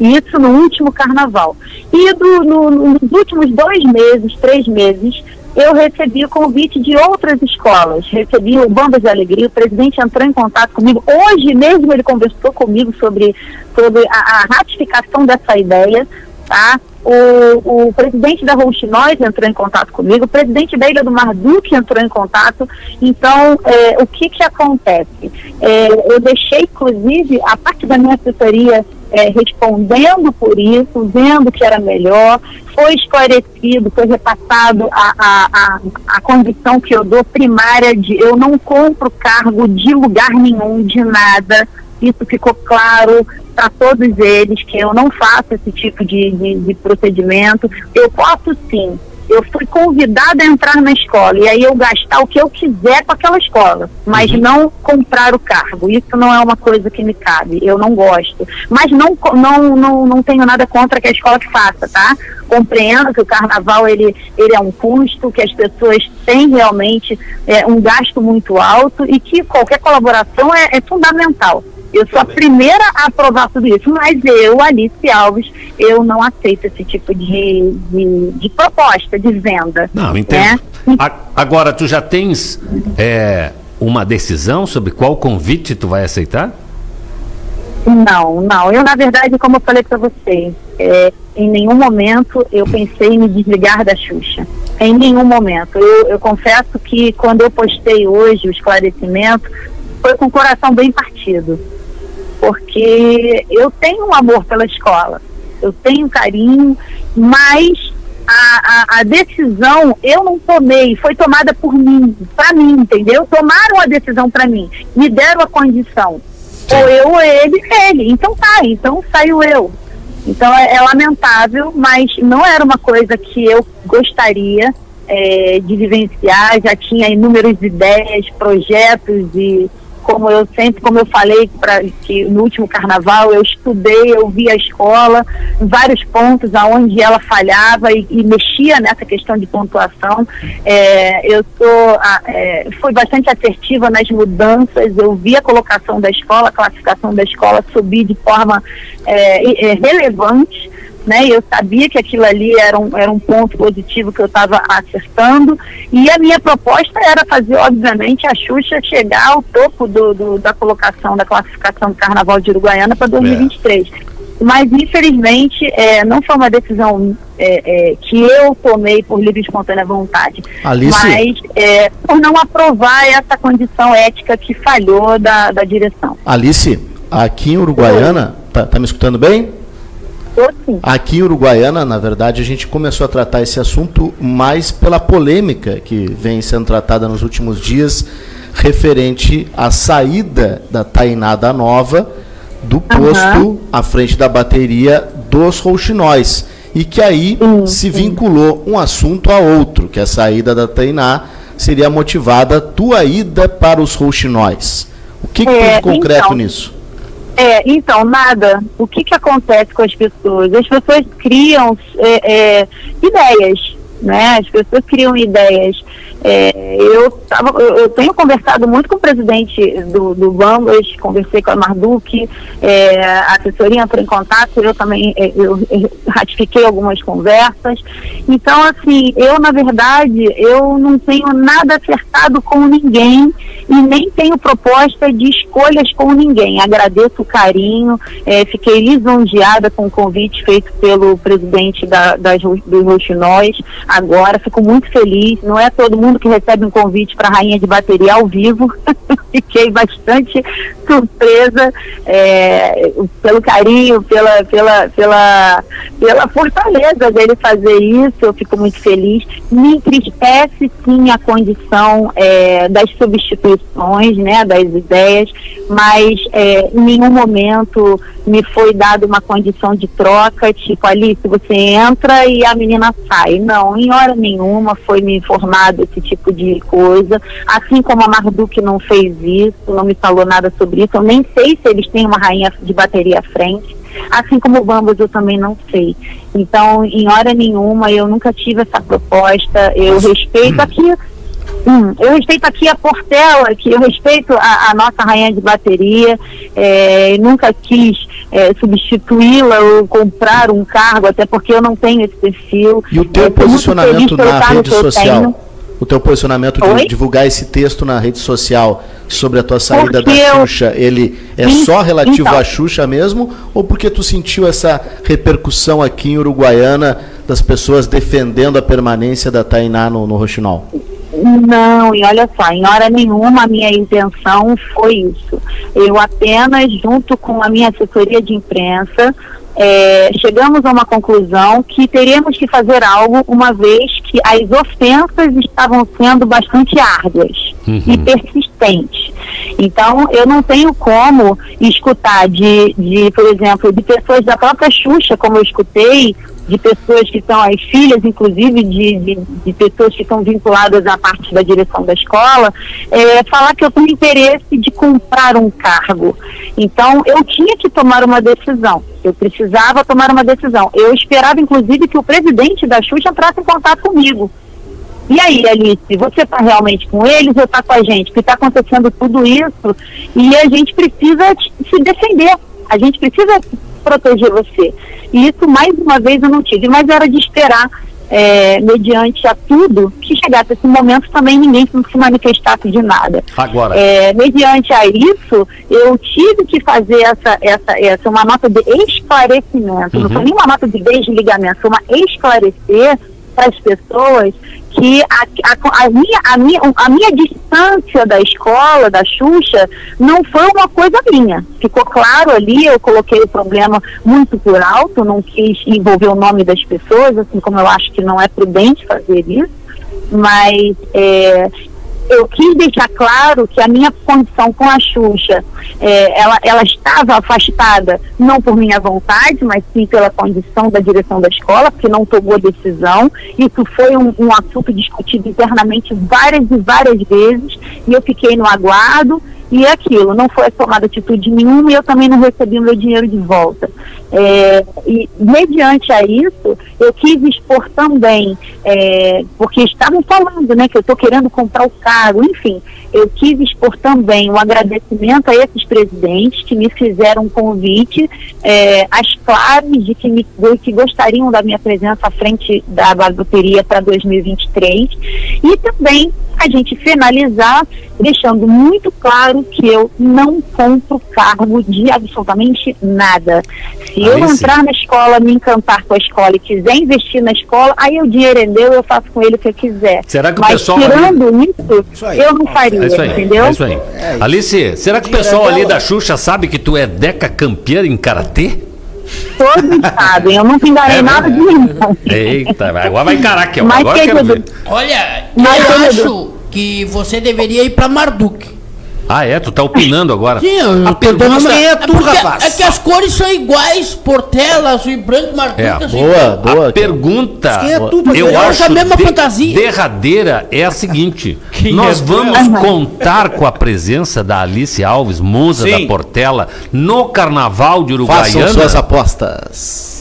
Isso no último carnaval. E do- no- nos últimos dois meses, três meses, eu recebi o convite de outras escolas. Recebi o Bandas de Alegria, o presidente entrou em contato comigo. Hoje mesmo ele conversou comigo sobre, sobre a, a ratificação dessa ideia, tá? O, o presidente da Rouxinóis entrou em contato comigo, o presidente da Ilha do Marduque entrou em contato. Então, é, o que que acontece? É, eu deixei, inclusive, a parte da minha assessoria é, respondendo por isso, vendo que era melhor, foi esclarecido, foi repassado a, a, a, a condição que eu dou primária de eu não compro cargo de lugar nenhum, de nada. Isso ficou claro para todos eles que eu não faço esse tipo de, de, de procedimento. Eu posso sim eu fui convidada a entrar na escola e aí eu gastar o que eu quiser com aquela escola, mas Uhum. não comprar o cargo. Isso não é uma coisa que me cabe, eu não gosto. Mas não, não, não, não tenho nada contra que a escola que faça, tá? Compreendo que o carnaval ele, ele é um custo, que as pessoas têm realmente é, um gasto muito alto e que qualquer colaboração é, é fundamental. Eu sou a primeira a aprovar tudo isso, mas eu, Alice Alves, eu não aceito esse tipo de, de, de proposta, de venda. Não, né? entendo. A- Agora, tu já tens é, uma decisão sobre qual convite tu vai aceitar? Não, não. Eu, na verdade, como eu falei para você, é, em nenhum momento eu pensei em me desligar da Xuxa. Em nenhum momento. Eu, eu confesso que quando eu postei hoje o esclarecimento, foi com o coração bem partido. Porque eu tenho um amor pela escola, eu tenho carinho, mas a, a, a decisão eu não tomei, foi tomada por mim, para mim, entendeu? Tomaram a decisão para mim, me deram a condição. Ou eu ou ele, ele. Então tá, então saiu eu. Então é, é lamentável, mas não era uma coisa que eu gostaria eh, de vivenciar. Já tinha inúmeras ideias, projetos e como eu sempre, como eu falei pra, que no último carnaval eu estudei, eu vi a escola, em vários pontos aonde ela falhava e, e mexia nessa questão de pontuação. É, eu a- é, fui bastante assertiva nas mudanças, eu vi a colocação da escola, a classificação da escola subir de forma é, é, relevante né? Eu sabia que aquilo ali era um, era um ponto positivo que eu estava acertando e a minha proposta era fazer, obviamente, a Xuxa chegar ao topo do, do- da colocação, da classificação do Carnaval de Uruguaiana para 2023. Mas, infelizmente, é, não foi uma decisão é, é, que eu tomei por livre e espontânea vontade. Alice? Mas é, por não aprovar essa condição ética que falhou da, da direção. Alice, aqui em Uruguaiana, tá, tá me escutando bem? Aqui em Uruguaiana, na verdade, a gente começou a tratar esse assunto mais pela polêmica que vem sendo tratada nos últimos dias, referente à saída da Tainá da Nova do posto à frente da bateria dos rouxinóis. E que aí se vinculou um assunto a outro, que a saída da Tainá seria motivada a tua ida para os rouxinóis. O que, que tem É, de concreto então, nisso? É, então, nada. O que, que acontece com as pessoas? As pessoas criam é, é, ideias, né? As pessoas criam ideias. É, eu, tava, eu, eu tenho conversado muito com o presidente do, do Bambas, conversei com a Marduk, é, a assessoria entrou em contato, eu também é, eu, eu ratifiquei algumas conversas. Então, assim, eu, na verdade, eu não tenho nada acertado com ninguém e nem tenho proposta de escolhas com ninguém. Agradeço o carinho, eh, fiquei lisonjeada com o convite feito pelo presidente da, das, dos Roxinóis. Agora, fico muito feliz. Não é todo mundo que recebe um convite para a Rainha de Bateria ao vivo. *laughs* Fiquei bastante surpresa eh, pelo carinho, pela, pela, pela, pela fortaleza dele fazer isso. Eu fico muito feliz. Me entristece sim a condição eh, das substituições, né, das ideias, mas eh, em nenhum momento me foi dada uma condição de troca, tipo ali, se você entra e a menina sai. Não, em hora nenhuma foi me informado esse tipo de coisa. Assim como a Marduk não fez isso, não me falou nada sobre isso. Eu nem sei se eles têm uma rainha de bateria à frente. Assim como o Bambas eu também não sei. Então, em hora nenhuma, eu nunca tive essa proposta. Eu respeito aqui Hum, eu respeito aqui a Portela, que eu respeito a, a nossa rainha de bateria, eh, nunca quis eh, substituí-la ou comprar um cargo, até porque eu não tenho esse perfil. E o teu posicionamento na rede social? O teu posicionamento de Oi? divulgar esse texto na rede social sobre a tua saída Porque da Xuxa, ele é Sim, só relativo então. à Xuxa mesmo? Ou porque tu sentiu essa repercussão aqui em Uruguaiana das pessoas defendendo a permanência da Tainá no, no Roxinol? Não, e olha só, em hora nenhuma a minha intenção foi isso. Eu apenas, junto com a minha assessoria de imprensa, é, chegamos a uma conclusão que teríamos que fazer algo, uma vez que as ofensas estavam sendo bastante árduas e persistentes. Então, eu não tenho como escutar de, de, por exemplo, de pessoas da própria Xuxa, como eu escutei, de pessoas que são as filhas, inclusive, de, de, de pessoas que estão vinculadas à parte da direção da escola, é, falar que eu tenho interesse de comprar um cargo. Então, eu tinha que tomar uma decisão. Eu precisava tomar uma decisão. Eu esperava, inclusive, que o presidente da Xuxa entrasse em contato comigo. E aí, Alice, você está realmente com eles ou está com a gente? Porque está acontecendo tudo isso e a gente precisa se defender. A gente precisa proteger você. E isso, mais uma vez, eu não tive. Mas era de esperar, é, mediante a tudo, que chegasse esse momento também ninguém se manifestasse de nada. Agora. É, mediante a isso, eu tive que fazer essa, essa, essa uma nota de esclarecimento. Não foi nem uma nota de desligamento, foi uma esclarecer para as pessoas que a, a, a minha, a, minha, a minha distância da escola, da Xuxa, não foi uma coisa minha. Ficou claro ali, eu coloquei o problema muito por alto, não quis envolver o nome das pessoas, assim como eu acho que não é prudente fazer isso, mas é, eu quis deixar claro que a minha condição com a Xuxa, é, ela, ela estava afastada não por minha vontade, mas sim pela condição da direção da escola, porque não tomou decisão. Isso foi um, um assunto discutido internamente várias e várias vezes, e eu fiquei no aguardo. E é aquilo, não foi tomada atitude nenhuma e eu também não recebi o meu dinheiro de volta. É, e mediante a isso, eu quis expor também, é, porque estavam falando né, que eu estou querendo comprar o cargo, enfim, eu quis expor também um agradecimento a esses presidentes que me fizeram um convite é, às claras de que, me, que gostariam da minha presença à frente da barbearia para 2023 e também a gente finalizar deixando muito claro que eu não compro cargo de absolutamente nada. Se eu Alice. entrar na escola, me encantar com a escola e quiser investir na escola, aí o dinheiro é meu, eu faço com ele o que eu quiser. Será que o Mas pessoal tirando isso, eu não faria, É isso aí, entendeu? é isso aí. Alice, será que o pessoal ali da Xuxa sabe que tu é deca campeã em karatê? Todos sabem, eu não pingarei É nada de mim. Eita, agora vai encarar aqui, ó. Mas, Agora eu quero. Olha, Mas, eu acho que você deveria ir pra Marduk. Ah, é? Tu tá opinando agora. Sim, eu A tô pergunta dando- é porque- É que as cores são iguais, Portela, azul e branco, Marduk, É, e boa, boa. A pergunta, Quem é tu, eu acho a mesma de- fantasia. derradeira é a seguinte: *laughs* Quem nós é tu? vamos Aham. contar com a presença da Alice Alves, musa Sim. da Portela, no Carnaval de Façam Uruguaiana. suas apostas.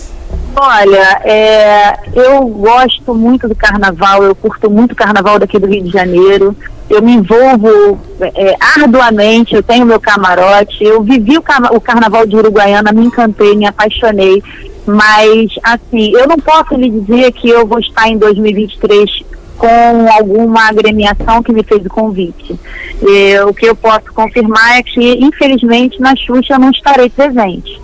Olha, é, eu gosto muito do carnaval, eu curto muito o carnaval daqui do Rio de Janeiro. Eu me envolvo é, arduamente, eu tenho meu camarote. Eu vivi o, carna- o carnaval de Uruguaiana, me encantei, me apaixonei. Mas, assim, eu não posso lhe dizer que eu vou estar em 2023 com alguma agremiação que me fez o convite. E, o que eu posso confirmar é que, infelizmente, na Xuxa eu não estarei presente.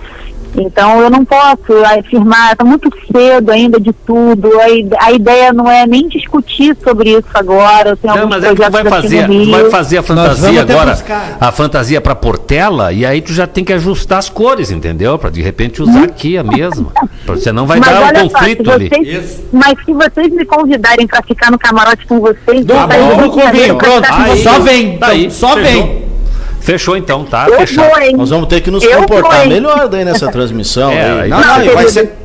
Então eu não posso afirmar, está muito cedo ainda de tudo. A, a ideia não é nem discutir sobre isso agora. Eu Não, mas é que tu vai fazer, vai fazer a fantasia agora, buscar. a fantasia pra Portela, e aí tu já tem que ajustar as cores, entendeu? Pra de repente usar aqui a mesma. Você não vai Mas dar um olha só, conflito se ali. vocês- Mas se vocês me convidarem para ficar no camarote com vocês, Tá eu bom, de Janeiro pra pronto. Aí, vocês. só vem, Tá aí, só fechou. vem. Fechou então, tá? Eu Fechado. vou, hein? Nós vamos ter que nos Eu comportar vou, melhor daí nessa transmissão. *laughs* É, aí. Não, não, e vai ser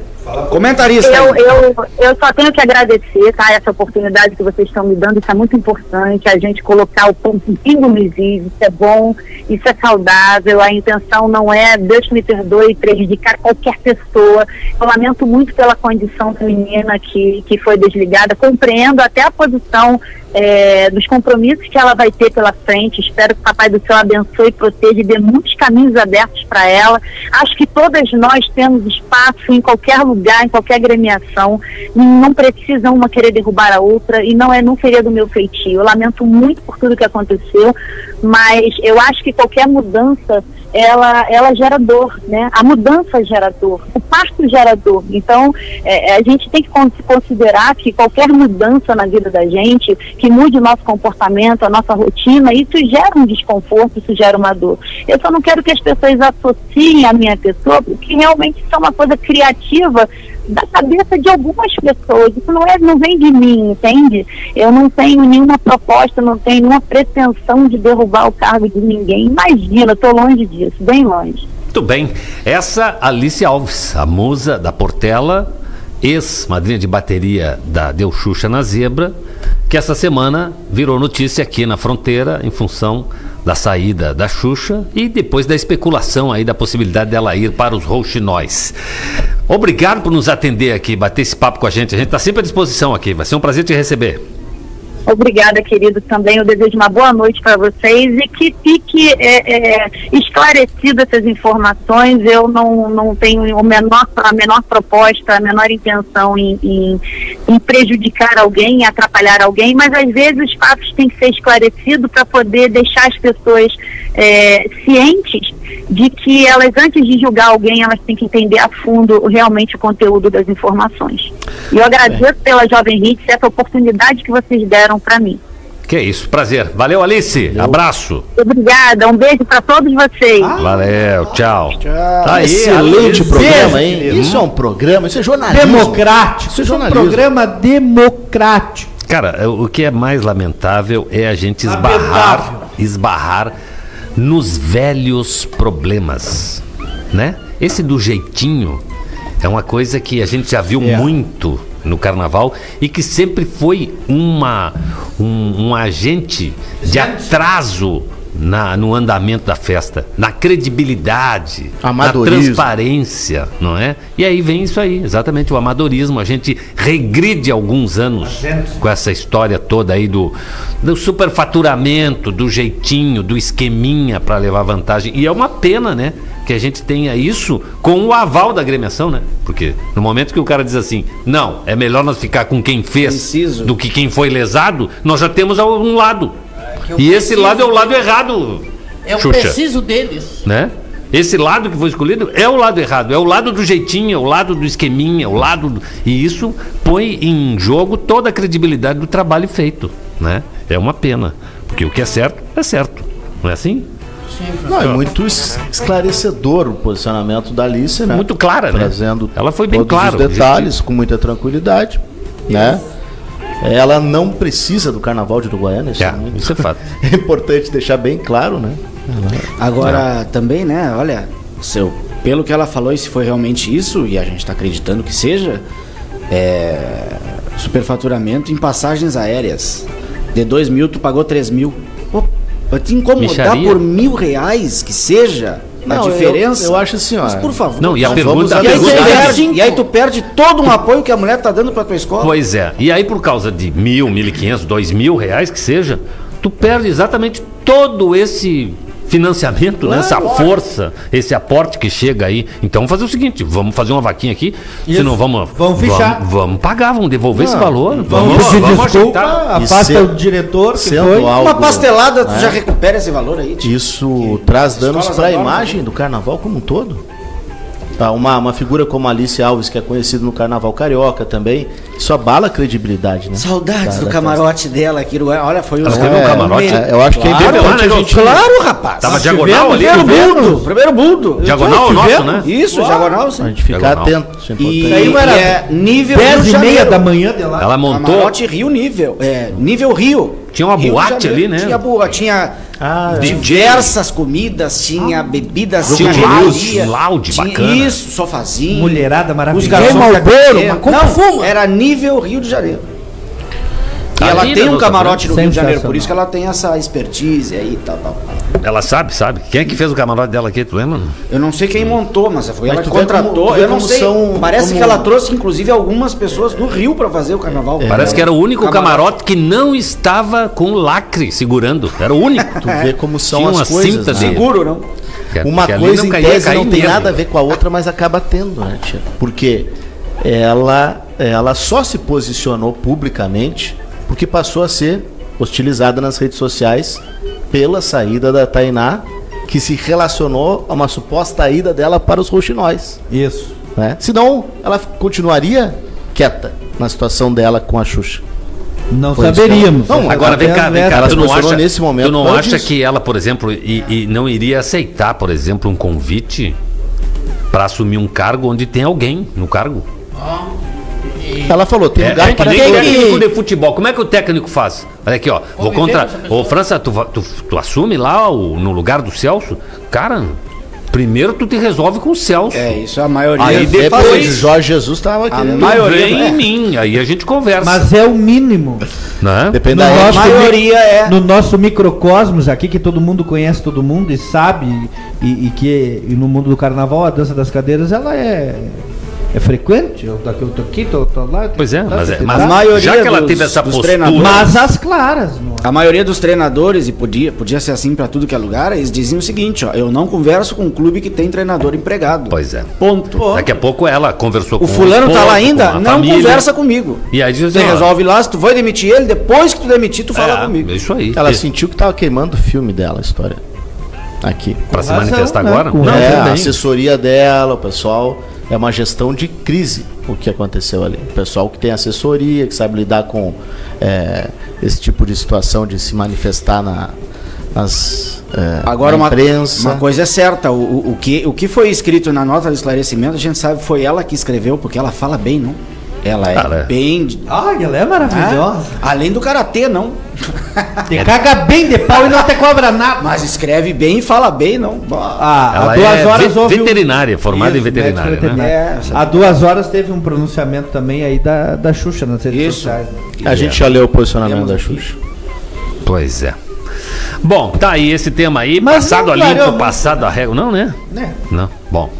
comentarista. Eu, eu, eu só tenho que agradecer, tá? Essa oportunidade que vocês estão me dando, isso é muito importante. A gente colocar o ponto nos is, isso é bom, isso é saudável. A intenção não é, Deus me perdoe, prejudicar qualquer pessoa. Eu lamento muito pela condição feminina que, que foi desligada. Compreendo até a posição é, dos compromissos que ela vai ter pela frente. Espero que o Papai do Céu abençoe, proteja e dê muitos caminhos abertos para ela. Acho que todas nós temos espaço em qualquer lugar, em qualquer agremiação. Não precisa uma querer derrubar a outra e não é não seria do meu feitio. Eu lamento muito por tudo que aconteceu, mas eu acho que qualquer mudança ela, ela gera dor, né? A mudança gera dor, o parto gera dor. Então, é, é, a gente tem que con- considerar que qualquer mudança na vida da gente, que mude o nosso comportamento, a nossa rotina, isso gera um desconforto, isso gera uma dor. Eu só não quero que as pessoas associem a minha pessoa, porque realmente isso é uma coisa criativa da cabeça de algumas pessoas. Isso não, é, não vem de mim, entende? Eu não tenho nenhuma proposta, não tenho nenhuma pretensão de derrubar o cargo de ninguém. Imagina, estou longe disso, bem longe. Muito bem. Essa Alice Alves, a musa da Portela, ex-madrinha de bateria da Deu Xuxa na Zebra, que essa semana virou notícia aqui na fronteira em função da saída da Xuxa e depois da especulação aí da possibilidade dela ir para os rouxinóis. Obrigado por nos atender aqui, bater esse papo com a gente. A gente está sempre à disposição aqui. Vai ser um prazer te receber. Obrigada, querido. Também eu desejo uma boa noite para vocês e que fique é, é, esclarecido essas informações. Eu não, não tenho o menor, a menor proposta, a menor intenção em, em, em prejudicar alguém, em atrapalhar alguém, mas às vezes os fatos têm que ser esclarecidos para poder deixar as pessoas é, cientes de que elas, antes de julgar alguém, elas têm que entender a fundo realmente o conteúdo das informações. E eu agradeço pela Jovem Hits essa oportunidade que vocês deram para mim. Que isso, prazer. Valeu, Alice. Abraço. Obrigada, um beijo para todos vocês. Valeu, tchau. Tá aí, Excelente Alice. programa, hein? Isso é um programa, isso é jornalismo. Democrático. Isso é é um jornalismo. programa democrático. Cara, o que é mais lamentável é a gente esbarrar, esbarrar nos velhos problemas, né? Esse do jeitinho é uma coisa que a gente já viu muito no carnaval e que sempre foi uma um, um agente de atraso na, no andamento da festa, na credibilidade, na Amadorismo. transparência, não é? E aí vem isso aí, exatamente o amadorismo. A gente regride alguns anos com essa história toda aí do, do superfaturamento, do jeitinho, do esqueminha para levar vantagem. E é uma pena, né? Que a gente tenha isso com o aval da agremiação, né? Porque no momento que o cara diz assim, não, é melhor nós ficar com quem fez do que quem foi lesado, nós já temos um lado. eu E esse preciso- lado é o lado errado. Eu Xuxa preciso deles. né? Esse lado que foi escolhido é o lado errado, é o lado do jeitinho, é o lado do esqueminha, é o lado do... e isso põe em jogo toda a credibilidade do trabalho feito, né? É uma pena, porque o que é certo é certo, não é assim? Não, é muito es- esclarecedor o posicionamento da Alice, né? Muito clara, né? Trazendo Ela foi bem todos clara, os detalhes com muita tranquilidade, né? Ela não precisa do carnaval de Uruguaiana, isso, é, muito- isso é fato. *laughs* é importante deixar bem claro, né? Agora, também, né, olha, seu, pelo que ela falou, e se foi realmente isso, e a gente está acreditando que seja, é, superfaturamento em passagens aéreas. De 2 mil, tu pagou 3 mil. Pô, pra te incomodar Micharia. por mil reais, que seja, a Não, eu- diferença. eu acho assim, ó, Mas por favor. Não, e a pergunta- vamos- a e, aí pergunta- perde, e aí tu perde todo um apoio que a mulher tá dando pra tua escola. Pois é. E aí, por causa de mil, mil e quinhentos, dois mil reais que seja, tu perde exatamente todo esse financiamento, né? essa força, esse aporte que chega aí. Então vamos fazer o seguinte: vamos fazer uma vaquinha aqui. Se Isso. não vamos. Vamos fichar. Vamos, vamos pagar, vamos devolver esse Não, valor. Vamos pedir desculpa, ajeitar. afasta o diretor que foi. algo- Uma pastelada, tu né? já recupera esse valor aí. tio. Isso traz danos para a imagem do carnaval como um todo. Tá, uma, uma figura como Alice Alves, que é conhecida no carnaval carioca também, isso abala a credibilidade, né? Saudades Da- do da camarote dela aqui. no- Olha, foi o um camarote? É, eu acho que é Claro, importante né, a gente- Claro, rapaz. Tava diagonal tivemos ali, Primeiro mundo. Primeiro mundo. Diagonal Tivemos. nosso, né? Isso, Claro. diagonal, sim. A gente ficar atento, isso é importante. E, Daí era e é nível 10 Rio de e meia da manhã de lá. Ela montou. Camarote Rio nível. É, nível Rio. Tinha uma Rio boate ali, né? Tinha boa, tinha Ah, é. diversas comidas, tinha bebidas, Tinha um lounge tinha bacana. Isso, sofazinho. Mulherada Os maravilhosa. garçons Tem Marlboro, cadeira. mas como Não, fuma? era nível Rio de Janeiro. E ela tem um camarote no Rio de Janeiro, por isso que ela tem essa expertise aí e tal, tal. Ela sabe, sabe. Quem é que fez o camarote dela aqui, tu lembra? Eu não sei quem montou, mas foi Mas ela que contratou. como- eu não sei. são- Parece como- que ela trouxe, inclusive, algumas pessoas do Rio pra fazer o carnaval. Parece que era o único camarote que não estava com lacre segurando. Era o único. Tu vê como são Tinha as coisas, cinta né? Seguro, não? Que- Uma coisa não em caía, tese caía não tem mesmo. nada a ver com a outra, mas acaba tendo, né, tia? Porque ela, ela só se posicionou publicamente porque passou a ser hostilizada nas redes sociais pela saída da Tainá que se relacionou a uma suposta ida dela para os rouxinóis. Isso. Né? Senão, ela continuaria quieta na situação dela com a Xuxa. Não Foi saberíamos. que ela- Não, Agora vem cá, vem cá. Ela Tu não acha, nesse momento tu não acha disso. que ela, por exemplo, e, e não iria aceitar, por exemplo, um convite para assumir um cargo onde tem alguém no cargo? Ela falou, tem É, lugar é que nem técnico de futebol. Como é que o técnico faz? Olha aqui, ó. Vou contra. Ô, França, tu, tu, tu assume lá o, no lugar do Celso? Cara, primeiro tu te resolve com o Celso. É, isso a maioria. Aí Depois, depois. Jorge Jesus estava A querendo. maioria- vem é. em mim, aí a gente conversa. Mas é o mínimo. né? Depende No da nosso, maioria é- no nosso microcosmos aqui, que todo mundo conhece todo mundo e sabe, e, e que e no mundo do carnaval a dança das cadeiras ela é, é frequente. Eu, daqui eu tô aqui, tô, tô lá. Pois é, mas, é- mas A maioria já que ela dos- teve essa postura. treinadores- Mas as claras, não A maioria dos treinadores, e podia, podia ser assim pra tudo que é lugar, eles diziam o seguinte, ó, eu não converso com um clube que tem treinador empregado. Pois é. Ponto. Daqui a pouco ela conversou O com fulano tá esposo, lá ainda? Não família. conversa comigo. E aí diz Você assim, ó, resolve lá, se tu vai demitir ele, depois que tu demitir, tu fala é, comigo. Isso aí. Ela E- sentiu que estava queimando o filme dela, a história. Aqui. Pra se razão, manifestar né? agora? Com Não, é, a assessoria dela, o pessoal. É uma gestão de crise o que aconteceu ali. O pessoal que tem assessoria, que sabe lidar com é, esse tipo de situação de se manifestar na, nas, é, Agora, na uma, uma coisa é certa, o, o, o que, o que foi escrito na nota de esclarecimento, a gente sabe foi ela que escreveu, porque ela fala bem, não? Ela é Cara. bem... Ai, ela é maravilhosa. Ah, além do karatê, não. *laughs* Te caga bem de pau e não te cobra nada. Mas escreve bem e fala bem, não. Ah, Ela há duas é horas um- veterinária, formada em Isso, veterinária, médico né? veterinário. É, Há duas horas teve um pronunciamento também aí da, da Xuxa nas redes Isso. sociais. A gente já leu o posicionamento Temos da aqui. Xuxa. Pois é. Bom, tá aí esse tema aí, Mas passado a limpo, passado a régua. Não, né? Né? Não. Bom.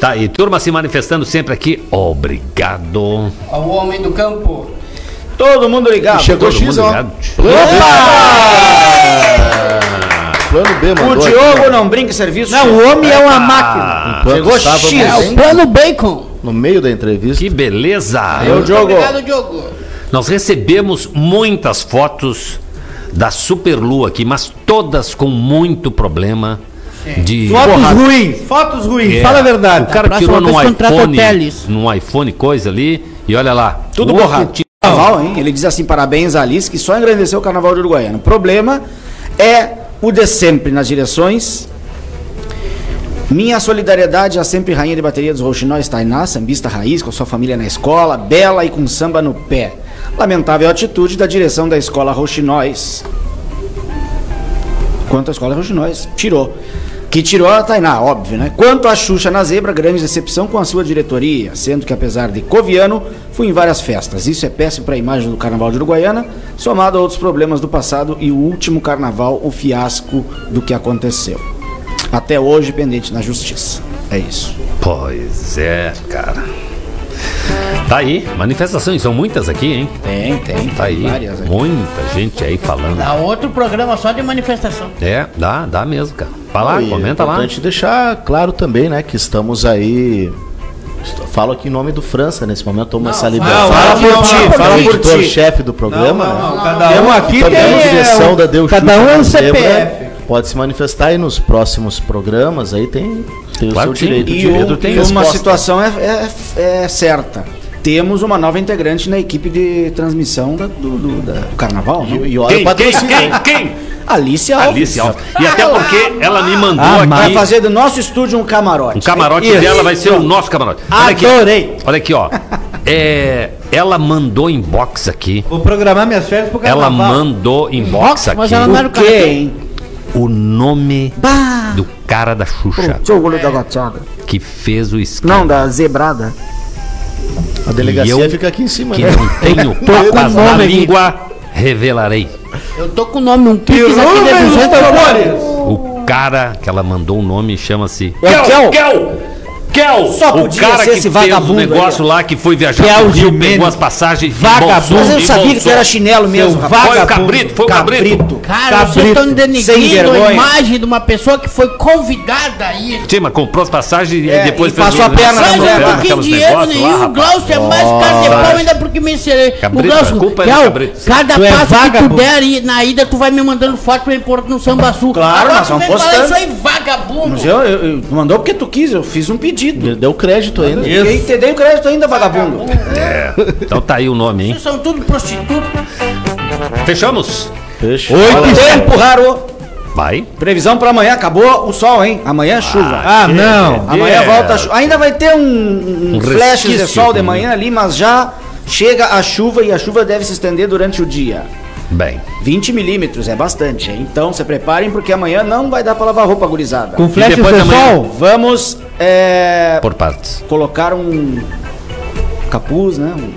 Tá aí, turma se manifestando sempre aqui. Obrigado. Ao homem do campo. Todo mundo ligado. Chegou Todo X, mundo ó. ligado. Plano B, O mandou. Diogo aqui, não brinca em serviço. Não, o homem é uma máquina. Enquanto Chegou X. É o plano bacon. no meio da entrevista. Que beleza! Eu, Diogo. Obrigado, Diogo. Nós recebemos muitas fotos da Superlua aqui, mas todas com muito problema de. Fotos ruins, fotos ruins, É, fala a verdade. O cara A tirou num vez contrata iPhone, num iPhone coisa ali, e olha lá. Tudo borrado. ti- Carnaval, hein? Ele diz assim: parabéns a Alice, que só engrandeceu o carnaval de Uruguaiana. O problema é o de sempre nas direções. Minha solidariedade à sempre rainha de bateria dos Rouxinóis, Tainá, sambista raiz, com sua família na escola, bela e com samba no pé. Lamentável atitude da direção da escola Rouxinóis. Quanto à escola Rouxinóis, tirou. Que tirou a Tainá, óbvio, né? Quanto a Xuxa na Zebra, grande decepção com a sua diretoria, sendo que apesar de coviano, fui em várias festas. Isso é péssimo para a imagem do Carnaval de Uruguaiana, somado a outros problemas do passado e o último carnaval, o fiasco do que aconteceu. Até hoje pendente na justiça. É isso. Pois é, cara. Tá aí, manifestações, são muitas aqui, hein? Tem, tem. Tá aí, várias aqui. muita gente aí falando. Dá outro programa só de manifestação. É, dá, dá mesmo, cara. Vai lá, E comenta é lá. importante deixar claro também, né, que estamos aí. Falo aqui em nome do França nesse momento, toma essa liberdade. fala por ti, fala por ti. chefe do programa. Não, não, né? cada um aqui Também tem a direção é, da Deus cada um é um CPF. Pode se manifestar aí nos próximos programas, aí tem, tem Claro o seu direito. E, de o- tem uma resposta. situação é, é- é certa. Temos uma nova integrante na equipe de transmissão da- do, do- da- do carnaval. não? E, e olha o Quem, quem, patrocínio. quem, quem? Alice Alves. Alice Alves. E até porque ela me mandou Ah, aqui. Vai fazer do nosso estúdio um camarote. Um camarote Isso. dela vai ser o nosso camarote. Olha aqui, Adorei. olha aqui, ó. É, ela mandou inbox aqui. Vou programar minhas férias pro Ela mandou inbox aqui mas ela não era O quê, hein? o nome do cara da Xuxa Seu olho da gateada. que fez o esquema. Não, da zebrada. A delegacia E eu- fica aqui em cima. Que né? não tenho *laughs* papas o na aqui. língua, revelarei. Eu tô com o nome, um Pix aqui de 200 dólares. O cara que ela mandou o nome chama-se É o Kel? Kel! Kel, Só o podia cara ser que esse fez vagabundo o aí, negócio ó. lá que foi viajar Kel pro Rio, Jimenez. pegou as passagens Vagabundo. Mas eu sabia que tu era chinelo mesmo, rapaz. Foi o cabrito, foi o cabrito. Cara, vocês Cabrito. estão Sem denegrindo a imagem de uma pessoa que foi convidada aí. Sim, mas comprou as passagens É, e depois e passou a perna na mulher não aqueles dinheiro nenhum. o. Glaucio é mais cara de pau ainda porque me ensinei. O Glaucio, é Kel, cabrito. cada Tu é passo que tu vagabundo. der aí na ida, tu vai me mandando foto pra eu pôr no Samba Sul. Claro, Agora nós tu vamos vem falar postando. isso aí, vagabundo. Mas eu, eu, eu- tu mandou porque tu quis, eu fiz um pedido. Ele deu crédito ainda. Eu te dei o crédito ainda, vagabundo. É. Então tá aí o nome, hein? Vocês são tudo prostitutos. Fechamos? Fecha. Oito tempo raro. Vai. Previsão pra amanhã, acabou o sol, hein? Amanhã é chuva. Ah, não. Amanhã volta a chuva. Ainda vai ter um, um Um flash de sol de manhã ali, mas já chega a chuva e a chuva deve se estender durante o dia. Bem. 20 milímetros é bastante, hein? Então se preparem porque amanhã não vai dar pra lavar roupa gurizada. Com flash depois de da manhã? sol? Vamos é, Por partes. colocar um capuz, né? Um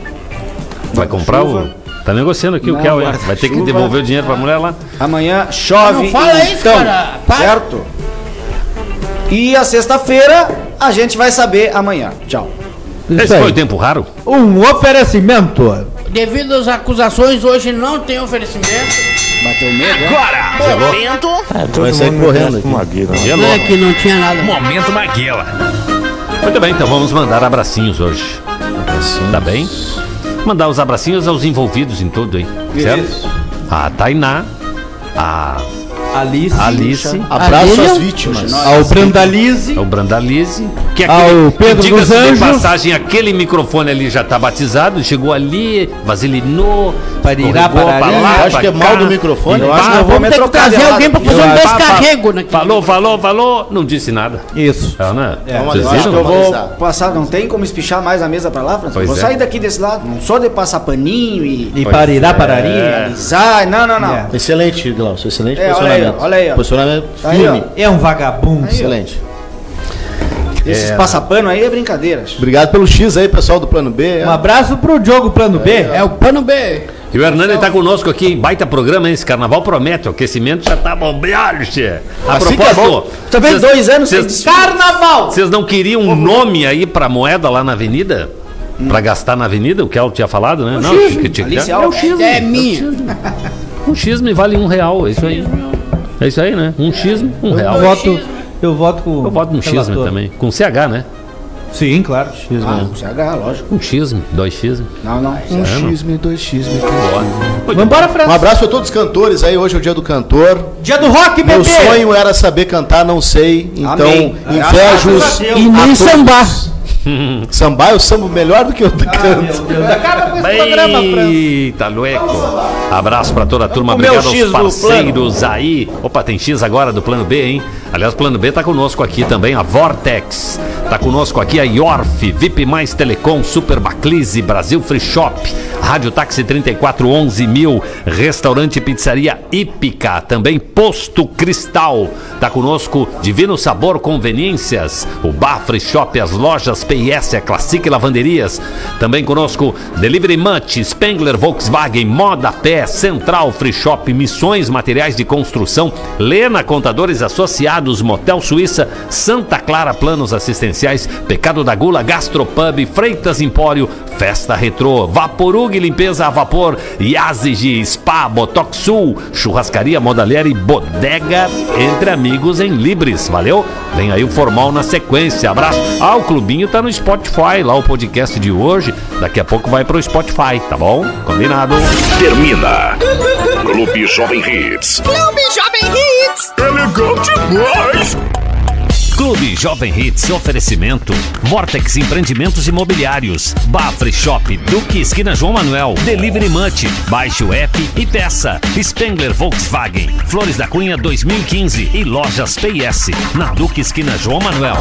Vai comprar o. Tá negociando aqui Não, o Kel, hein? guarda-chuva. Vai ter que devolver o dinheiro pra mulher lá. Amanhã chove. Não fala isso, então, cara. Para. Certo? E a sexta-feira a gente vai saber amanhã. Tchau. Esse Isso foi o aí. tempo raro? Um oferecimento. Devido às acusações, hoje não tem oferecimento. Bateu medo, né? Agora, momento. Vai sair correndo aqui. Não é que não tinha nada. Momento Maguila. Muito bem, então vamos mandar abracinhos hoje. Tá bem? Mandar os abracinhos aos envolvidos em tudo, hein? Certo? A Tainá, a Alice. Alice, Abraço às vítimas. Ao Brandalize. ao Brandalize, que é Ao Pedro diga-se dos de Anjos. passagem, aquele microfone ali já tá batizado, chegou ali, vasilinou, Parirá, parari. lá, Eu acho que é mal do microfone. Eu acho que eu vou Vamos ter que trocar trazer alguém pra fazer um descarrego naquele. Falou, falou, falou, não disse nada. Isso. É, né? Vamos Vocês lá, viram? Eu vou passar, não tem como espichar mais a mesa pra lá, Francisco? Vou é. sair daqui desse lado. Não sou de passar paninho e. E parirá, é. parari. alisar. Não, não, não. É. Excelente, Glaucio. Excelente É, olha aí, olha aí, ó. Posicionamento Aí, firme. É um vagabundo. Excelente. Esses passapano aí é brincadeira. Obrigado pelo X aí, pessoal do Plano B. Um abraço pro Diogo Plano B. É o pano B. E o Hernani tá conosco aqui, em baita programa, hein? Esse carnaval promete, o aquecimento já tá bombeado, che. A Assim que é propósito, bom. Também vocês- dois anos desfile. Carnaval! Vocês não queriam um nome aí pra moeda lá na avenida? Pra gastar na avenida? O Kel tinha falado, né? Não, que tinha que Alice ter. Alves. É minha. *laughs* Um xisme vale um real, é isso aí. É isso aí, né? Um xisme, um real. Eu voto, eu voto com. Eu voto no xisme também. Com CH, né? Sim, claro. Ah, CH, lógico. Um xisme, dois xisme. Não, não. Um É, não. X, dois X. Vambora, Fran. Um abraço a todos os cantores aí. Hoje é o dia do cantor. Dia do rock, Meu bebê. sonho era saber cantar, não sei. Então, Amém. invejo os. Graças a Deus. E nem sambar. *laughs* Sambar, eu sambo melhor do que eu canto. Acaba com esse programa, Fran. Eita, lueco. Abraço pra toda a turma, O obrigado aos do parceiros aí. Opa, tem X agora do Plano B, hein? Aliás, Plano B tá conosco aqui também, a Vortex. Tá conosco aqui a Yorf, VIP Mais Telecom, Super Baclise, Brasil Free Shop, Rádio Táxi 3411 mil, Restaurante Pizzaria Ípica, também Posto Cristal. Tá conosco Divino Sabor Conveniências, o Bar Free Shop, as lojas PIS, a Classic Lavanderias. Também conosco Delivery Munch, Spengler Volkswagen, Moda Pé, Central Free Shop, Missões Materiais de Construção, Lena Contadores Associados, Motel Suíça, Santa Clara Planos Assistenciais, Pecado da Gula, Gastropub, Freitas Empório, Festa Retrô, Vaporug Limpeza a Vapor, Yazigi, Spa, Botox Sul, Churrascaria Modalier e Bodega Entre Amigos em Libres. Valeu? Vem aí o formal na sequência. Abraço. Ah, o Clubinho tá no Spotify, lá o podcast de hoje. Daqui a pouco vai pro Spotify, tá bom? Combinado. Termina. Clube Jovem Hits. Clube Jovem Hits. É legal Clube Jovem Hits oferecimento. Vortex Empreendimentos Imobiliários. Bafre Shop Duque Esquina João Manuel. Delivery Munch Baixe o app e peça. Spengler Volkswagen. Flores da Cunha 2015 e Lojas PS na Duque Esquina João Manuel